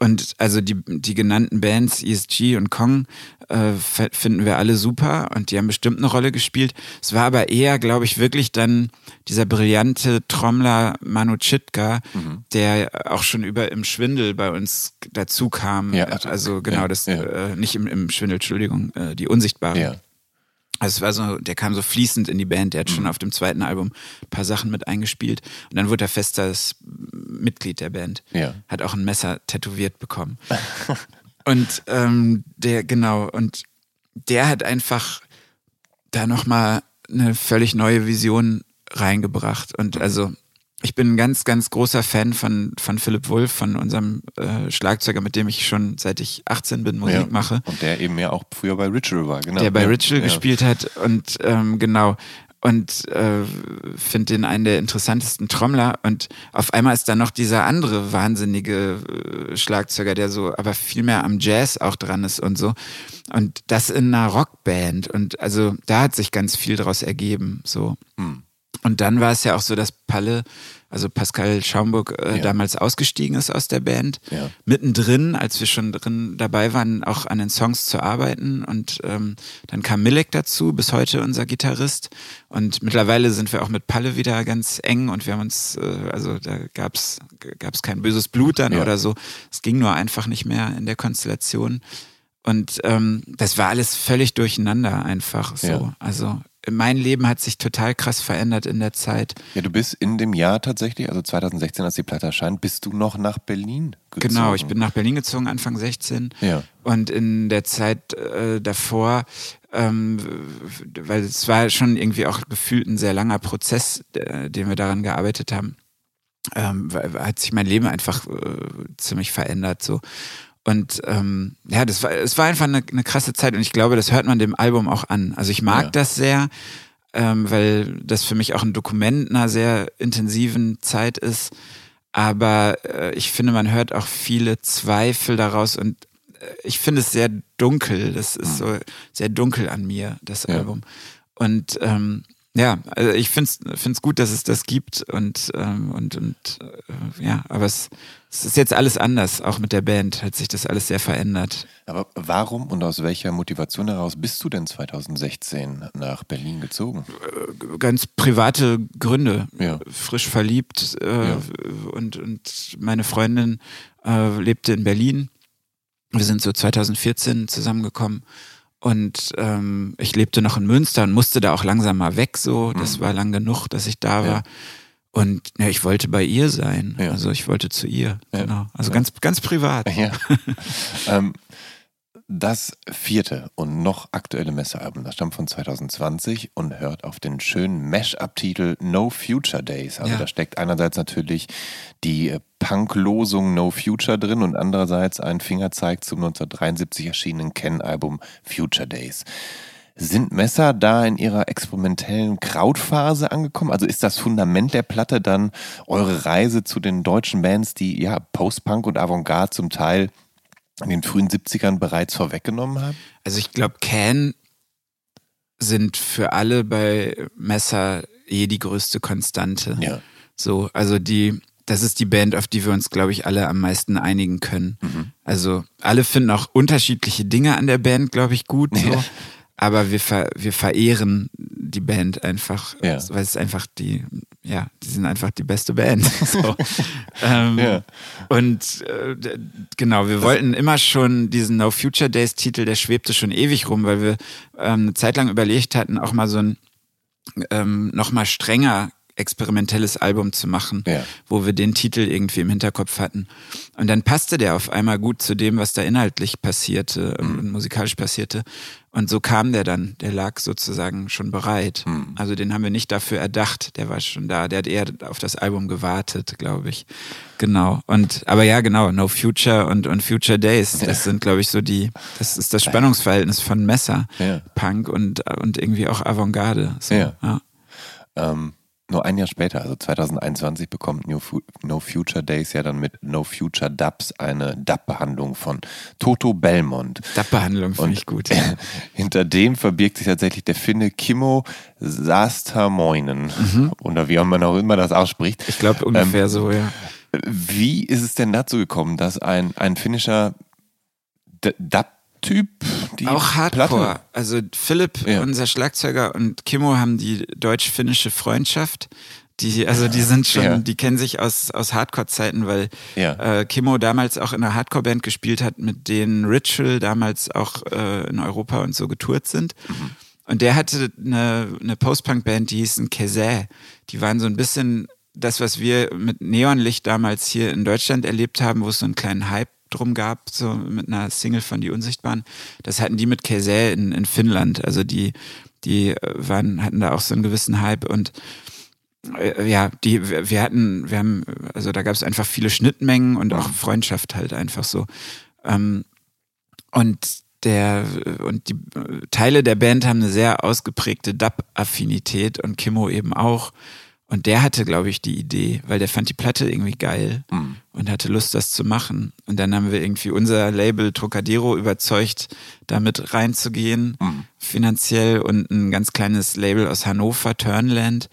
Und also die, die genannten Bands, ESG und Kong, äh, finden wir alle super und die haben bestimmt eine Rolle gespielt. Es war aber eher, glaube ich, wirklich dann dieser brillante Trommler Manu Chitka, mhm. der auch schon über im Schwindel bei uns dazu kam. Ja, also genau, ja, das ja. Äh, nicht im, im Schwindel, Entschuldigung, äh, die Unsichtbaren. Also es war so, der kam so fließend in die Band, der hat schon mhm. auf dem zweiten Album ein paar Sachen mit eingespielt und dann wurde er festes Mitglied der Band. Ja. Hat auch ein Messer tätowiert bekommen. und ähm, der, genau, und der hat einfach da nochmal eine völlig neue Vision reingebracht. Und also ich bin ein ganz, ganz großer Fan von, von Philipp Wolf, von unserem äh, Schlagzeuger, mit dem ich schon seit ich 18 bin Musik ja. mache. Und der eben ja auch früher bei Ritual war, genau. Der bei ja. Ritual ja. gespielt hat und ähm, genau. Und äh, finde den einen der interessantesten Trommler. Und auf einmal ist da noch dieser andere wahnsinnige äh, Schlagzeuger, der so aber viel mehr am Jazz auch dran ist und so. Und das in einer Rockband. Und also da hat sich ganz viel daraus ergeben. So. Hm. Und dann war es ja auch so, dass Palle, also Pascal Schaumburg, äh, ja. damals ausgestiegen ist aus der Band. Ja. Mittendrin, als wir schon drin dabei waren, auch an den Songs zu arbeiten. Und ähm, dann kam Milek dazu, bis heute unser Gitarrist. Und mittlerweile sind wir auch mit Palle wieder ganz eng und wir haben uns, äh, also da gab's gab's kein böses Blut dann ja. oder so. Es ging nur einfach nicht mehr in der Konstellation. Und ähm, das war alles völlig durcheinander einfach so. Also mein Leben hat sich total krass verändert in der Zeit. Ja, du bist in dem Jahr tatsächlich, also 2016, als die Platte erscheint, bist du noch nach Berlin gezogen. Genau, ich bin nach Berlin gezogen, Anfang 16. Ja. Und in der Zeit äh, davor, ähm, weil es war schon irgendwie auch gefühlt ein sehr langer Prozess, äh, den wir daran gearbeitet haben, ähm, hat sich mein Leben einfach äh, ziemlich verändert. So. Und ähm, ja, das war, es war einfach eine, eine krasse Zeit und ich glaube, das hört man dem Album auch an. Also ich mag ja. das sehr, ähm, weil das für mich auch ein Dokument einer sehr intensiven Zeit ist. Aber äh, ich finde, man hört auch viele Zweifel daraus und äh, ich finde es sehr dunkel. Das ist so sehr dunkel an mir, das ja. Album. Und ähm, ja, also ich finde es gut, dass es das gibt und, ähm, und, und äh, ja, aber es, es ist jetzt alles anders, auch mit der Band hat sich das alles sehr verändert. Aber warum und aus welcher Motivation heraus bist du denn 2016 nach Berlin gezogen? Äh, ganz private Gründe. Ja. Frisch verliebt äh, ja. und, und meine Freundin äh, lebte in Berlin. Wir sind so 2014 zusammengekommen und ähm, ich lebte noch in Münster und musste da auch langsam mal weg, so. Das mhm. war lang genug, dass ich da war. Ja. Und ja, ich wollte bei ihr sein. Ja. Also ich wollte zu ihr. Genau. Also ganz, ganz privat. Ähm, das vierte und noch aktuelle Messealbum, das stammt von 2020 und hört auf den schönen Mash-Up-Titel No Future Days. Also da steckt einerseits natürlich die äh, Punk-Losung No Future drin und andererseits ein Fingerzeig zum 1973 erschienenen Ken-Album Future Days. Sind Messer da in ihrer experimentellen Krautphase angekommen? Also ist das Fundament der Platte dann eure Reise zu den deutschen Bands, die ja Post-Punk und Avantgarde zum Teil in den frühen 70ern bereits vorweggenommen haben? Also ich glaube, Can sind für alle bei Messer eh die größte Konstante. Ja. So, also die, das ist die Band, auf die wir uns, glaube ich, alle am meisten einigen können. Mhm. Also alle finden auch unterschiedliche Dinge an der Band, glaube ich, gut. So. Ja. Aber wir, ver, wir verehren die Band einfach, ja. weil es einfach die, ja, die sind einfach die beste Band. So. ähm, ja. Und äh, genau, wir das wollten immer schon diesen No Future Days Titel, der schwebte schon ewig rum, weil wir ähm, eine Zeit lang überlegt hatten, auch mal so ein ähm, nochmal strenger experimentelles Album zu machen, ja. wo wir den Titel irgendwie im Hinterkopf hatten. Und dann passte der auf einmal gut zu dem, was da inhaltlich passierte mhm. und musikalisch passierte. Und so kam der dann, der lag sozusagen schon bereit. Mhm. Also den haben wir nicht dafür erdacht, der war schon da, der hat eher auf das Album gewartet, glaube ich. Genau. Und aber ja, genau, No Future und, und Future Days, das ja. sind, glaube ich, so die, das ist das Spannungsverhältnis von Messer, ja. Punk und, und irgendwie auch Avantgarde. So, ja. Ähm nur ein Jahr später, also 2021, bekommt No Future Days ja dann mit No Future Dubs eine Dub-Behandlung von Toto Belmont. Dub-Behandlung finde ich gut. Ja. hinter dem verbirgt sich tatsächlich der Finne Kimmo Sastermoinen. Mhm. Oder wie man auch immer das ausspricht. Ich glaube ungefähr ähm, so, ja. Wie ist es denn dazu gekommen, dass ein, ein finnischer D- Dub-Typ die Auch Hardcore. Platte Also Philipp, Ja. unser Schlagzeuger, und Kimmo haben die deutsch-finnische Freundschaft. Die, also die sind schon, Ja. die kennen sich aus, aus Hardcore-Zeiten, weil Ja. äh, Kimmo damals auch in einer Hardcore-Band gespielt hat, mit denen Ritual damals auch äh, in Europa und so getourt sind. Mhm. Und der hatte eine, eine Post-Punk-Band, die hießen Kesä. Die waren so ein bisschen das, was wir mit Neonlicht damals hier in Deutschland erlebt haben, wo es so einen kleinen Hype drum gab, so mit einer Single von Die Unsichtbaren. Das hatten die mit Kesä in, in Finnland. Also die, die äh, waren, hatten da auch so einen gewissen Hype und äh, ja, die, wir wir hatten, wir haben, also da gab es einfach viele Schnittmengen und auch Freundschaft halt einfach so. Ähm, und der, und die äh, Teile der Band haben eine sehr ausgeprägte Dub-Affinität und Kimmo eben auch. Und der hatte, glaube ich, die Idee, weil der fand die Platte irgendwie geil und hatte Lust, das zu machen. Und dann haben wir irgendwie unser Label Trocadero überzeugt, damit reinzugehen, finanziell und ein ganz kleines Label aus Hannover, Turnland.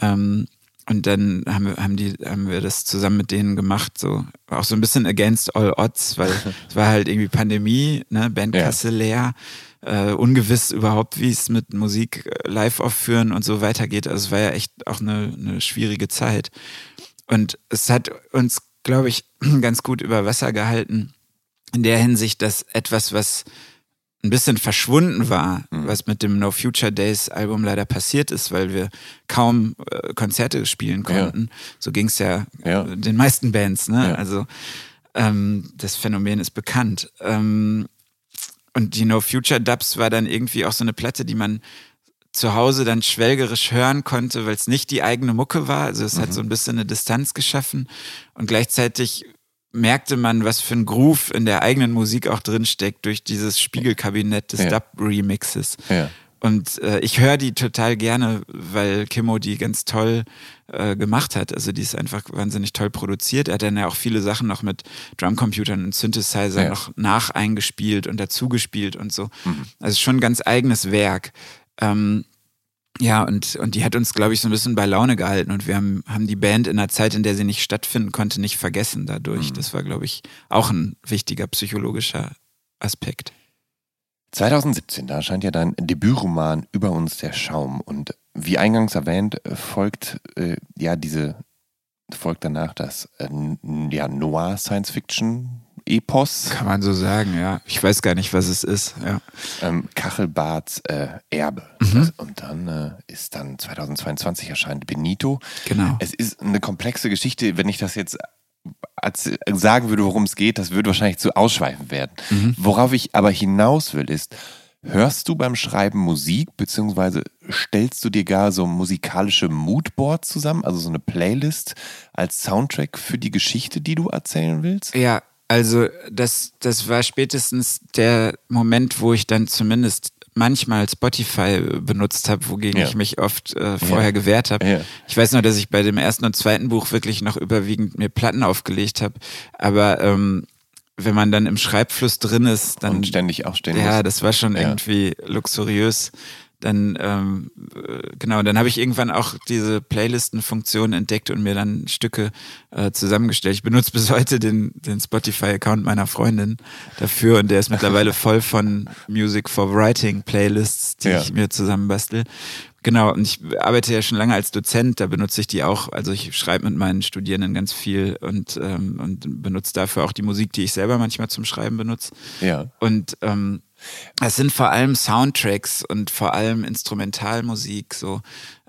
Ähm, und dann haben wir, haben die, haben wir das zusammen mit denen gemacht, so auch so ein bisschen against all odds, weil es war halt irgendwie Pandemie, ne, Bandkasse leer, äh, ungewiss überhaupt, wie es mit Musik äh, live aufführen und so weitergeht. Also es war ja echt auch eine, eine schwierige Zeit. Und es hat uns, glaube ich, ganz gut über Wasser gehalten, in der Hinsicht, dass etwas, was ein bisschen verschwunden war, Mhm. was mit dem No Future Days Album leider passiert ist, weil wir kaum äh, Konzerte spielen konnten. So ging es ja, Ja. äh, den meisten Bands. Ne? Ja. Also ähm, das Phänomen ist bekannt. Ähm, und die No Future Dubs war dann irgendwie auch so eine Platte, die man zu Hause dann schwelgerisch hören konnte, weil es nicht die eigene Mucke war. Also es hat so ein bisschen eine Distanz geschaffen und gleichzeitig merkte man, was für ein Groove in der eigenen Musik auch drinsteckt durch dieses Spiegelkabinett des Ja. Dub-Remixes. Ja. Und äh, ich höre die total gerne, weil Kimmo die ganz toll äh, gemacht hat. Also die ist einfach wahnsinnig toll produziert. Er hat dann ja auch viele Sachen noch mit Drumcomputern und Synthesizer Ja. noch nach eingespielt und dazugespielt und so. Mhm. Also schon ein ganz eigenes Werk. Ähm, ja, und, und die hat uns, glaube ich, so ein bisschen bei Laune gehalten und wir haben, haben die Band in einer Zeit, in der sie nicht stattfinden konnte, nicht vergessen dadurch. Das war, glaube ich, auch ein wichtiger psychologischer Aspekt. 2017, da erscheint ja dein Debütroman Über uns der Schaum. Und wie eingangs erwähnt, äh, folgt äh, ja diese, folgt danach das äh, ja, Noir Science Fiction Epos, Kann man so sagen, ja. Ich weiß gar nicht, was es ist. Ja. ähm, Kachelbarts äh, Erbe. Mhm. Das, und dann äh, ist dann 2022 erscheint Benito. Genau. Es ist eine komplexe Geschichte, wenn ich das jetzt als, sagen würde, worum es geht, das würde wahrscheinlich zu ausschweifend werden. Mhm. Worauf ich aber hinaus will, ist, hörst du beim Schreiben Musik, beziehungsweise stellst du dir gar so musikalische Moodboards zusammen, also so eine Playlist als Soundtrack für die Geschichte, die du erzählen willst? Ja, also das, das war spätestens der Moment, wo ich dann zumindest manchmal Spotify benutzt habe, wogegen Ja. ich mich oft äh, vorher Ja. gewehrt habe. Ja. Ich weiß nur, dass ich bei dem ersten und zweiten Buch wirklich noch überwiegend mir Platten aufgelegt habe. Aber ähm, wenn man dann im Schreibfluss drin ist, dann Und ständig aufstehen ja, musst. das war schon irgendwie luxuriös. Dann, ähm, äh, genau, dann habe ich irgendwann auch diese Playlistenfunktion entdeckt und mir dann Stücke äh, zusammengestellt. Ich benutze bis heute den, den Spotify-Account meiner Freundin dafür und der ist mittlerweile voll von Music for Writing Playlists, die Ja. ich mir zusammenbastel. Genau, und ich arbeite ja schon lange als Dozent, da benutze ich die auch. Also ich schreibe mit meinen Studierenden ganz viel und, ähm, und benutze dafür auch die Musik, die ich selber manchmal zum Schreiben benutze. Ja. Und ähm, es sind vor allem Soundtracks und vor allem Instrumentalmusik, so,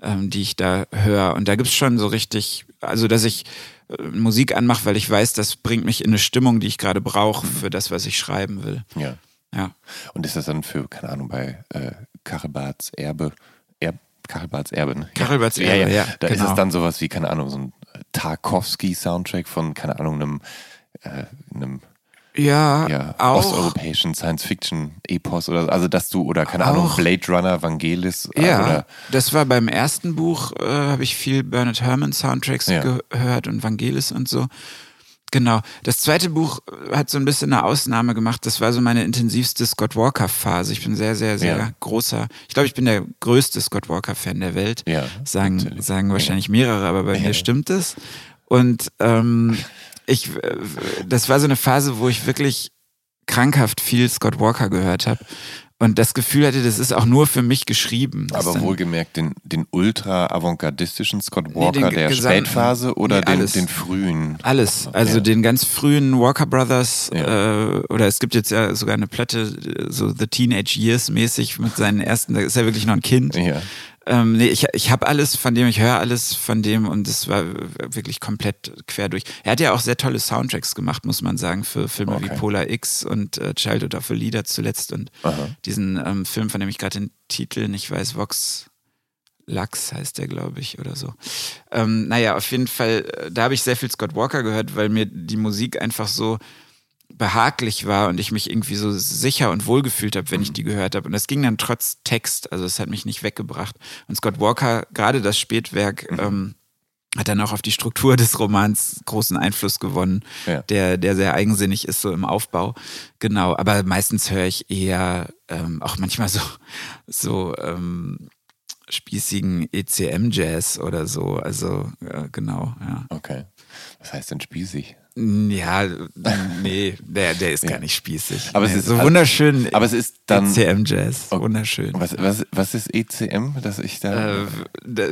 ähm, die ich da höre. Und da gibt's schon so richtig, also dass ich äh, Musik anmache, weil ich weiß, das bringt mich in eine Stimmung, die ich gerade brauche für das, was ich schreiben will. Ja. Ja. Und ist das dann für, keine Ahnung, bei äh, Kachelbarts Erbe, Erb, Kachelbarts Erbe, ne? Kachelbarts ja, Erbe, ja. ja, Da ist genau. es dann sowas wie, keine Ahnung, so ein Tarkovsky-Soundtrack von, keine Ahnung, einem, äh, einem Ja, ja, auch. osteuropäischen Science-Fiction-Epos oder so. Also, dass du, oder keine Ahnung, Auch. Blade Runner, Vangelis äh, Ja, oder das war beim ersten Buch, äh, habe ich viel Bernard Herrmann Soundtracks Ja. gehört und Vangelis und so. Genau. Das zweite Buch äh, hat so ein bisschen eine Ausnahme gemacht. Das war so meine intensivste Scott Walker-Phase. Ich bin sehr, sehr, sehr Ja. großer. Ich glaube, ich bin der größte Scott Walker-Fan der Welt. Ja, sagen, natürlich. sagen wahrscheinlich mehrere, aber bei mir stimmt es. Und ähm, ich, äh, das war so eine Phase, wo ich wirklich krankhaft viel Scott Walker gehört habe und das Gefühl hatte, das ist auch nur für mich geschrieben. Aber wohlgemerkt den, den ultra avantgardistischen Scott Walker nee, der Spätphase oder nee, den, den frühen? Alles. Also ja. den ganz frühen Walker Brothers ja. äh, oder es gibt jetzt ja sogar eine Platte, so The Teenage Years mäßig mit seinen ersten, da ist er wirklich noch ein Kind. Ja. Ähm, nee, ich, ich habe alles von dem, ich höre alles von dem und es war wirklich komplett quer durch. Er hat ja auch sehr tolle Soundtracks gemacht, muss man sagen, für Filme okay. wie Polar X und äh, Childhood of a Leader zuletzt und Aha. diesen ähm, Film, von dem ich gerade den Titel nicht weiß, Vox Lachs heißt der, glaube ich, oder so. Ähm, naja, auf jeden Fall, äh, da habe ich sehr viel Scott Walker gehört, weil mir die Musik einfach so behaglich war und ich mich irgendwie so sicher und wohl gefühlt habe, wenn ich die gehört habe. Und das ging dann trotz Text, also es hat mich nicht weggebracht. Und Scott Walker, gerade das Spätwerk, mhm. ähm, hat dann auch auf die Struktur des Romans großen Einfluss gewonnen, ja. der, der sehr eigensinnig ist, so im Aufbau. Genau, aber meistens höre ich eher ähm, auch manchmal so, so ähm, spießigen ECM-Jazz oder so. Also äh, genau, ja. Okay. Was heißt denn spießig? Ja, nee, der, der ist gar nicht spießig. Aber nee, es ist so also, wunderschön. Aber es ist dann ECM-Jazz, okay. wunderschön. Was, was, was ist ECM, dass ich da? Äh,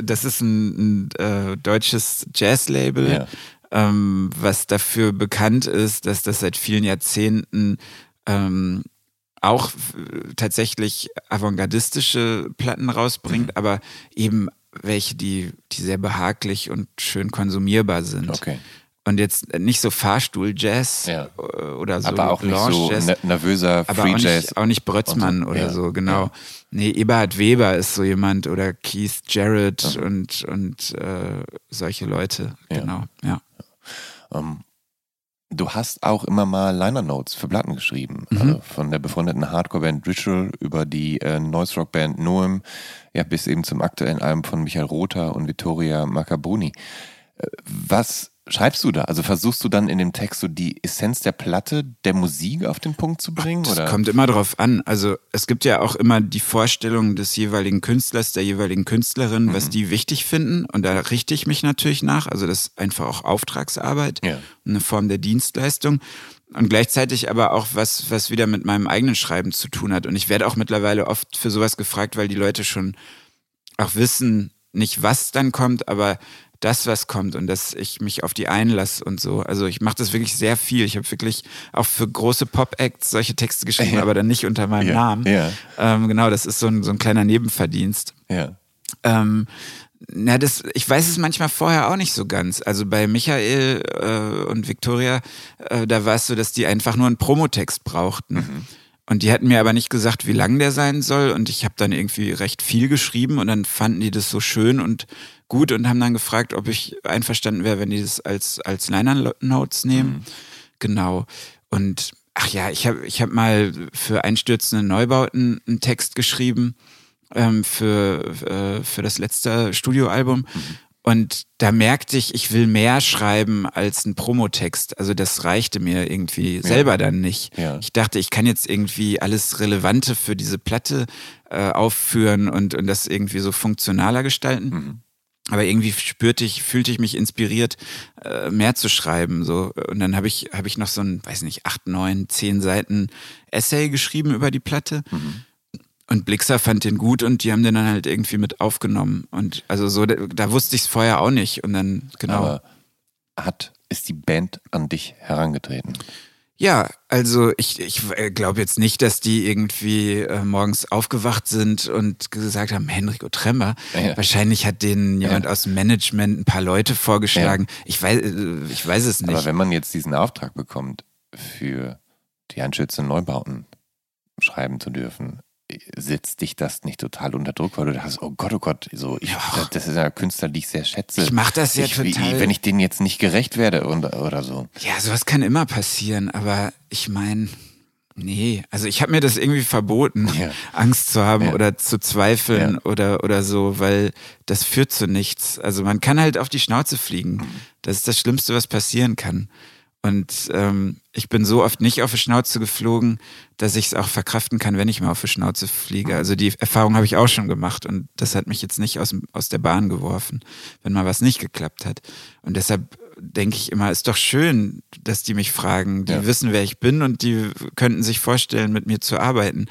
das ist ein, ein äh, deutsches Jazz-Label, ja. ähm, was dafür bekannt ist, dass das seit vielen Jahrzehnten ähm, auch tatsächlich avantgardistische Platten rausbringt, mhm. aber eben welche, die, die sehr behaglich und schön konsumierbar sind. Okay. Und jetzt nicht so Fahrstuhl-Jazz ja. Äh, oder so aber auch nicht so nervöser Free-Jazz. Auch, auch, nicht Brötzmann so. oder ja. so, genau. Ja. Nee, Eberhard Weber ist so jemand oder Keith Jarrett ja. und, und äh, solche Leute, genau, ja. Um, ähm, du hast auch immer mal Liner Notes für Platten geschrieben. Mhm. Also von der befreundeten Hardcore-Band Ritual über die äh, Noise-Rock-Band Noem, ja, bis eben zum aktuellen Album von Michael Rother und Vittoria Macaboni. Äh, was schreibst du da? Also versuchst du dann in dem Text so die Essenz der Platte, der Musik auf den Punkt zu bringen? Das oder? kommt immer drauf an. Also es gibt ja auch immer die Vorstellung des jeweiligen Künstlers, der jeweiligen Künstlerin, mhm. was die wichtig finden. Und da richte ich mich natürlich nach. Also das ist einfach auch Auftragsarbeit, ja. eine Form der Dienstleistung. Und gleichzeitig aber auch was, was wieder mit meinem eigenen Schreiben zu tun hat. Und ich werde auch mittlerweile oft für sowas gefragt, weil die Leute schon auch wissen, nicht was dann kommt, aber das, was kommt und dass ich mich auf die einlasse und so. Also ich mache das wirklich sehr viel. Ich habe wirklich auch für große Pop-Acts solche Texte geschrieben, ja. aber dann nicht unter meinem ja. Namen. Ja. Ähm, genau, das ist so ein, so ein kleiner Nebenverdienst. Ja. Ähm, na, das, ich weiß es manchmal vorher auch nicht so ganz. Also bei Michael äh, und Victoria, äh, da war es so, dass die einfach nur einen Promotext brauchten. Mhm. Und die hatten mir aber nicht gesagt, wie lang der sein soll. Und ich habe dann irgendwie recht viel geschrieben und dann fanden die das so schön und gut und haben dann gefragt, ob ich einverstanden wäre, wenn die das als, als Liner Notes nehmen. Mhm. Genau. Und ach ja, ich habe ich hab mal für einstürzende Neubauten einen Text geschrieben ähm, für, äh, für das letzte Studioalbum. Mhm. Und da merkte ich, ich will mehr schreiben als ein Promotext. Also das reichte mir irgendwie ja. selber dann nicht. Ja. Ich dachte, ich kann jetzt irgendwie alles Relevante für diese Platte äh, aufführen und, und das irgendwie so funktionaler gestalten. Mhm. Aber irgendwie spürte ich, fühlte ich mich inspiriert, äh, mehr zu schreiben. So. Und dann habe ich, hab ich noch so ein, weiß nicht, acht, neun, zehn Seiten Essay geschrieben über die Platte. Mhm. Und Blixer fand den gut und die haben den dann halt irgendwie mit aufgenommen. Und also so, da, da wusste ich es vorher auch nicht. Und dann, genau. Aber hat, ist die Band an dich herangetreten? Ja, also ich, ich äh, glaube jetzt nicht, dass die irgendwie äh, morgens aufgewacht sind und gesagt haben, Henrico Tremmer. Ja. Wahrscheinlich hat denen jemand ja. aus dem Management ein paar Leute vorgeschlagen. Ja. Ich, weiß, äh, ich weiß es nicht. Aber wenn man jetzt diesen Auftrag bekommt, für die Anschütze Neubauten schreiben zu dürfen, setzt dich das nicht total unter Druck, weil du hast, oh Gott, oh Gott, so ich, ja. das ist ein Künstler, die ich sehr schätze. Ich mach das ja ich, total. Wenn ich denen jetzt nicht gerecht werde und, oder so. Ja, sowas kann immer passieren, aber ich meine, nee, also ich habe mir das irgendwie verboten, ja. Angst zu haben ja. oder zu zweifeln oder oder so, weil das führt zu nichts. Also man kann halt auf die Schnauze fliegen. Mhm. Das ist das Schlimmste, was passieren kann. Und ähm, ich bin so oft nicht auf die Schnauze geflogen, dass ich es auch verkraften kann, wenn ich mal auf die Schnauze fliege. Also die Erfahrung habe ich auch schon gemacht und das hat mich jetzt nicht aus, aus der Bahn geworfen, wenn mal was nicht geklappt hat. Und deshalb denke ich immer, ist doch schön, dass die mich fragen. Die Ja. wissen, wer ich bin und die könnten sich vorstellen, mit mir zu arbeiten.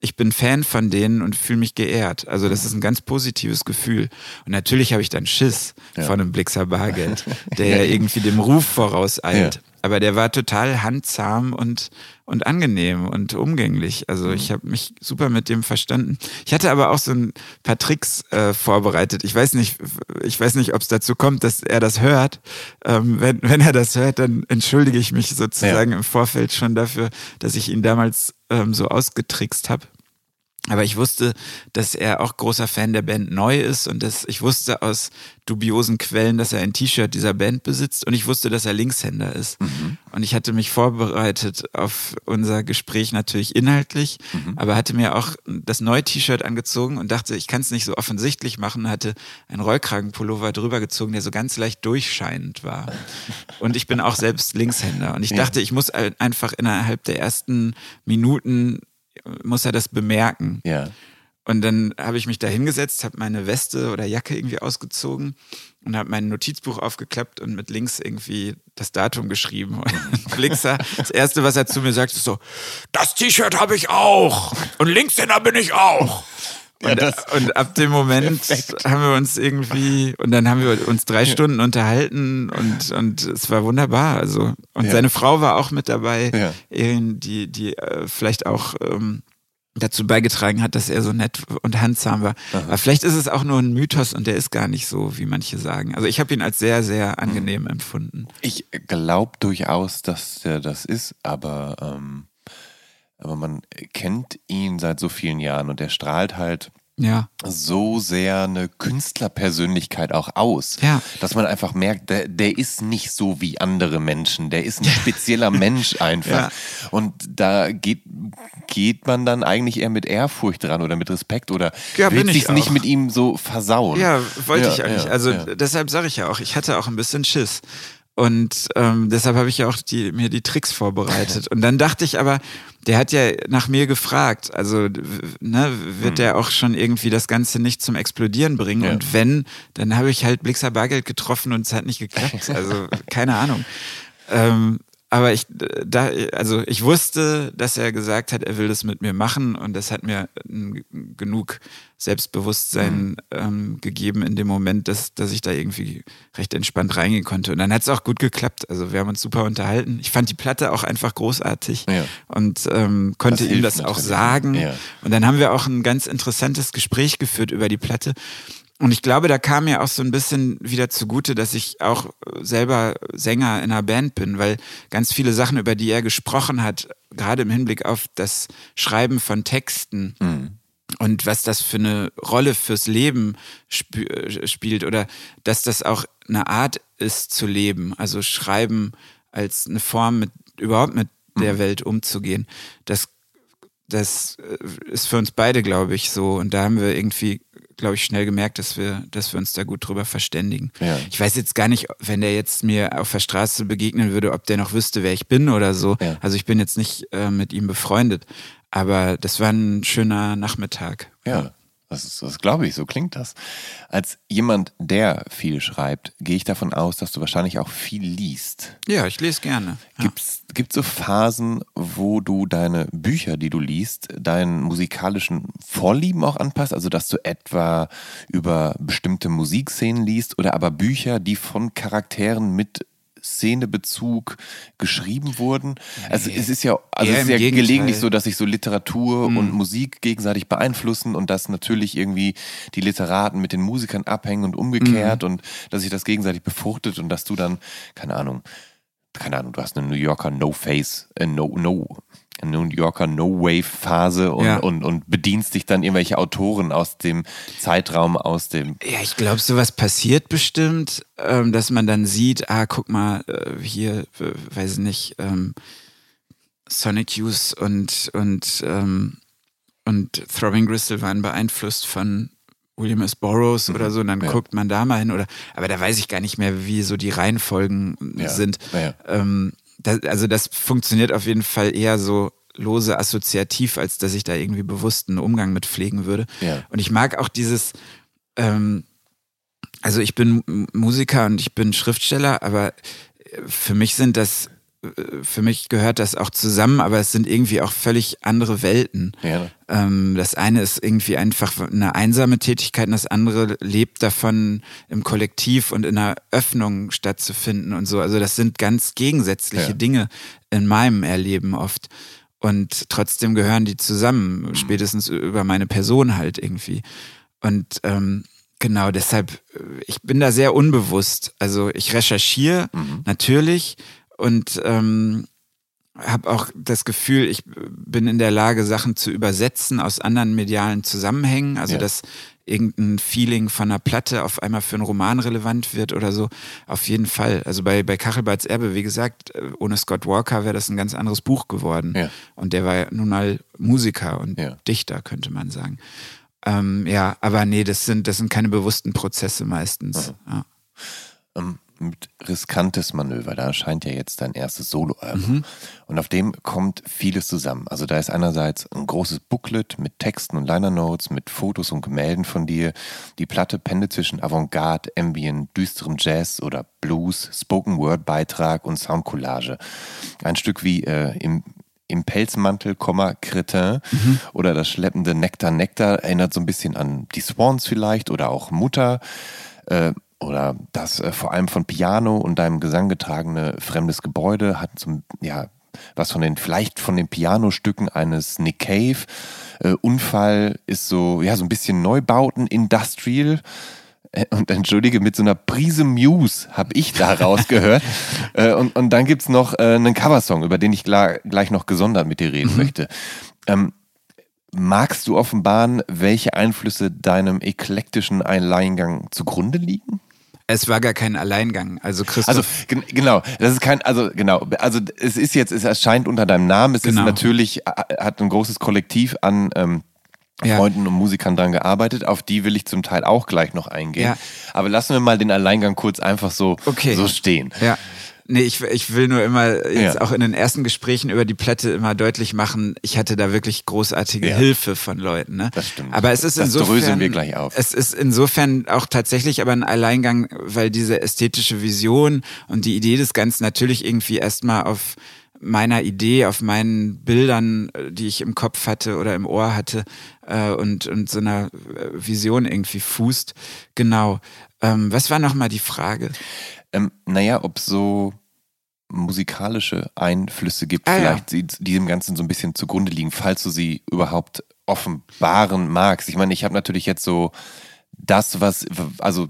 Ich bin Fan von denen und fühle mich geehrt. Also das ist ein ganz positives Gefühl. Und natürlich habe ich dann Schiss Ja. von einem Blixer Bargeld, der ja irgendwie dem Ruf vorauseilt. Ja. Aber der war total handzahm und, und angenehm und umgänglich. Mhm. Also ich habe mich super mit dem verstanden. Ich hatte aber auch so ein paar Tricks äh, vorbereitet. Ich weiß nicht, ich weiß nicht, ob es dazu kommt, dass er das hört. Ähm, wenn, wenn er das hört, dann entschuldige ich mich sozusagen im Vorfeld schon dafür, dass ich ihn damals ähm, so ausgetrickst habe. Aber ich wusste, dass er auch großer Fan der Band Neu ist und dass ich wusste aus dubiosen Quellen, dass er ein T-Shirt dieser Band besitzt und ich wusste, dass er Linkshänder ist. Und ich hatte mich vorbereitet auf unser Gespräch natürlich inhaltlich, aber hatte mir auch das neue T-Shirt angezogen und dachte, ich kann es nicht so offensichtlich machen, hatte einen Rollkragenpullover drüber gezogen, der so ganz leicht durchscheinend war. Und ich bin auch selbst Linkshänder und ich dachte, ich muss ein- einfach innerhalb der ersten Minuten muss er das bemerken. Ja. Und dann habe ich mich da hingesetzt, habe meine Weste oder Jacke irgendwie ausgezogen und habe mein Notizbuch aufgeklappt und mit links irgendwie das Datum geschrieben. Und Blixer, das Erste, was er zu mir sagt, ist so, das T-Shirt habe ich auch und Linkshänder bin ich auch. Ja, Und, und ab dem Moment Perfekt. haben wir uns irgendwie, und dann haben wir uns drei Stunden unterhalten und, und es war wunderbar. Also, und Ja. seine Frau war auch mit dabei, Ja. Die, die äh, vielleicht auch ähm, dazu beigetragen hat, dass er so nett und handsam war. Aber vielleicht ist es auch nur ein Mythos und der ist gar nicht so, wie manche sagen. Also ich habe ihn als sehr, sehr angenehm empfunden. Ich glaube durchaus, dass er das ist, aber, ähm, aber man kennt ihn seit so vielen Jahren und er strahlt halt Ja. so sehr eine Künstlerpersönlichkeit auch aus, Ja. dass man einfach merkt, der, der ist nicht so wie andere Menschen, der ist ein spezieller Mensch einfach. Ja. Und da geht, geht man dann eigentlich eher mit Ehrfurcht dran oder mit Respekt oder Ja, will sich nicht mit ihm so versauen. Ja, wollte ich eigentlich. also deshalb sage ich ja auch, ich hatte auch ein bisschen Schiss. Und ähm, deshalb habe ich ja auch die, mir die Tricks vorbereitet. Und dann dachte ich aber, der hat ja nach mir gefragt. Also ne, wird der auch schon irgendwie das Ganze nicht zum Explodieren bringen. Ja. Und wenn, dann habe ich halt Blixer Bargeld getroffen und es hat nicht geklappt. Also keine Ahnung. Ähm, aber ich da, also ich wusste, dass er gesagt hat, er will das mit mir machen und das hat mir genug Selbstbewusstsein ähm, gegeben in dem Moment, dass, dass ich da irgendwie recht entspannt reingehen konnte. Und dann hat es auch gut geklappt. Also wir haben uns super unterhalten. Ich fand die Platte auch einfach großartig Ja. und ähm, konnte Das ihm das auch sagen. Ja. Und dann haben wir auch ein ganz interessantes Gespräch geführt über die Platte. Und ich glaube, da kam mir auch so ein bisschen wieder zugute, dass ich auch äh, selber Sänger in einer Band bin, weil ganz viele Sachen, über die er gesprochen hat, gerade im Hinblick auf das Schreiben von Texten und was das für eine Rolle fürs Leben sp äh, spielt oder dass das auch eine Art ist zu leben, also Schreiben als eine Form, mit überhaupt mit der Welt umzugehen. Das das äh, ist für uns beide, glaube ich, so. Und da haben wir irgendwie, glaube ich, schnell gemerkt, dass wir, dass wir uns da gut drüber verständigen. Ja. Ich weiß jetzt gar nicht, wenn der jetzt mir auf der Straße begegnen würde, ob der noch wüsste, wer ich bin oder so. Ja. Also ich bin jetzt nicht äh, mit ihm befreundet. Aber das war ein schöner Nachmittag. Ja, das, das glaube ich, so klingt das. Als jemand, der viel schreibt, gehe ich davon aus, dass du wahrscheinlich auch viel liest. Ja, ich lese gerne. Ja. Gibt's gibt's so Phasen, wo du deine Bücher, die du liest, deinen musikalischen Vorlieben auch anpasst? Also, dass du etwa über bestimmte Musikszenen liest oder aber Bücher, die von Charakteren mit Szenebezug geschrieben wurden. Also es ist ja, also Eher es ist ja Gegenteil. gelegentlich so, dass sich so Literatur Mhm. und Musik gegenseitig beeinflussen und dass natürlich irgendwie die Literaten mit den Musikern abhängen und umgekehrt Mhm. und dass sich das gegenseitig befruchtet und dass du dann, keine Ahnung, keine Ahnung, du hast eine New Yorker No-Face, äh, No, No, New Yorker No-Wave-Phase und, Ja. und, und bedienst dich dann irgendwelche Autoren aus dem Zeitraum, aus dem Ja, ich glaube, sowas passiert bestimmt, ähm, dass man dann sieht, ah, guck mal, äh, hier, äh, weiß ich nicht, ähm, Sonic Youth und, und, ähm, und Throbbing Gristle waren beeinflusst von William S. Burroughs oder so, und dann Mhm. ja. guckt man da mal hin, oder, aber da weiß ich gar nicht mehr, wie so die Reihenfolgen Ja, sind. ja. Ähm, das, also das funktioniert auf jeden Fall eher so lose assoziativ, als dass ich da irgendwie bewusst einen Umgang mit pflegen würde. Ja. Und ich mag auch dieses, ähm, also ich bin Musiker und ich bin Schriftsteller, aber für mich sind das für mich gehört das auch zusammen, aber es sind irgendwie auch völlig andere Welten. Ja. Ähm, das eine ist irgendwie einfach eine einsame Tätigkeit und das andere lebt davon, im Kollektiv und in einer Öffnung stattzufinden und so. Also das sind ganz gegensätzliche ja. Dinge in meinem Erleben oft. Und trotzdem gehören die zusammen, mhm. spätestens über meine Person halt irgendwie. Und ähm, genau, deshalb, ich bin da sehr unbewusst. Also ich recherchiere mhm. natürlich, und ähm, habe auch das Gefühl, ich bin in der Lage, Sachen zu übersetzen aus anderen medialen Zusammenhängen. Also ja. dass irgendein Feeling von einer Platte auf einmal für einen Roman relevant wird oder so. Auf jeden Fall. Also bei, bei Kachelbarts Erbe, wie gesagt, äh, ohne Scott Walker wäre das ein ganz anderes Buch geworden. Ja. Und der war nun mal Musiker und ja. Dichter, könnte man sagen. Ähm, ja, aber nee, das sind, das sind keine bewussten Prozesse meistens. Ja. Um mit riskantes Manöver. Da erscheint ja jetzt dein erstes Soloalbum. Mhm. Und auf dem kommt vieles zusammen. Also da ist einerseits ein großes Booklet mit Texten und Liner Notes, mit Fotos und Gemälden von dir. Die Platte pendelt zwischen Avantgarde, Ambient, düsterem Jazz oder Blues, Spoken Word Beitrag und Soundcollage. Ein Stück wie äh, im im Pelzmantel, Kretin mhm. oder das schleppende Nektar Nektar erinnert so ein bisschen an die Swans vielleicht oder auch Mutter. Äh, oder das äh, vor allem von Piano und deinem Gesang getragene Fremdes Gebäude hat so, ja, was von den, vielleicht von den Pianostücken eines Nick Cave. Äh, Unfall ist so, ja, so ein bisschen Neubauten, Industrial. Äh, und entschuldige, mit so einer Prise Muse habe ich da rausgehört. äh, und, und dann gibt es noch äh, einen Coversong, über den ich gleich noch gesondert mit dir reden mhm. möchte. Ähm, magst du offenbaren, welche Einflüsse deinem eklektischen Alleingang zugrunde liegen? Es war gar kein Alleingang. Also Christoph. Also genau, das ist kein, also genau, also es ist jetzt, es erscheint unter deinem Namen. Es genau. ist natürlich, hat ein großes Kollektiv an ähm, ja. Freunden und Musikern dran gearbeitet. Auf die will ich zum Teil auch gleich noch eingehen. Ja. Aber lassen wir mal den Alleingang kurz einfach so, okay. so stehen. Ja. Nee, ich, ich will nur immer jetzt ja. auch in den ersten Gesprächen über die Platte immer deutlich machen, ich hatte da wirklich großartige ja. Hilfe von Leuten. Ne? Das stimmt. Aber es ist das insofern, wir gleich auf. Es ist insofern auch tatsächlich aber ein Alleingang, weil diese ästhetische Vision und die Idee des Ganzen natürlich irgendwie erstmal auf meiner Idee, auf meinen Bildern, die ich im Kopf hatte oder im Ohr hatte äh, und, und so einer äh, Vision irgendwie fußt. Genau. Ähm, was war nochmal die Frage? Ähm, naja, ob so musikalische Einflüsse gibt, ah, vielleicht ja. die dem Ganzen so ein bisschen zugrunde liegen, falls du sie überhaupt offenbaren magst. Ich meine, ich habe natürlich jetzt so das, was, also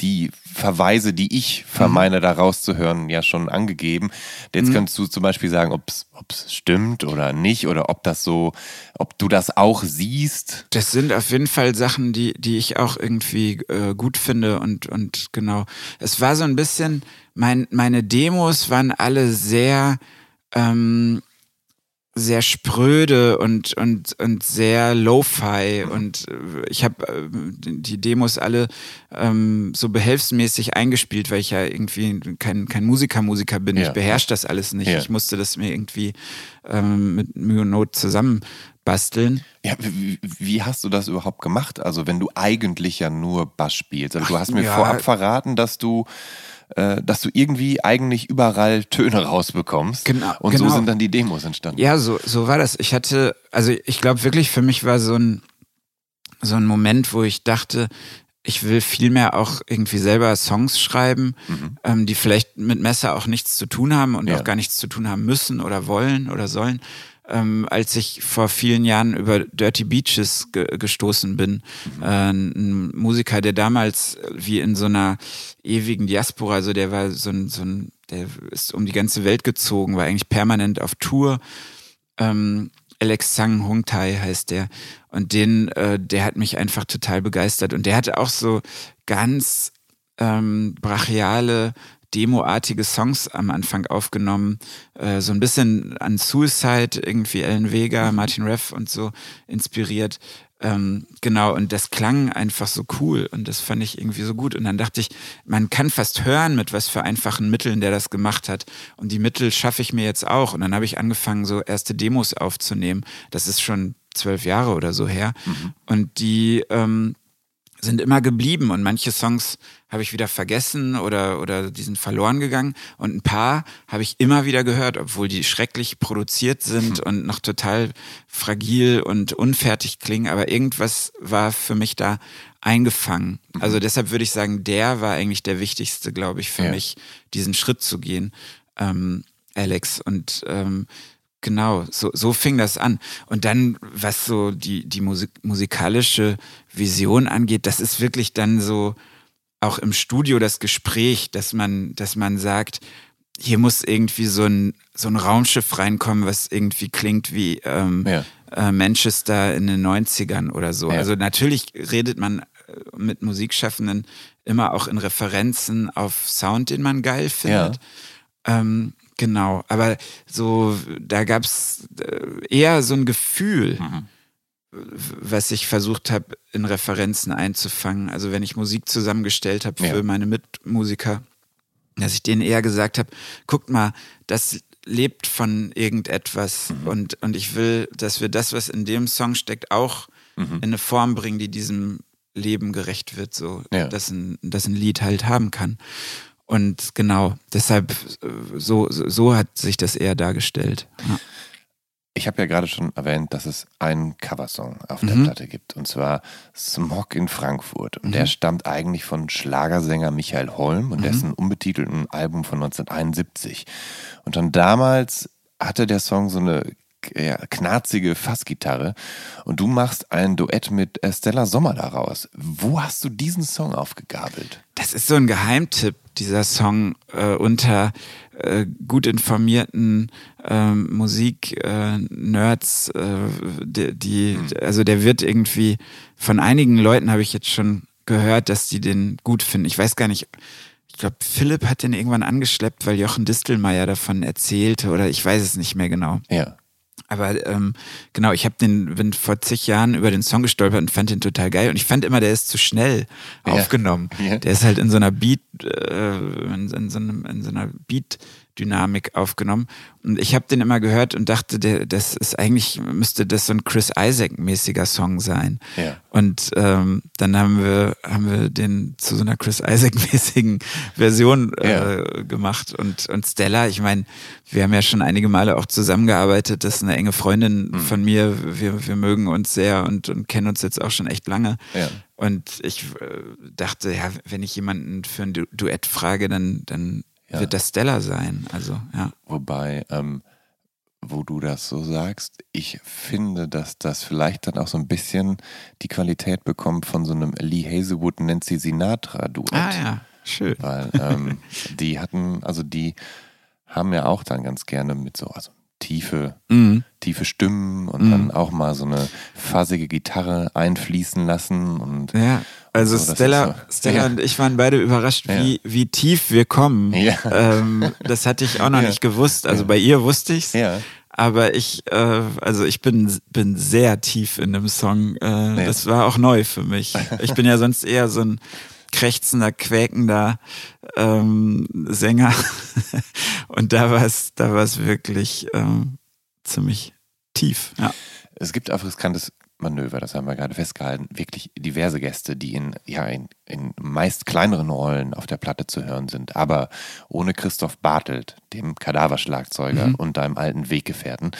die Verweise, die ich vermeine, mhm. da rauszuhören, ja schon angegeben. Jetzt mhm. könntest du zum Beispiel sagen, ob es stimmt oder nicht oder ob das so, ob du das auch siehst. Das sind auf jeden Fall Sachen, die, die ich auch irgendwie äh, gut finde und, und genau. Es war so ein bisschen, mein, meine Demos waren alle sehr, ähm, sehr spröde und, und, und sehr lo-fi und äh, ich habe äh, die Demos alle ähm, so behelfsmäßig eingespielt, weil ich ja irgendwie kein, kein Musiker-Musiker bin. Ja. Ich beherrsche das alles nicht. Ja. Ich musste das mir irgendwie ähm, mit Mühe und Not zusammen basteln. Ja, wie, wie, hast du das überhaupt gemacht? Also wenn du eigentlich ja nur Bass spielst. Also du hast mir ja. vorab verraten, dass du äh, dass du irgendwie eigentlich überall Töne rausbekommst. Genau. Und genau. so sind dann die Demos entstanden. Ja, so, so war das. Ich hatte, also ich glaube wirklich, für mich war so ein, so ein Moment, wo ich dachte, ich will vielmehr auch irgendwie selber Songs schreiben, mhm. ähm, die vielleicht mit Messer auch nichts zu tun haben und ja. auch gar nichts zu tun haben müssen oder wollen oder sollen, ähm, als ich vor vielen Jahren über Dirty Beaches ge gestoßen bin. Mhm. Äh, ein Musiker, der damals wie in so einer ewigen Diaspora, also der war so ein, so ein, der ist um die ganze Welt gezogen, war eigentlich permanent auf Tour. Ähm, Alex Sang Hung Tai heißt der. Und den, äh, der hat mich einfach total begeistert. Und der hatte auch so ganz ähm, brachiale demoartige Songs am Anfang aufgenommen, äh, so ein bisschen an Suicide, irgendwie Ellen Vega, mhm. Martin Reff und so inspiriert. Ähm, genau, und das klang einfach so cool und das fand ich irgendwie so gut. Und dann dachte ich, man kann fast hören, mit was für einfachen Mitteln der das gemacht hat. Und die Mittel schaffe ich mir jetzt auch. Und dann habe ich angefangen, so erste Demos aufzunehmen. Das ist schon zwölf Jahre oder so her. Mhm. Und die ähm, sind immer geblieben und manche Songs habe ich wieder vergessen oder, oder die sind verloren gegangen und ein paar habe ich immer wieder gehört, obwohl die schrecklich produziert sind hm. und noch total fragil und unfertig klingen, aber irgendwas war für mich da eingefangen. Mhm. Also deshalb würde ich sagen, der war eigentlich der wichtigste, glaube ich, für ja. mich, diesen Schritt zu gehen, ähm, Alex. Und ähm, Genau, so, so fing das an. Und dann, was so die, die Musik, musikalische Vision angeht, das ist wirklich dann so auch im Studio das Gespräch, dass man, dass man sagt, hier muss irgendwie so ein, so ein Raumschiff reinkommen, was irgendwie klingt wie ähm, ja. äh, Manchester in den 90ern oder so. Ja. Also natürlich redet man äh, mit Musikschaffenden immer auch in Referenzen auf Sound, den man geil findet. Ja. Ähm, Genau, aber so, da gab es äh, eher so ein Gefühl, mhm. was ich versucht habe, in Referenzen einzufangen. Also wenn ich Musik zusammengestellt habe für ja. meine Mitmusiker, dass ich denen eher gesagt habe, guckt mal, das lebt von irgendetwas mhm. und, und ich will, dass wir das, was in dem Song steckt, auch mhm. in eine Form bringen, die diesem Leben gerecht wird, so ja. dass, ein, dass ein Lied halt haben kann. Und genau, deshalb, so, so hat sich das eher dargestellt. Ja. Ich habe ja gerade schon erwähnt, dass es einen Coversong auf der mhm. Platte gibt, und zwar Smog in Frankfurt. Und mhm. der stammt eigentlich von Schlagersänger Michael Holm und mhm. dessen unbetitelten Album von 1971. Und schon damals hatte der Song so eine ja, knarzige Fassgitarre und du machst ein Duett mit Stella Sommer daraus. Wo hast du diesen Song aufgegabelt? Das ist so ein Geheimtipp, dieser Song äh, unter äh, gut informierten ähm, äh, Musik-Nerds. die, die hm. also der wird irgendwie von einigen Leuten habe ich jetzt schon gehört, dass die den gut finden. Ich weiß gar nicht, ich glaube, Philipp hat den irgendwann angeschleppt, weil Jochen Distelmeier davon erzählte oder ich weiß es nicht mehr genau. Ja. Aber ähm, genau, ich habe den, bin vor zig Jahren über den Song gestolpert und fand den total geil. Und ich fand immer, der ist zu schnell ja. aufgenommen. Ja. Der ist halt in so einer Beat, äh, in, in, so einem, in so einer Beat Dynamik aufgenommen. Und ich habe den immer gehört und dachte, der, das ist eigentlich, müsste das so ein Chris Isaac-mäßiger Song sein. Ja. Und ähm, dann haben wir, haben wir den zu so einer Chris Isaac-mäßigen Version äh, ja. gemacht. Und, und Stella, ich meine, wir haben ja schon einige Male auch zusammengearbeitet. Das ist eine enge Freundin mhm. von mir. Wir, wir mögen uns sehr und, und kennen uns jetzt auch schon echt lange. Ja. Und ich äh, dachte, ja, wenn ich jemanden für ein du Duett frage, dann, dann ja. wird das Stella sein. Also, ja. Wobei, ähm, wo du das so sagst, ich finde, dass das vielleicht dann auch so ein bisschen die Qualität bekommt von so einem Lee Hazelwood, Nancy Sinatra-Duett. Ah ja, schön. Weil ähm, die hatten, also die haben ja auch dann ganz gerne mit so, also tiefe, mhm. tiefe Stimmen und mhm. dann auch mal so eine fassige Gitarre einfließen lassen und ja. Also so, Stella, so, Stella ja. und ich waren beide überrascht, wie, ja. wie tief wir kommen. Ja. Ähm, das hatte ich auch noch nicht gewusst. Also bei ihr wusste ich's. Ja. Aber ich, äh, also ich bin, bin sehr tief in dem Song. Äh, Das war auch neu für mich. Ich bin ja sonst eher so ein krächzender, quäkender ähm, Sänger. Und da war es, da wirklich ähm, ziemlich tief. Ja. Es gibt auch riskantes Manöver, das haben wir gerade festgehalten, wirklich diverse Gäste, die in, ja, in, in meist kleineren Rollen auf der Platte zu hören sind, aber ohne Christoph Bartelt, dem Kadaverschlagzeuger mhm. und deinem alten Weggefährten.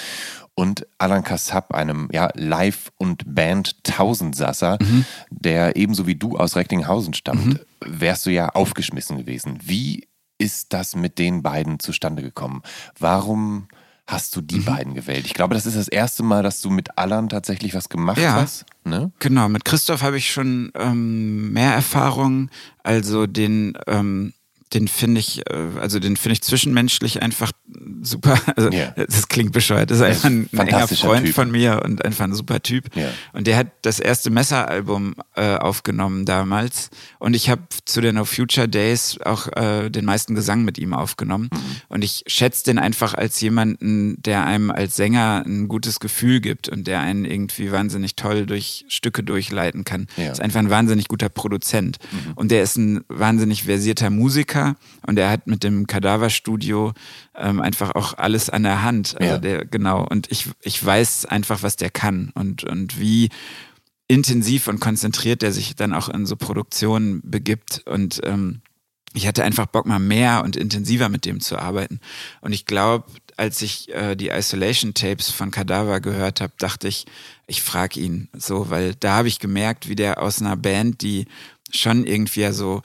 Und Alan Kassab, einem ja, Live- und Band-Tausendsasser, mhm. der ebenso wie du aus Recklinghausen stammt, mhm. wärst du ja aufgeschmissen gewesen. Wie ist das mit den beiden zustande gekommen? Warum hast du die mhm. beiden gewählt. Ich glaube, das ist das erste Mal, dass du mit Alan tatsächlich was gemacht ja, hast. Ne? Genau, mit Christoph habe ich schon ähm, mehr Erfahrung. Also den ähm, den finde ich, äh, also den finde ich zwischenmenschlich einfach super. Also, yeah. Das klingt bescheuert. Das ist einfach ein, ein enger Freund typ. von mir und einfach ein super Typ. Yeah. Und der hat das erste Messeralbum äh, aufgenommen damals. Und ich habe zu den No Future Days auch äh, den meisten Gesang mit ihm aufgenommen. Mhm. Und ich schätze den einfach als jemanden, der einem als Sänger ein gutes Gefühl gibt und der einen irgendwie wahnsinnig toll durch Stücke durchleiten kann. Yeah. Ist einfach ein wahnsinnig guter Produzent. Mhm. Und der ist ein wahnsinnig versierter Musiker Musiker und er hat mit dem Kadaverstudio ähm, einfach auch alles an der Hand. Also ja. der, genau. Und ich, ich weiß einfach, was der kann und, und wie intensiv und konzentriert der sich dann auch in so Produktionen begibt und ähm, ich hatte einfach Bock mal mehr und intensiver mit dem zu arbeiten und ich glaube als ich äh, die Isolation Tapes von Kadaver gehört habe dachte ich ich frage ihn so weil da habe ich gemerkt wie der aus einer Band die schon irgendwie ja so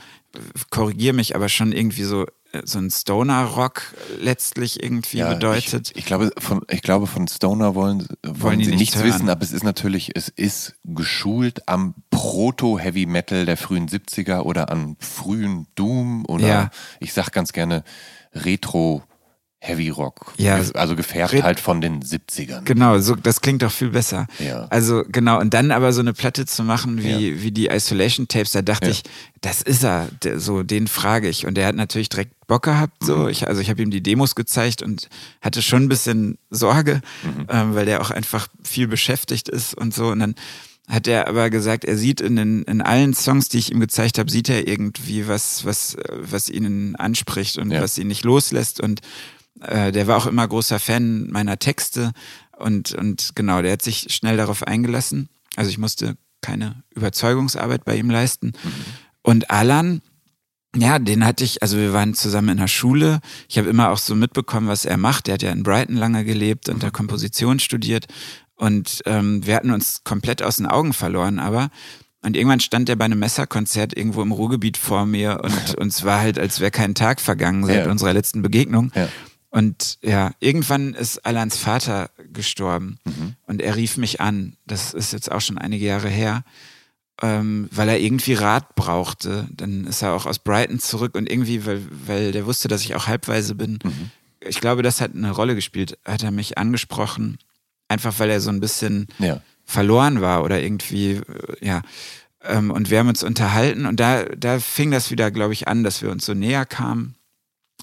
korrigier mich aber schon irgendwie so so ein Stoner-Rock letztlich irgendwie ja, bedeutet. Ich, ich, glaube, von, ich glaube, von Stoner wollen, wollen, wollen sie nichts hören. wissen, aber es ist natürlich, es ist geschult am Proto-Heavy Metal der frühen 70er oder an frühen Doom oder ja. ich sag ganz gerne Retro- Heavy Rock. Ja. Also gefärbt Red halt von den 70ern. Genau, so, das klingt doch viel besser. Ja. Also genau, und dann aber so eine Platte zu machen wie, ja. wie die Isolation Tapes, da dachte ja. ich, das ist er, der, so den frage ich. Und der hat natürlich direkt Bock gehabt. So. Mhm. Ich, also ich habe ihm die Demos gezeigt und hatte schon ein bisschen Sorge, mhm. ähm, weil der auch einfach viel beschäftigt ist und so. Und dann hat er aber gesagt, er sieht in, den, in allen Songs, die ich ihm gezeigt habe, sieht er irgendwie was, was, was ihn anspricht und ja. was ihn nicht loslässt. Und äh, der war auch immer großer Fan meiner Texte und, und genau, der hat sich schnell darauf eingelassen. Also ich musste keine Überzeugungsarbeit bei ihm leisten. Mhm. Und Alan, ja, den hatte ich, also wir waren zusammen in der Schule. Ich habe immer auch so mitbekommen, was er macht. Er hat ja in Brighton lange gelebt und da Komposition studiert. Und ähm, wir hatten uns komplett aus den Augen verloren, aber und irgendwann stand er bei einem Messerkonzert irgendwo im Ruhrgebiet vor mir und uns war halt, als wäre kein Tag vergangen seit ja. unserer letzten Begegnung. Ja. Und ja, irgendwann ist Alans Vater gestorben mhm. und er rief mich an. Das ist jetzt auch schon einige Jahre her, ähm, weil er irgendwie Rat brauchte. Dann ist er auch aus Brighton zurück und irgendwie, weil, weil der wusste, dass ich auch halbweise bin. Mhm. Ich glaube, das hat eine Rolle gespielt. Hat er mich angesprochen, einfach weil er so ein bisschen ja. verloren war oder irgendwie, äh, ja. Ähm, und wir haben uns unterhalten und da, da fing das wieder, glaube ich, an, dass wir uns so näher kamen.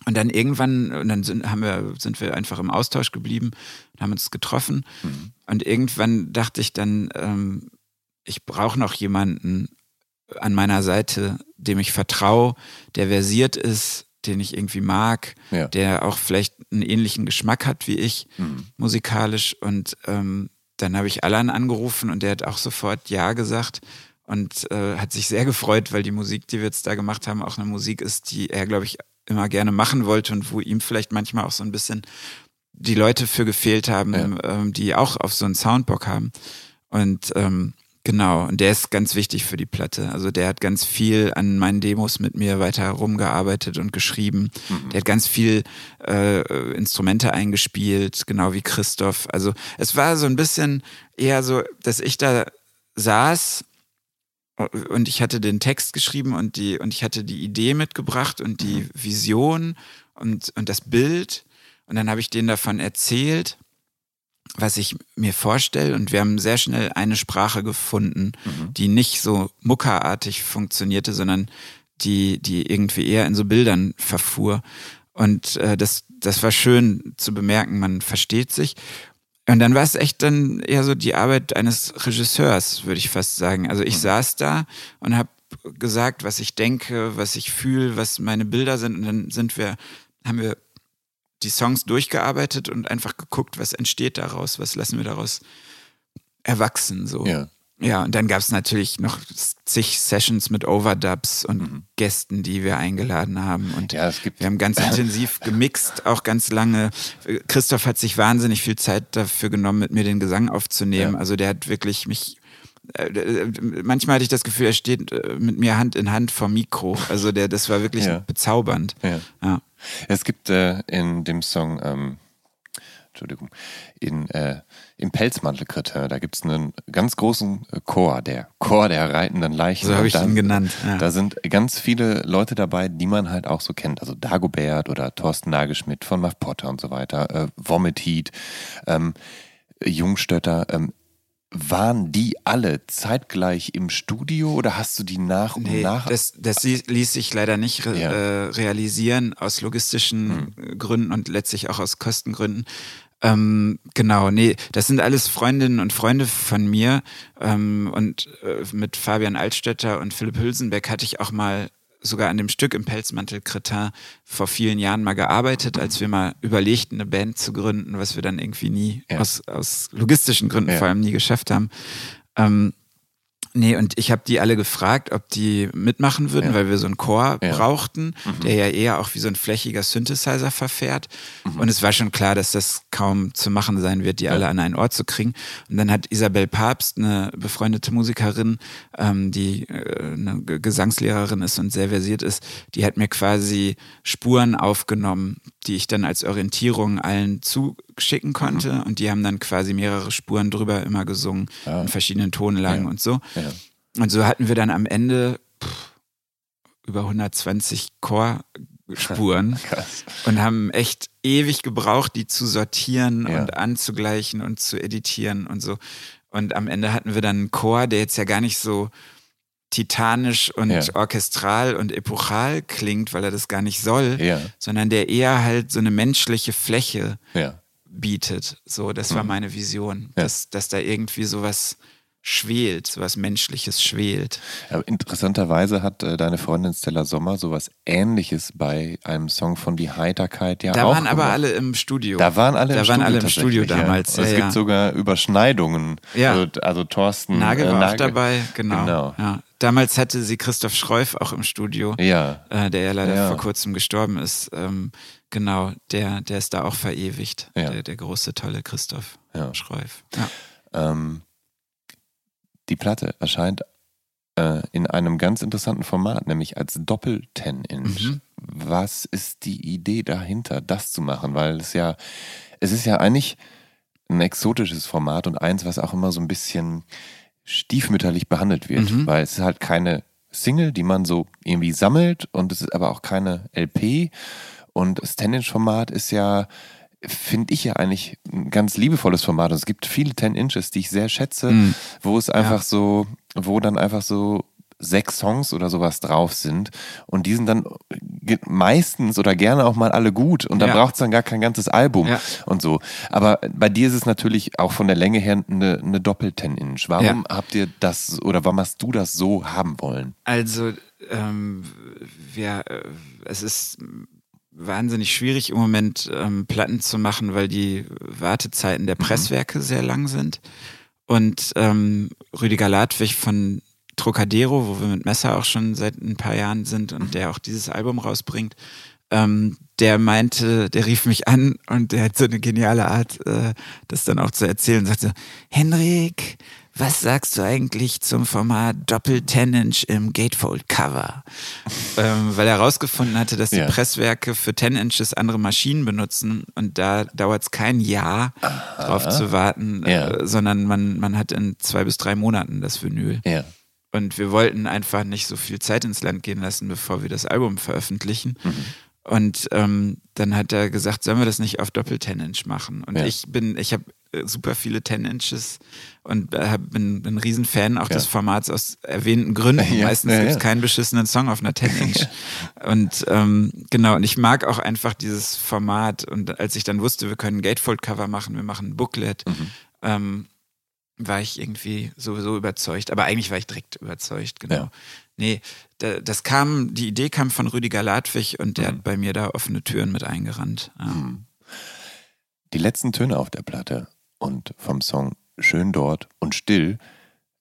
Und dann irgendwann, und dann sind, haben wir, sind wir einfach im Austausch geblieben und haben uns getroffen. Mhm. Und irgendwann dachte ich dann, ähm, ich brauche noch jemanden an meiner Seite, dem ich vertraue, der versiert ist, den ich irgendwie mag, ja. der auch vielleicht einen ähnlichen Geschmack hat wie ich, mhm. musikalisch. Und ähm, dann habe ich Alan angerufen und der hat auch sofort Ja gesagt und äh, hat sich sehr gefreut, weil die Musik, die wir jetzt da gemacht haben, auch eine Musik ist, die er, glaube ich, immer gerne machen wollte und wo ihm vielleicht manchmal auch so ein bisschen die Leute für gefehlt haben, ja. ähm, die auch auf so einen Soundbock haben. Und ähm, genau, und der ist ganz wichtig für die Platte. Also der hat ganz viel an meinen Demos mit mir weiter rumgearbeitet und geschrieben. Mhm. Der hat ganz viel äh, Instrumente eingespielt, genau wie Christoph. Also es war so ein bisschen eher so, dass ich da saß und ich hatte den Text geschrieben und die und ich hatte die Idee mitgebracht und die mhm. Vision und und das Bild und dann habe ich denen davon erzählt, was ich mir vorstelle und wir haben sehr schnell eine Sprache gefunden, mhm. die nicht so muckerartig funktionierte, sondern die die irgendwie eher in so Bildern verfuhr und äh, das das war schön zu bemerken, man versteht sich und dann war es echt dann eher so die Arbeit eines Regisseurs, würde ich fast sagen. Also ich mhm. saß da und habe gesagt, was ich denke, was ich fühle, was meine Bilder sind. Und dann sind wir, haben wir die Songs durchgearbeitet und einfach geguckt, was entsteht daraus, was lassen wir daraus erwachsen. So. Ja. Ja, und dann gab es natürlich noch zig Sessions mit Overdubs und mhm. Gästen, die wir eingeladen haben. Und ja, wir haben ganz intensiv gemixt, auch ganz lange. Christoph hat sich wahnsinnig viel Zeit dafür genommen, mit mir den Gesang aufzunehmen. Ja. Also der hat wirklich mich äh, manchmal hatte ich das Gefühl, er steht äh, mit mir Hand in Hand vor Mikro. Also der, das war wirklich ja. bezaubernd. Ja. ja. Es gibt äh, in dem Song ähm, Entschuldigung, in, äh, im Pelzmantelkritter. Da gibt es einen ganz großen äh, Chor, der Chor der reitenden Leichen. So habe ich da, ihn genannt. Ja. Da sind ganz viele Leute dabei, die man halt auch so kennt. Also Dagobert oder Thorsten Nagelschmidt von Muff Potter und so weiter, äh, Vomit Heat, ähm, Jungstötter. Ähm, waren die alle zeitgleich im Studio oder hast du die nach und nee, nach? Das, das ließ sich leider nicht re ja. äh, realisieren aus logistischen hm. Gründen und letztlich auch aus Kostengründen. Ähm, genau, nee, das sind alles Freundinnen und Freunde von mir. Ähm, und äh, mit Fabian Altstädter und Philipp Hülsenbeck hatte ich auch mal sogar an dem Stück im Pelzmantel Cretin vor vielen Jahren mal gearbeitet, als wir mal überlegten, eine Band zu gründen, was wir dann irgendwie nie, ja. aus, aus logistischen Gründen ja. vor allem nie geschafft haben. Ähm, Nee, und ich habe die alle gefragt, ob die mitmachen würden, Ja. weil wir so einen Chor Ja. brauchten, der ja eher auch wie so ein flächiger Synthesizer verfährt. Und es war schon klar, dass das kaum zu machen sein wird, die alle an einen Ort zu kriegen. Und dann hat Isabel Papst, eine befreundete Musikerin, ähm, die äh, eine Gesangslehrerin ist und sehr versiert ist, die hat mir quasi Spuren aufgenommen, die ich dann als Orientierung allen zuschicken konnte. Und die haben dann quasi mehrere Spuren drüber immer gesungen, in verschiedenen Tonlagen Ja. und so. Ja. Und so hatten wir dann am Ende pff, über 120 Chorspuren und haben echt ewig gebraucht, die zu sortieren Ja. und anzugleichen und zu editieren und so. Und am Ende hatten wir dann einen Chor, der jetzt ja gar nicht so titanisch und Ja. orchestral und epochal klingt, weil er das gar nicht soll, Ja. sondern der eher halt so eine menschliche Fläche Ja. bietet. So, das war meine Vision, Mhm. Dass, dass da irgendwie sowas schwelt, sowas Menschliches schwelt. Aber interessanterweise hat äh, deine Freundin Stella Sommer sowas ähnliches bei einem Song von Die Heiterkeit ja Da auch waren aber gemacht. alle im Studio. Da waren alle da im waren Studio alle im Studio damals. Ja. Ja, es gibt sogar Überschneidungen. Ja. Also, also Thorsten Nagel äh, war auch Nagel. dabei, genau. Genau. Ja. Damals hatte sie Christoph Schreuf auch im Studio, Ja. äh, der ja leider vor kurzem gestorben ist. Ähm, genau, der, der ist da auch verewigt. Der, der große, tolle Christoph. Schreuf. Ja. Ähm, die Platte erscheint äh, in einem ganz interessanten Format, nämlich als Doppel-10-Inch. Mhm. Was ist die Idee dahinter, das zu machen? Weil es ja, es ist ja eigentlich ein exotisches Format und eins, was auch immer so ein bisschen stiefmütterlich behandelt wird, Mhm. weil es ist halt keine Single, die man so irgendwie sammelt und es ist aber auch keine LP und das 10-Inch-Format ist ja, finde ich ja eigentlich ein ganz liebevolles Format. Und es gibt viele 10 Inches, die ich sehr schätze, Mhm. wo es einfach so, wo dann einfach so sechs Songs oder sowas drauf sind und die sind dann ge- meistens oder gerne auch mal alle gut und dann Ja. braucht es dann gar kein ganzes Album Ja. und so. Aber bei dir ist es natürlich auch von der Länge her eine, eine Doppel-10-Inch. Warum habt ihr das oder warum hast du das so haben wollen? Also, ähm, wir, äh, es ist wahnsinnig schwierig im Moment ähm, Platten zu machen, weil die Wartezeiten der Presswerke sehr lang sind. Und ähm, Rüdiger Ladwig von Trocadero, wo wir mit Messer auch schon seit ein paar Jahren sind und der auch dieses Album rausbringt, ähm, der meinte, der rief mich an und der hat so eine geniale Art, äh, das dann auch zu erzählen. Sagte, Henrik, was sagst du eigentlich zum Format Doppel 10-Inch im Gatefold-Cover? ähm, weil er herausgefunden hatte, dass die Ja. Presswerke für 10 Inches andere Maschinen benutzen und da dauert es kein Jahr drauf zu warten, Ja. äh, sondern man, man hat in zwei bis drei Monaten das Vinyl. Ja. Und wir wollten einfach nicht so viel Zeit ins Land gehen lassen, bevor wir das Album veröffentlichen. Mhm. Und ähm, dann hat er gesagt, sollen wir das nicht auf Doppel 10 Inch machen? Und Ja. ich bin, ich habe äh, super viele 10 Inches und äh, bin, bin ein Riesenfan auch Ja. des Formats aus erwähnten Gründen. Ja, Meistens ja, gibt es keinen beschissenen Song auf einer 10 Inch. und ähm, genau, und ich mag auch einfach dieses Format. Und als ich dann wusste, wir können ein Gatefold-Cover machen, wir machen ein Booklet, Mhm. ähm, war ich irgendwie sowieso überzeugt. Aber eigentlich war ich direkt überzeugt, genau. Nee, da, das kam, die Idee kam von Rüdiger Ladwig und der Mhm. hat bei mir da offene Türen mit eingerannt. Ja. Die letzten Töne auf der Platte und vom Song Schön dort und still,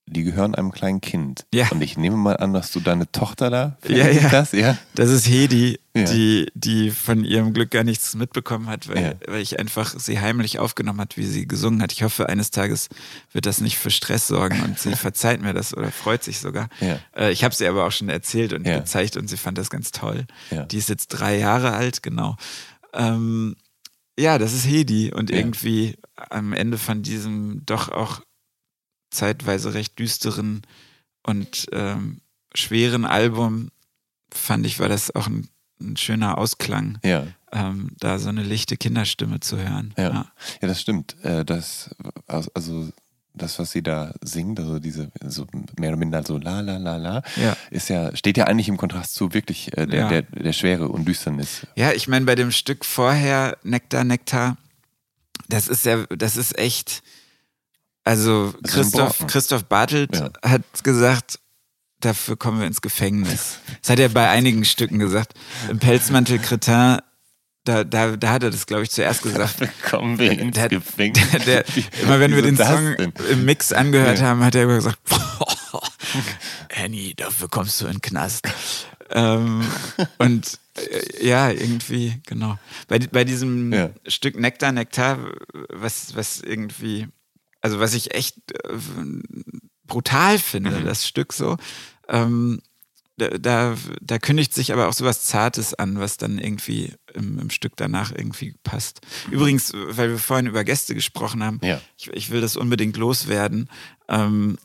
die gehören einem kleinen Kind. Ja. Und ich nehme mal an, dass du deine Tochter da Ja, ja. das, ja? Das ist Hedi, Ja. die, die von ihrem Glück gar nichts mitbekommen hat, weil, Ja. weil ich einfach sie heimlich aufgenommen hat, wie sie gesungen hat. Ich hoffe, eines Tages wird das nicht für Stress sorgen und sie verzeiht mir das oder freut sich sogar. Ja. Äh, ich habe sie aber auch schon erzählt und gezeigt und sie fand das ganz toll. Die ist jetzt drei Jahre alt, genau. Ähm, ja, das ist Hedi und Ja. irgendwie am Ende von diesem doch auch zeitweise recht düsteren und ähm, schweren Album fand ich, war das auch ein, ein schöner Ausklang, Ja. ähm, da so eine lichte Kinderstimme zu hören. Ja. Ja, das stimmt. Äh, Das, also das, was sie da singt, also diese so mehr oder minder so la la la la, Ja. ist ja, steht ja eigentlich im Kontrast zu wirklich äh, der, Ja. der, der Schwere und Düsternis. Ja, ich meine, bei dem Stück vorher, Nektar, Nektar, das ist ja, das ist echt, also Das Christoph. Christoph Bartelt Ja. hat gesagt, dafür kommen wir ins Gefängnis. Das hat er bei einigen Stücken gesagt. Im Pelzmantel Cretin, da, da, da hat er das, glaube ich, zuerst gesagt. Kommen wir ins Der- Gefängnis. Der, immer wenn wir den Song denn? im Mix angehört Ja. haben, hat er immer gesagt, Annie, dafür kommst du in den Knast. ähm, und äh, ja, irgendwie, genau. Bei, bei diesem Ja. Stück Nektar, Nektar, was, was irgendwie, also was ich echt äh, brutal finde, Mhm. das Stück so, ähm, da, da, da kündigt sich aber auch sowas Zartes an, was dann irgendwie im, im Stück danach irgendwie passt. Übrigens, weil wir vorhin über Gäste gesprochen haben, Ja. ich, ich will das unbedingt loswerden. Ähm,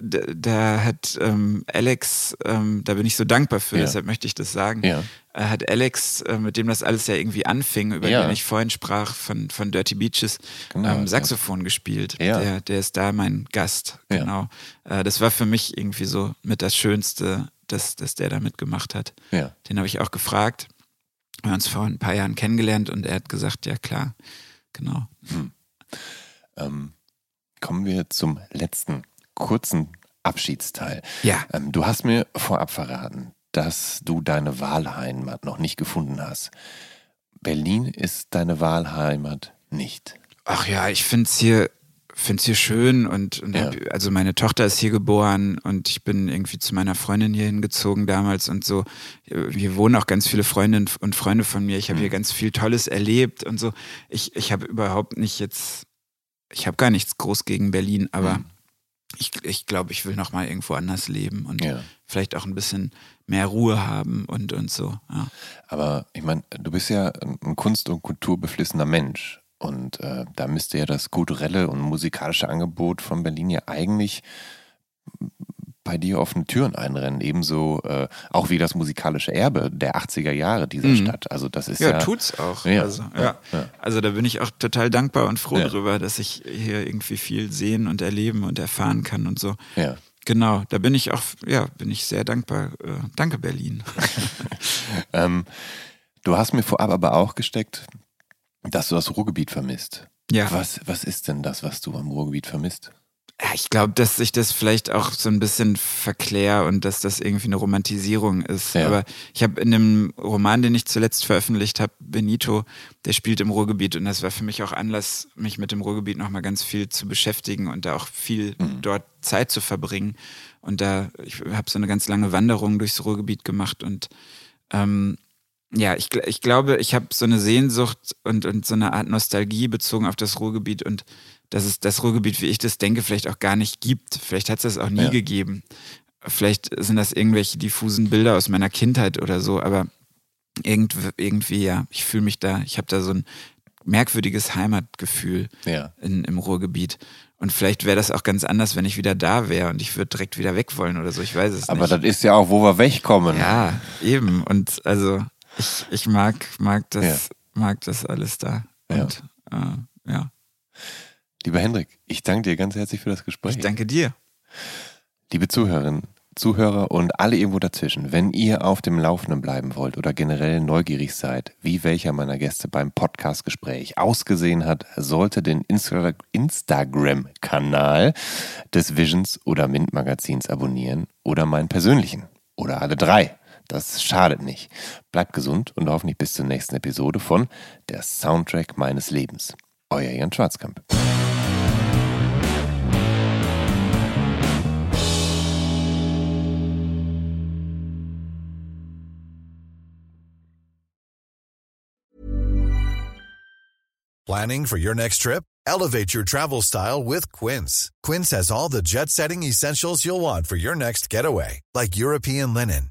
da, da hat ähm, Alex, ähm, da bin ich so dankbar für, Ja. deshalb möchte ich das sagen, Ja. äh, hat Alex, äh, mit dem das alles ja irgendwie anfing, über Ja. den ich vorhin sprach, von, von Dirty Beaches, Genau, ähm. Saxophon gespielt. Der, der ist da mein Gast, genau. Äh, das war für mich irgendwie so mit das Schönste, dass, dass der da mitgemacht hat. Den habe ich auch gefragt. Wir haben uns vor ein paar Jahren kennengelernt und er hat gesagt, ja klar, genau. Ähm, kommen wir zum letzten kurzen Abschiedsteil. Ja. Ähm, du hast mir vorab verraten, dass du deine Wahlheimat noch nicht gefunden hast. Berlin ist deine Wahlheimat nicht. Ach ja, ich finde es hier, find's hier schön und, und Ja. also meine Tochter ist hier geboren und ich bin irgendwie zu meiner Freundin hier hingezogen damals und so. Hier wohnen auch ganz viele Freundinnen und Freunde von mir. Ich habe Mhm. hier ganz viel Tolles erlebt und so. Ich, ich habe überhaupt nicht jetzt, ich habe gar nichts groß gegen Berlin, aber Mhm. ich, ich glaube, ich will noch mal irgendwo anders leben und Ja. vielleicht auch ein bisschen mehr Ruhe haben und, und so. Ja. Aber ich meine, du bist ja ein kunst- und kulturbeflissener Mensch. Und äh, da müsste ja das kulturelle und musikalische Angebot von Berlin ja eigentlich bei dir offene Türen einrennen. Ebenso äh, auch wie das musikalische Erbe der 80er Jahre dieser Mhm. Stadt. Also das ist Ja, ja. tut's auch. Ja, also, ja, ja, also da bin ich auch total dankbar und froh drüber, dass ich hier irgendwie viel sehen und erleben und erfahren kann und so. Ja. Genau, da bin ich auch, ja, bin ich sehr dankbar. Äh, danke, Berlin. Ähm, du hast mir vorab aber auch gesteckt, dass du das Ruhrgebiet vermisst. Ja. Was, was ist denn das, was du am Ruhrgebiet vermisst? Ja, ich glaube, dass ich das vielleicht auch so ein bisschen verklär und dass das irgendwie eine Romantisierung ist. Ja. Aber ich habe in dem Roman, den ich zuletzt veröffentlicht habe, Benito, der spielt im Ruhrgebiet und das war für mich auch Anlass, mich mit dem Ruhrgebiet nochmal ganz viel zu beschäftigen und da auch viel dort Zeit zu verbringen. Und da, ich habe so eine ganz lange Wanderung durchs Ruhrgebiet gemacht und ähm, ja, ich, ich glaube, ich habe so eine Sehnsucht und, und so eine Art Nostalgie bezogen auf das Ruhrgebiet und dass es das Ruhrgebiet, wie ich das denke, vielleicht auch gar nicht gibt. Vielleicht hat es das auch nie Ja. gegeben. Vielleicht sind das irgendwelche diffusen Bilder aus meiner Kindheit oder so, aber irgendwie, irgendwie ja, ich fühle mich da, ich habe da so ein merkwürdiges Heimatgefühl Ja. in, im Ruhrgebiet. Und vielleicht wäre das auch ganz anders, wenn ich wieder da wäre und ich würde direkt wieder weg wollen oder so. Ich weiß es Aber nicht. das ist ja auch, wo wir wegkommen. Ja, eben. Und also ich, ich mag, mag das, mag das alles da. Ja. Und äh, ja, Lieber Hendrik, ich danke dir ganz herzlich für das Gespräch. ich danke dir. Liebe Zuhörerinnen, Zuhörer und alle irgendwo dazwischen, wenn ihr auf dem Laufenden bleiben wollt oder generell neugierig seid, wie welcher meiner Gäste beim Podcastgespräch ausgesehen hat, sollte den Insta Instagram-Kanal des Visions oder Mint Magazins abonnieren oder meinen persönlichen oder alle drei. Das schadet nicht. Bleibt gesund und hoffentlich bis zur nächsten Episode von Der Soundtrack meines Lebens. Euer Jan Schwarzkamp. Planning for your next trip? Elevate your travel style with Quince. Quince has all the jet setting essentials you'll want for your next getaway, like European linen,